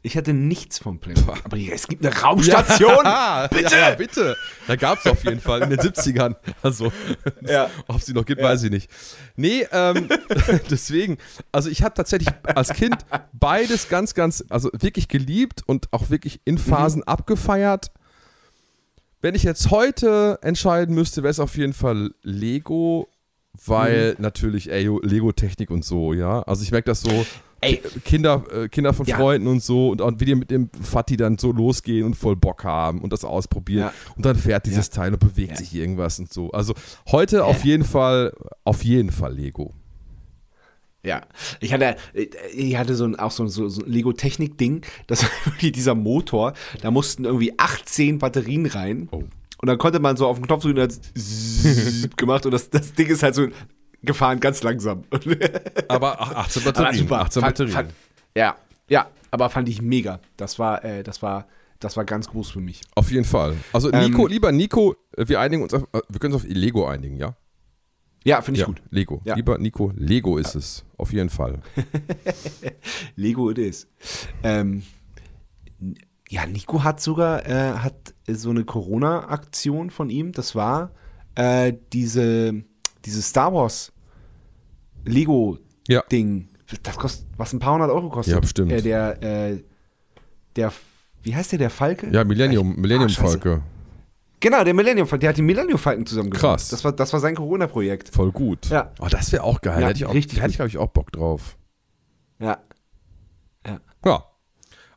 Ich hatte nichts vom Playmobil. Aber hier, es gibt eine Raumstation. Ja, Bitte? Ja, bitte. Da gab es auf jeden Fall in den 70ern. Also, Ja. ob sie noch gibt, weiß ich nicht. Nee, ähm, deswegen, also ich habe tatsächlich als Kind beides ganz, ganz, also wirklich geliebt und auch wirklich in Phasen abgefeiert. Wenn ich jetzt heute entscheiden müsste, wäre es auf jeden Fall Lego, weil natürlich, ey, Lego-Technik und so, ja. Also ich merke das so, Ey. Kinder, äh, Kinder von Ja. Freunden und so und, und wie die mit dem Fatti dann so losgehen und voll Bock haben und das ausprobieren. Ja. Und dann fährt dieses. Teil und bewegt sich irgendwas und so. Also heute auf jeden Fall, auf jeden Fall Lego. Ja, ich hatte, ich hatte so ein, auch so ein, so, ein Lego-Technik-Ding, das dieser Motor, da mussten irgendwie 18 Batterien rein. Oh. Und dann konnte man so auf den Knopf drücken und hat gemacht und das, das Ding ist halt so gefahren ganz langsam. Aber ach, 18 Aber Batterien. super. 18 Fand- Batterien. fand- ja, ja, aber fand ich mega. Das war, äh, das war, das war ganz groß für mich. auf jeden Fall. Also Ähm, Nico, lieber Nico, äh, wir einigen uns auf, äh, wir können uns auf Lego einigen, ja? Ja, finde ich ja, gut. Lego. Ja. Lieber Nico, Lego ist es. Auf jeden Fall. Lego it is. Ähm, ja, Nico hat sogar äh, hat so eine Corona-Aktion von ihm. Das war äh, diese, diese Star Wars Ja. Lego-Ding. Das kostet, was ein paar hundert Euro kostet. Ja, bestimmt. Äh, der, äh, der, wie heißt der, der Falke? Ja, Millennium, Ich- Millennium Ah, scheiße. Falke. Genau, der Millennium Falke. Der hat die Millennium Falken zusammengebracht. Krass. Das war, das war sein Corona-Projekt. Voll gut. Ja. Oh, das wäre auch geil. Ja, hätte ich auch, richtig hätte ich, glaube ich, auch Bock drauf. Ja. Ja.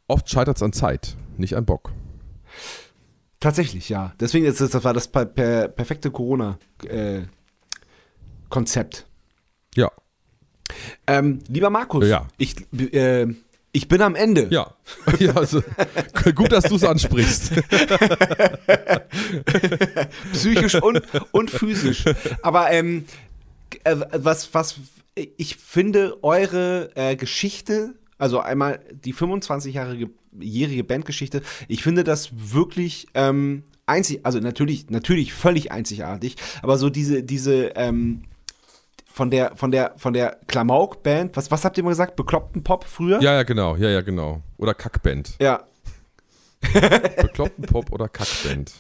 Oft scheitert es an Zeit, nicht an Bock. Tatsächlich, ja. Deswegen ist das, das war das per, per, perfekte Corona-Konzept. Ähm, lieber Markus, Ja. ich, äh, ich bin am Ende. Ja. ja also, gut, dass du es ansprichst. Psychisch und, und physisch. Aber ähm, äh, was, was ich finde, eure äh, Geschichte, also einmal die 25-jährige jährige Bandgeschichte, ich finde das wirklich ähm, einzig, also natürlich, natürlich völlig einzigartig, aber so diese, diese, ähm, von der, von der, von der Klamauk-Band, was, was habt ihr mal gesagt? Bekloppten Pop früher? Ja, ja, genau. Ja, ja, genau. Oder Kackband. Ja, Bekloppten Pop oder Kackband.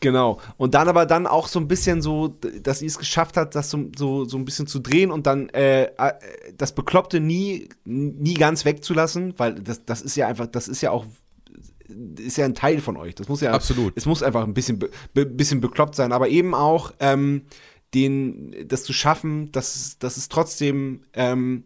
Genau. Und dann aber dann auch so ein bisschen so, dass sie es geschafft hat, das so, so, so ein bisschen zu drehen und dann äh, äh, das Bekloppte nie, nie ganz wegzulassen, weil das, das ist ja einfach, das ist ja auch, ist ja ein Teil von euch. Das muss ja, Absolut. es muss einfach ein bisschen, be, bisschen bekloppt sein, aber eben auch ähm, den, das zu schaffen, dass, dass es trotzdem, ähm,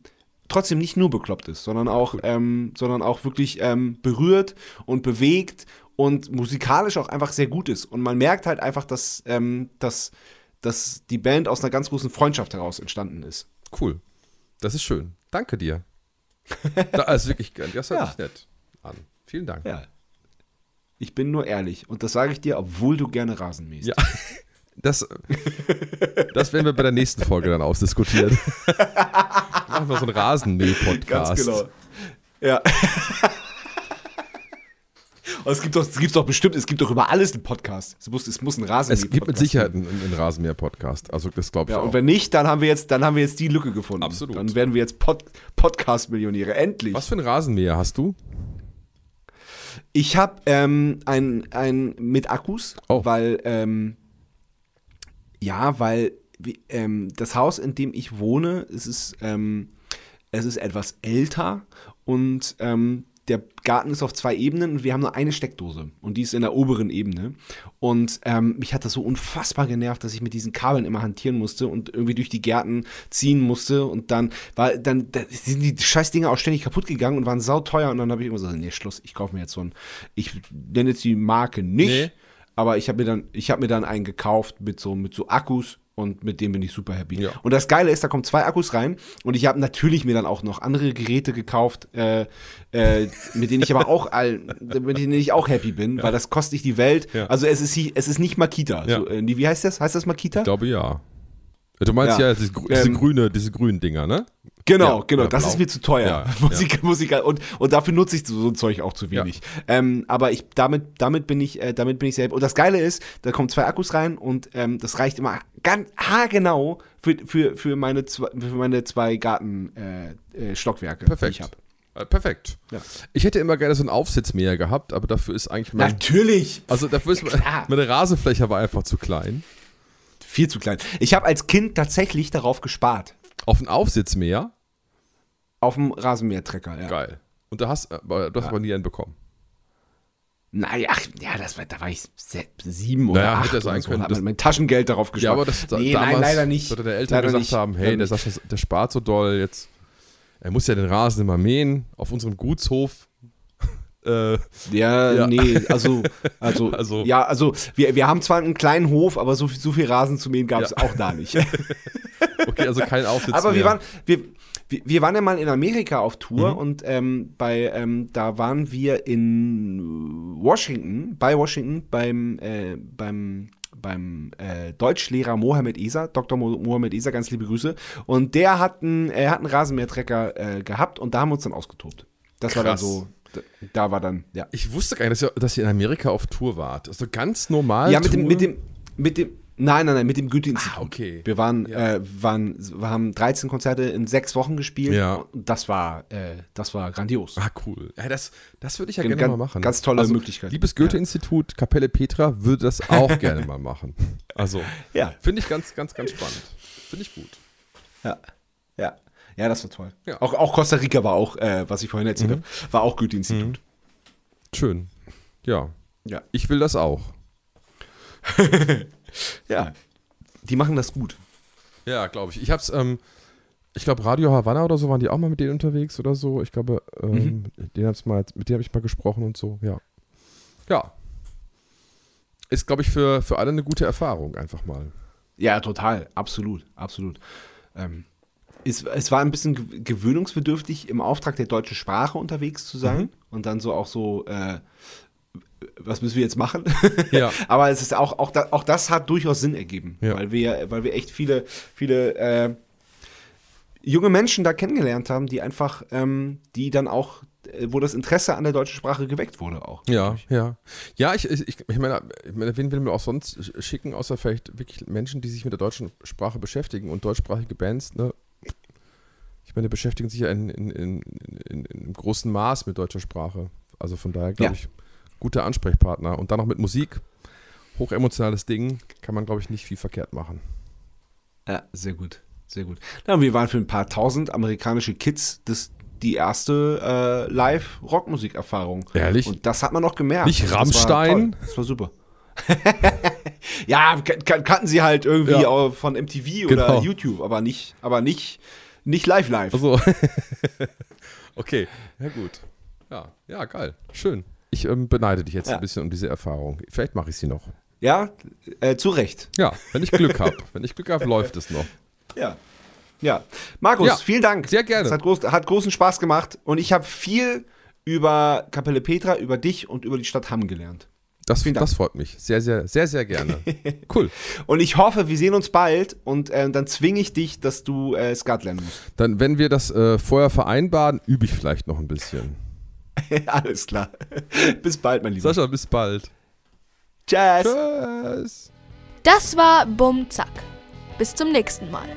trotzdem nicht nur bekloppt ist, sondern auch, ähm, sondern auch wirklich ähm, berührt und bewegt und musikalisch auch einfach sehr gut ist. Und man merkt halt einfach, dass, ähm, dass, dass die Band aus einer ganz großen Freundschaft heraus entstanden ist. Cool. Das ist schön. Danke dir. Da, also wirklich, das hört Ja. sich nett an. Vielen Dank. Ja. Ich bin nur ehrlich. Und das sage ich dir, obwohl du gerne Rasen mähst. Ja. Das, das werden wir bei der nächsten Folge dann ausdiskutieren. Machen wir so einen Rasenmäh-Podcast. Ganz genau. Ja. Und es gibt doch, es gibt doch bestimmt, es gibt doch über alles einen Podcast. Es muss, es muss ein Rasen Es gibt mit Sicherheit einen, einen Rasenmäher-Podcast. Also das glaube ich Ja, auch. und wenn nicht, dann haben wir jetzt, dann haben wir jetzt die Lücke gefunden. Absolut. Dann werden wir jetzt Pod Podcast-Millionäre. Endlich. Was für einen Rasenmäher hast du? Ich habe ähm, ein, ein mit Akkus, Oh. weil ähm, ja, weil ähm, das Haus, in dem ich wohne, es ist ähm, es ist etwas älter und ähm, der Garten ist auf zwei Ebenen und wir haben nur eine Steckdose und die ist in der oberen Ebene. Und ähm, mich hat das so unfassbar genervt, dass ich mit diesen Kabeln immer hantieren musste und irgendwie durch die Gärten ziehen musste und dann war dann da sind die scheiß Dinger auch ständig kaputt gegangen und waren sauteuer und dann habe ich immer so, nee, Schluss, ich kaufe mir jetzt so ein, ich nenne jetzt die Marke nicht, Nee. Aber ich habe mir dann, ich habe mir dann einen gekauft mit so, mit so Akkus und mit dem bin ich super happy. Ja. Und das Geile ist, da kommen zwei Akkus rein und ich habe natürlich mir dann auch noch andere Geräte gekauft, äh, äh, mit denen ich aber auch, all, mit denen ich auch happy bin, weil das kostet nicht die Welt. Ja. Also es ist, es ist nicht Makita. Ja. So, äh, wie heißt das? Heißt das Makita? Ich glaube ja. Du meinst ja, Ja. diese, diese, Ähm, grüne, diese grünen Dinger, ne? Genau, Ja, genau. ja, das blau. ist mir zu teuer. Ja, Musik, Musik und, und dafür nutze ich so ein Zeug auch zu wenig. Ähm, aber ich damit, damit bin ich, äh, damit bin ich selbst. Und das Geile ist, da kommen zwei Akkus rein und ähm, das reicht immer ganz haargenau für, für, für meine zwei, für meine zwei Garten äh, äh, die Perfekt. ich habe. Äh, perfekt. Ja. Ich hätte immer gerne so einen Aufsitzmäher gehabt, aber dafür ist eigentlich mein. Natürlich. Also dafür ist klar. meine Rasenfläche war einfach zu klein. Viel zu klein. Ich habe als Kind tatsächlich darauf gespart. Auf einen Aufsitzmäher, Auf dem Rasenmähertrecker, ja. geil. Und da hast, aber du hast aber nie einen bekommen. Naja, ach, ja, das war, da war ich sieben oder Naja, acht hätte sein oder so. können. Da hat Das- mein Taschengeld darauf gespart. Ja, aber das da, nee, damals nein, leider nicht. sollte der Eltern Leider gesagt nicht. haben, hey, der. Sascha, der spart so doll, jetzt, er muss ja den Rasen immer mähen auf unserem Gutshof. äh, Ja, Ja. nee, also, also, Also- ja, also wir, wir haben zwar einen kleinen Hof, aber so, viel- so viel Rasen zu mähen gab es Ja. auch da nicht. okay, also kein Aufsitzmäher. aber wir waren, wir, wir, wir waren ja mal in Amerika auf Tour Mhm. und ähm, bei, ähm, da waren wir in Washington, bei Washington, beim, äh, beim beim äh, Deutschlehrer Mohammed Isa, Dr. Mo Mohammed Isa, ganz liebe Grüße. Und der hat einen, er hat einen Rasenmähertrecker äh, gehabt und da haben wir uns dann ausgetobt. Das war dann Krass. so, da, da war dann, ja. Ich wusste gar nicht, dass ihr, dass ihr in Amerika auf Tour wart. Also ganz normal. Ja, mit Tour? dem, mit dem, mit dem, nein, nein, nein, mit dem Goethe-Institut. Ah, okay. Wir waren, Ja. äh, waren, wir haben 13 Konzerte in sechs Wochen gespielt. Ja. Das war, äh, das war grandios. Ah, cool. Ja, das, das würde ich ja Ganz- gerne mal machen. ganz tolle also, Möglichkeit. Liebes Goethe-Institut, Kapelle Petra würde das auch gerne mal machen. Also, Ja, finde ich ganz, ganz, ganz spannend. Finde ich gut. ja, ja. Ja, das war toll. Ja. Mhm. Auch, auch Costa Rica war auch, äh, was ich vorhin erzählt habe, war auch Goethe-Institut. Schön. Ja. Ja. Ich will das auch. Ja. Die machen das gut. Ja, glaube ich. Ich hab's, ähm, ich glaube, Radio Havanna oder so waren die auch mal mit denen unterwegs oder so. Ich glaube, ähm, den hab's mal, mit denen habe ich mal gesprochen und so, ja. Ja. Ist, glaube ich, für, für alle eine gute Erfahrung, einfach mal. Ja, total. Absolut, absolut. Ähm, es, es war ein bisschen gew- gewöhnungsbedürftig, im Auftrag der deutschen Sprache unterwegs zu sein Mhm. und dann so auch so, äh, was müssen wir jetzt machen? Ja. Aber es ist auch, auch, da, auch das hat durchaus Sinn ergeben, Ja. weil, wir, weil wir echt viele, viele äh, junge Menschen da kennengelernt haben, die einfach, ähm, die dann auch, äh, wo das Interesse an der deutschen Sprache geweckt wurde auch. Ja, ja. Ja, ich, ich, ich meine, ich meine, wen will man auch sonst sch- schicken, außer vielleicht wirklich Menschen, die sich mit der deutschen Sprache beschäftigen und deutschsprachige Bands, ne? Ich meine, beschäftigen sich ja in, in, in, in, in großen Maß mit deutscher Sprache. Also von daher, glaube Ja. ich, guter Ansprechpartner. Und dann noch mit Musik, hochemotionales Ding, kann man, glaube ich, nicht viel verkehrt machen. Ja, sehr gut, sehr gut. Na, wir waren für ein paar tausend amerikanische Kids das, die erste äh, Live-Rockmusik-Erfahrung. Ehrlich? Und das hat man noch gemerkt. Nicht Das war Rammstein? Das war super. ja, kan- kan- kannten sie halt irgendwie Ja. auch von MTV Genau. oder YouTube, aber nicht, aber nicht, nicht live live. Also, okay, ja gut. Ja, ja, geil, schön. Ich ähm, beneide dich jetzt Ja. ein bisschen um diese Erfahrung. Vielleicht mache ich sie noch. Ja, äh, zu Recht. Ja, wenn ich Glück habe. Wenn ich Glück habe, läuft es noch. Ja. Ja. Markus, Ja, vielen Dank. sehr gerne. Es hat, groß, hat großen Spaß gemacht und ich habe viel über Kapelle Petra, über dich und über die Stadt Hamm gelernt. Das, das freut mich. Sehr, sehr, sehr, sehr gerne. Cool. Und ich hoffe, wir sehen uns bald und äh, dann zwinge ich dich, dass du äh, Skat lernen musst. Dann, wenn wir das äh, vorher vereinbaren, übe ich vielleicht noch ein bisschen. Alles klar. Bis bald, mein Lieber. Sascha, bis bald. Tschüss. Tschüss. Das war Bum Zack. Bis zum nächsten Mal.